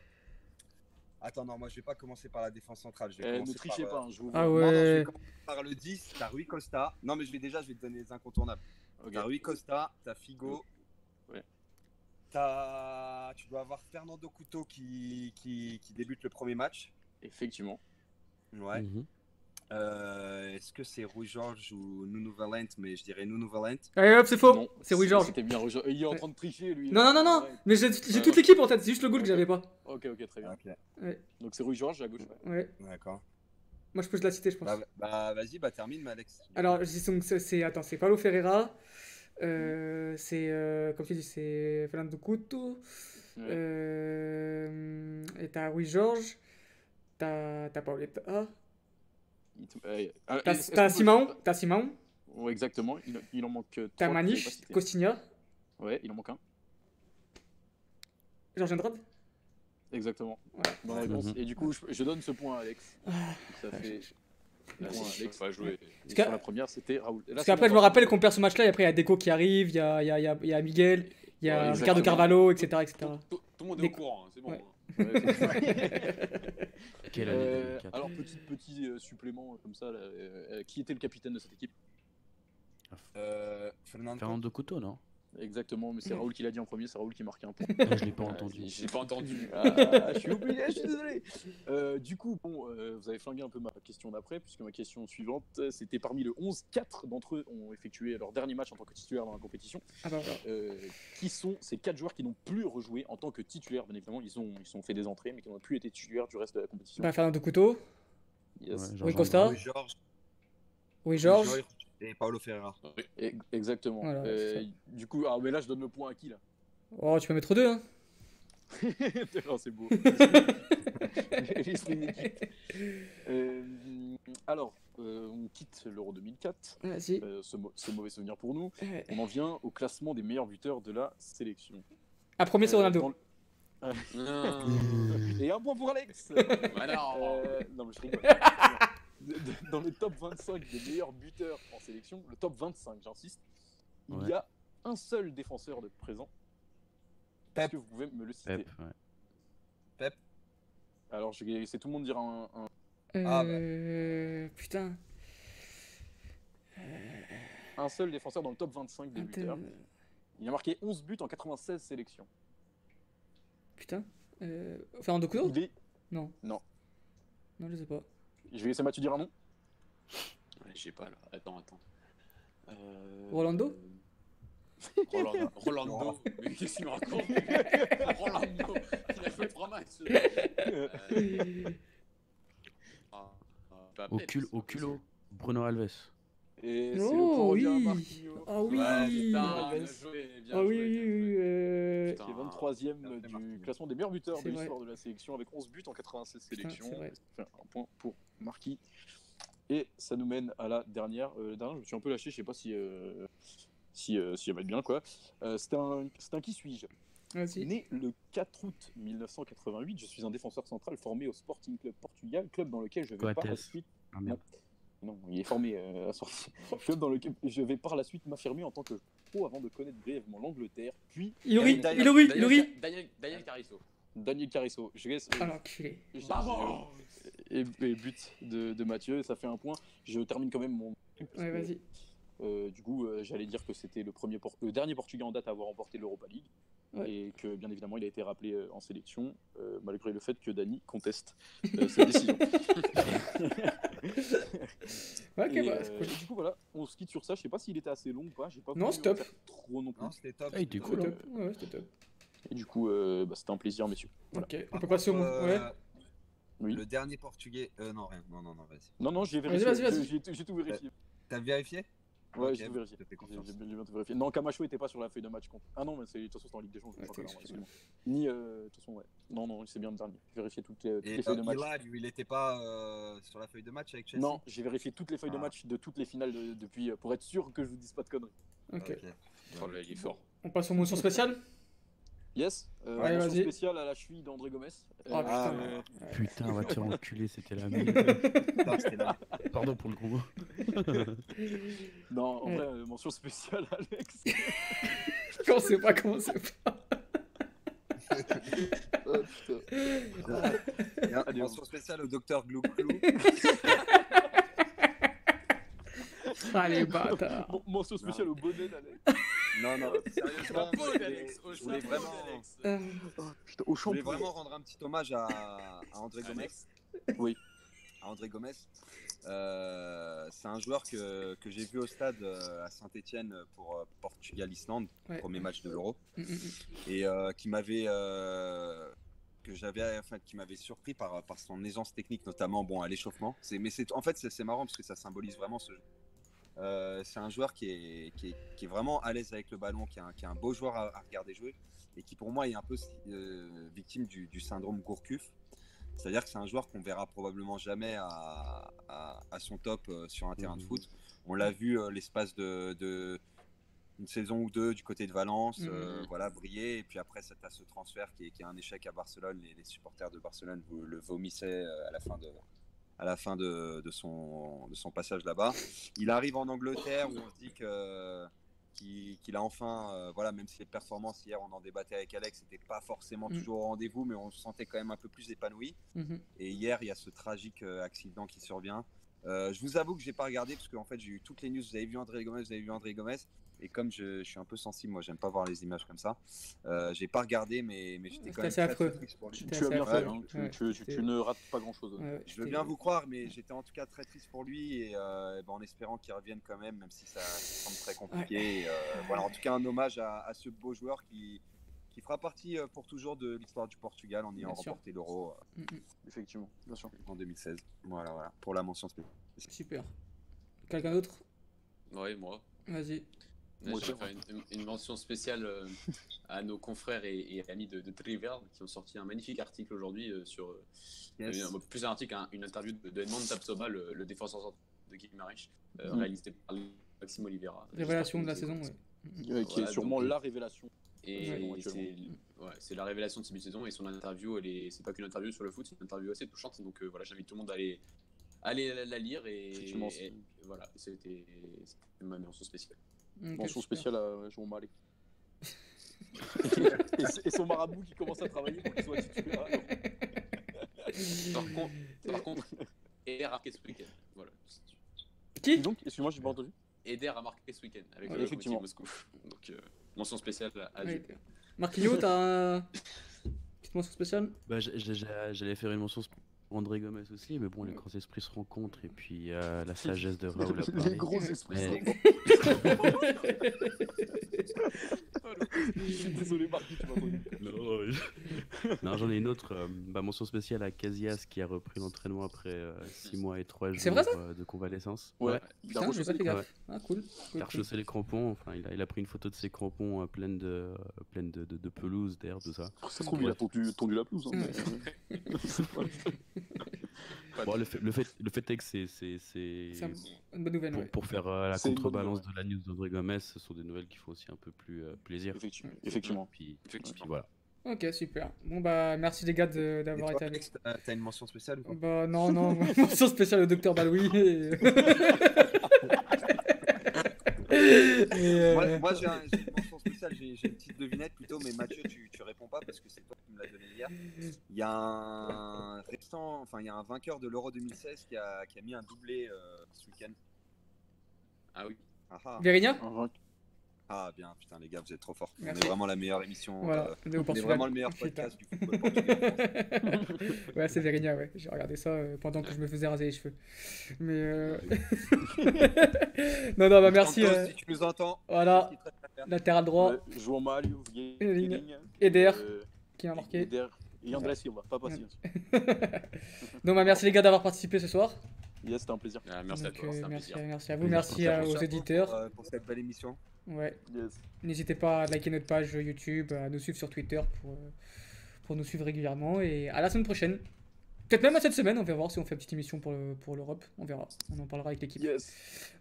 Attends, non, moi je vais pas commencer par la défense centrale. Je vais eh, ne trichez par, pas, hein, je vous Ah ouais. Non, non, je vais par le 10, t'as Rui Costa. Non, mais je vais déjà, je vais te donner les incontournables. Okay. T'as Rui Costa, t'as Figo. As... Tu dois avoir Fernando Couto qui, qui, qui, débute le premier match. Effectivement. Ouais. Mm -hmm. euh, Est-ce que c'est Rui Georges ou Nuno Valent Mais je dirais Nuno Valent. Allez hop, c'est faux. C'est Rui Georges. C'était bien Rui Georges. Il est en train de tricher lui. Non, non, non, non. Mais j'ai ouais. toute l'équipe en tête. C'est juste le goal okay. que j'avais pas. Ok, ok, très bien. Okay. Ouais. Donc c'est Rui Georges à gauche. Ouais. D'accord. Moi je peux te la citer, je pense. Bah, bah vas-y, bah termine, Alex. Alors, c'est attends, c'est Paulo Ferreira. Euh, c'est euh, comme tu dis, c'est Fernando Couto. Ouais. Euh, et t'as Rui Georges. T'as Pauletta. Ah, t'as Simon. T'as Simon. Ouais, exactement. Il, il en manque. T'as Maniche, Costinha. Ouais, il en manque un. Georges Andrade. Exactement. Ouais. Mm -hmm. Et du coup, je, je, donne ce point à Alex. Ah, ça fait La première, c'était Raoul. Parce qu'après, je me rappelle qu'on perd ce match-là, et après, il y a Deco qui arrive, il y a, y, a, y a Miguel, il y a Ricardo Carvalho, etc. etc. Tout, le monde est au courant, hein, c'est bon. euh, alors, petit, petit euh, supplément comme ça, là, euh, qui était le capitaine de cette équipe? Euh, Fernando. Couteau, non? Exactement, mais c'est Raoul qui l'a dit en premier, c'est Raoul qui marquait un point. Ah, je l'ai pas entendu. J'ai pas entendu. Ah, je suis oublié, je suis désolé. Euh, du coup, bon, euh, vous avez flingué un peu ma question d'après, puisque ma question suivante, c'était parmi le 11, 4 d'entre eux ont effectué leur dernier match en tant que titulaire dans la compétition. Ah bah, euh, qui sont ces 4 joueurs qui n'ont plus rejoué en tant que titulaire? Bien évidemment, ils ont, ils ont fait des entrées, mais qui n'ont plus été titulaires du reste de la compétition. Bah, Fernando Couteau. Yes. oui, Costa. Oui, Georges. Oui, Georges et Paulo Ferreira. Exactement. Euh, du coup, ah, mais là, je donne le point à qui là? Oh, tu peux mettre deux. Hein. non, c'est beau. euh, alors, euh, on quitte l'Euro 2004. Euh, ce, ce, mauvais souvenir pour nous. On en vient au classement des meilleurs buteurs de la sélection. À premier, c'est Ronaldo. Et un point pour Alex. non, mais je rigole dans le top 25 des meilleurs buteurs en sélection, le top 25, j'insiste, il y a un seul défenseur de présent. Est-ce que vous pouvez me le citer Pep, ouais. Pep. Alors, je vais laisser tout le monde dire un. un... Ah, euh... bah. Putain. Un seul défenseur dans le top 25 des buteurs. Il a marqué 11 buts en 96 sélections. Putain. Euh... Fernando Couto est... Non. Non. Non, je sais pas. Je vais laisser Mathieu dire un nom. Ouais, je sais pas là. Attends, attends. Euh... Rolando Rolando, Rolando. mais qu'est-ce qu'il me raconte Rolando, il a fait trois matchs. Euh... Ah, ah, au, cul, au culot, Bruno Alves. Et c'est oh, le oui. Marquinhos. Ah oui ouais, putain, bien joué, bien Ah joué, oui, oui, oui. Euh... Qui est 23ème du classement des meilleurs buteurs de l'histoire de la sélection avec 11 buts en 96 sélections. Enfin, un point pour Marquis. Et ça nous mène à la dernière. Euh, dernière, je me suis un peu lâché, je sais pas si, euh, si, euh, si elle va être bien. quoi. Euh, c'est un, un qui suis-je? Né le 4 août 1988, je suis un défenseur central formé au Sporting Club Portugal, club dans lequel je vais Coates. par la suite. Ah. Non, il est formé euh, à sortir. club dans lequel je vais par la suite m'affirmer en tant que pro avant de connaître brièvement l'Angleterre, puis. Ilori, Daniel- Ilori, Daniel- Ilori. Daniel, Daniel Carisso. Daniel Carisso. Je laisse. Ah l'enculé. Bravo et, et but de, de Mathieu, ça fait un point. Je termine quand même mon. Ouais, vas-y. euh, du coup, euh, j'allais dire que c'était le, premier Por- le dernier Portugais en date à avoir remporté l'Europa League. Ouais. Et que bien évidemment, il a été rappelé euh, en sélection, euh, malgré le fait que Dani conteste euh, cette décision. Ok, Et, bah, euh, cool. et du coup, voilà, on se quitte sur ça. Je sais pas s'il était assez long ou pas. J'ai pas Non, c'est top. Trop non plus. Non, c'était top. Ah, il était c'était cool, top. Top. Ouais, c'était top. Et du coup, euh, bah, c'était un plaisir, messieurs. Voilà. Ok, on peut passer au monde. euh, Ouais. Oui. Le dernier portugais. Euh, non, rien. Non, non, non, vas-y. Non, non, j'ai Vas-y, vérifié. vas-y, vas-y. J'ai j'ai tout vérifié. T'as vérifié? Ouais, j'ai tout vérifié. vérifié. Non, Camacho était pas sur la feuille de match contre. Ah non, mais c'est- de toute façon, c'était en Ligue des Champions. Ouais. Ni, euh, de toute façon, ouais. Non, non, c'est bien le dernier. J'ai vérifié toutes les, toutes Et les feuilles de match. Ila, lui, il était pas euh, sur la feuille de match avec Chelsea Non, j'ai vérifié toutes les feuilles de Ah. match de toutes les finales de- depuis euh, pour être sûr que je vous dise pas de conneries. Ok. Oh là, il est fort. On passe aux mentions spéciales Yes. Euh, mention vas-y. spéciale à la cheville d'André Gomez. Oh Euh, Ah, putain. ouais. Ouais. Putain, on va te faire enculer, c'était la merde. Non, c'était là. Pardon pour le gros mot. Non, en vrai, euh, mention spéciale à Alex. On sait pas comment c'est pas. Oh, putain. Et un- Allez, mention spéciale au docteur Glou Glou. Ah les bâtards. Mon- Mention spéciale au bonnet d'Alex. Non, non, sérieusement. Chapeau, je voulais- Alex. Au je voulais chapeau. Euh, Putain, au je voulais vraiment rendre un petit hommage à, à André Gomez. Oui. À André Gomez. Euh, c'est un joueur que, que j'ai vu au stade euh, à Saint-Etienne pour euh, Portugal-Islande, Ouais. premier match de l'Euro, mm, mm, et euh, qui m'avait euh, que j'avais enfin qui m'avait surpris par, par son aisance technique notamment bon à l'échauffement c'est mais c'est en fait c'est marrant parce que ça symbolise vraiment ce Euh, c'est un joueur qui est, qui, est, qui est vraiment à l'aise avec le ballon qui est un, qui est un beau joueur à, à regarder jouer et qui pour moi est un peu euh, victime du, du syndrome Gourcuff c'est à dire que c'est un joueur qu'on verra probablement jamais à, à, à son top euh, sur un terrain de Mhm. foot on l'a vu l'espace de, de une saison ou deux du côté de Valence, Mhm. voilà, briller. Et puis après, ça t'as ce transfert qui est, qui est un échec à Barcelone. Les, les supporters de Barcelone vous le vomissaient à la fin de, à la fin de, son, de son passage là-bas. Il arrive en Angleterre où on se dit que qu'il a enfin, euh, voilà, même si les performances hier, on en débattait avec Alex, c'était pas forcément mm. toujours au rendez-vous, mais on se sentait quand même un peu plus épanoui. Mm-hmm. Et hier, il y a ce tragique euh, accident qui survient. Euh, je vous avoue que j'ai pas regardé parce qu'en fait j'ai eu toutes les news. Vous avez vu André Gomez, vous avez vu André Gomez. Et comme je, suis un peu sensible, moi j'aime pas voir les images comme ça. Euh, j'ai pas regardé, mais, mais j'étais quand même très, triste pour lui. Tu, as bien fait, hein. tu, ne rates pas grand chose. je veux bien vous croire, mais j'étais en tout cas très triste pour lui et, euh, ben, en espérant qu'il revienne quand même, même si ça, semble très compliqué. Euh, voilà, en tout cas un hommage à, ce beau joueur qui, qui fera partie pour toujours de l'histoire du Portugal en ayant remporté l'Euro. Mm, mm. Effectivement, bien sûr. En 2016. Voilà, voilà, pour la mention spéciale. Super. Quelqu'un d'autre? Oui, moi. Vas-y. Je vais faire une, mention spéciale euh, à nos confrères et, amis de, de qui ont sorti un magnifique article aujourd'hui euh, sur euh, plus un article, une interview de, de Edmond Tapsoba, le, défenseur de Guimaraes, mm. réalisé par Maxime Oliveira. Révélation de la saison, oui. qui est sûrement la révélation. Et c'est la révélation de cette saison et son interview, c'est pas qu'une interview sur le foot, c'est une interview assez touchante. Donc voilà, j'invite tout le monde à aller, la, lire et, voilà, c'était ma mention spéciale. Mention spéciale à Jean Malek. et, son marabout qui commence à travailler pour qu'il soit titulaire. par contre, par contre Eder a marqué ce week-end. Voilà. Qui? Donc, excuse-moi, j'ai pas entendu. Eder a marqué ce week-end avec le effectivement. Moscou. Donc, euh, mention spéciale à Dieu. Marquinhos, t'as une petite mention spéciale? Bah, J'allais faire une mention spéciale André Gomez aussi, mais bon, les grands esprits se rencontrent et puis euh, la sagesse de Raoul. Les gros esprits se rencontrent. Je suis désolé, Marquis, tu m'as Non, j'en ai une autre. Euh, bah, mention spéciale à Casillas qui a repris l'entraînement après 6 euh, mois et 3 jours de convalescence. Ouais, il a rechaussé les gaffe. Ah, cool. Il a rechaussé les crampons. Enfin, il a, il a, pris une photo de ses crampons pleines de, pleine de, de, de, pelouse, d'air, tout ça. Ça se trouve, il a tondu, tondu la pelouse. Hein, bon, le, fait, le, fait, le fait est que c'est. C'est une bonne nouvelle. Pour, pour faire euh, la contrebalance de la news d'André Gomez, ce sont des nouvelles qui font aussi un peu plus euh, plaisir. Effectivement. Effectivement. Puis, Effectivement. voilà. Ok, super. Bon, bah, merci les gars d'avoir été avec. T'as une mention spéciale ou Bah, non, non, mention spéciale au docteur Baloui. Et... Moi, moi j'ai un, une mention spéciale, j'ai une petite devinette plutôt, mais Mathieu, tu, tu réponds pas parce que c'est toi qui me l'as donné hier. Il y a un restant, enfin, il y a un vainqueur de l'Euro 2016 qui a, qui a mis un doublé euh, ce week-end. Ah oui. Ah, ah. Vérigna ah bien, putain les gars, vous êtes trop forts. On est vraiment la meilleure émission. Voilà. Euh, on est vraiment le meilleur podcast du football ouais, c'est Vérigna, ouais. J'ai regardé ça euh, pendant que je me faisais raser les cheveux. Mais euh... non, non, bah merci. Euh... Si tu nous entends. Voilà. Latéral droit. Jouons mal, Eder qui a marqué. Eder et André Silva, pas passé. donc bah merci les gars d'avoir participé ce soir. Yes, c'était un plaisir. Ah, merci à toi. Euh, merci, merci, à vous, merci, aux éditeurs. Pour, pour cette belle émission. Ouais. N'hésitez pas à liker notre page YouTube, à nous suivre sur Twitter pour, euh, pour nous suivre régulièrement. Et à la semaine prochaine. Peut-être même à cette semaine, on va voir si on fait une petite émission pour, pour l'Europe. On verra. On en parlera avec l'équipe.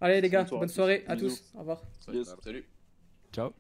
Allez les gars, bonne soirée, à tous. Au revoir. Salut. Ciao.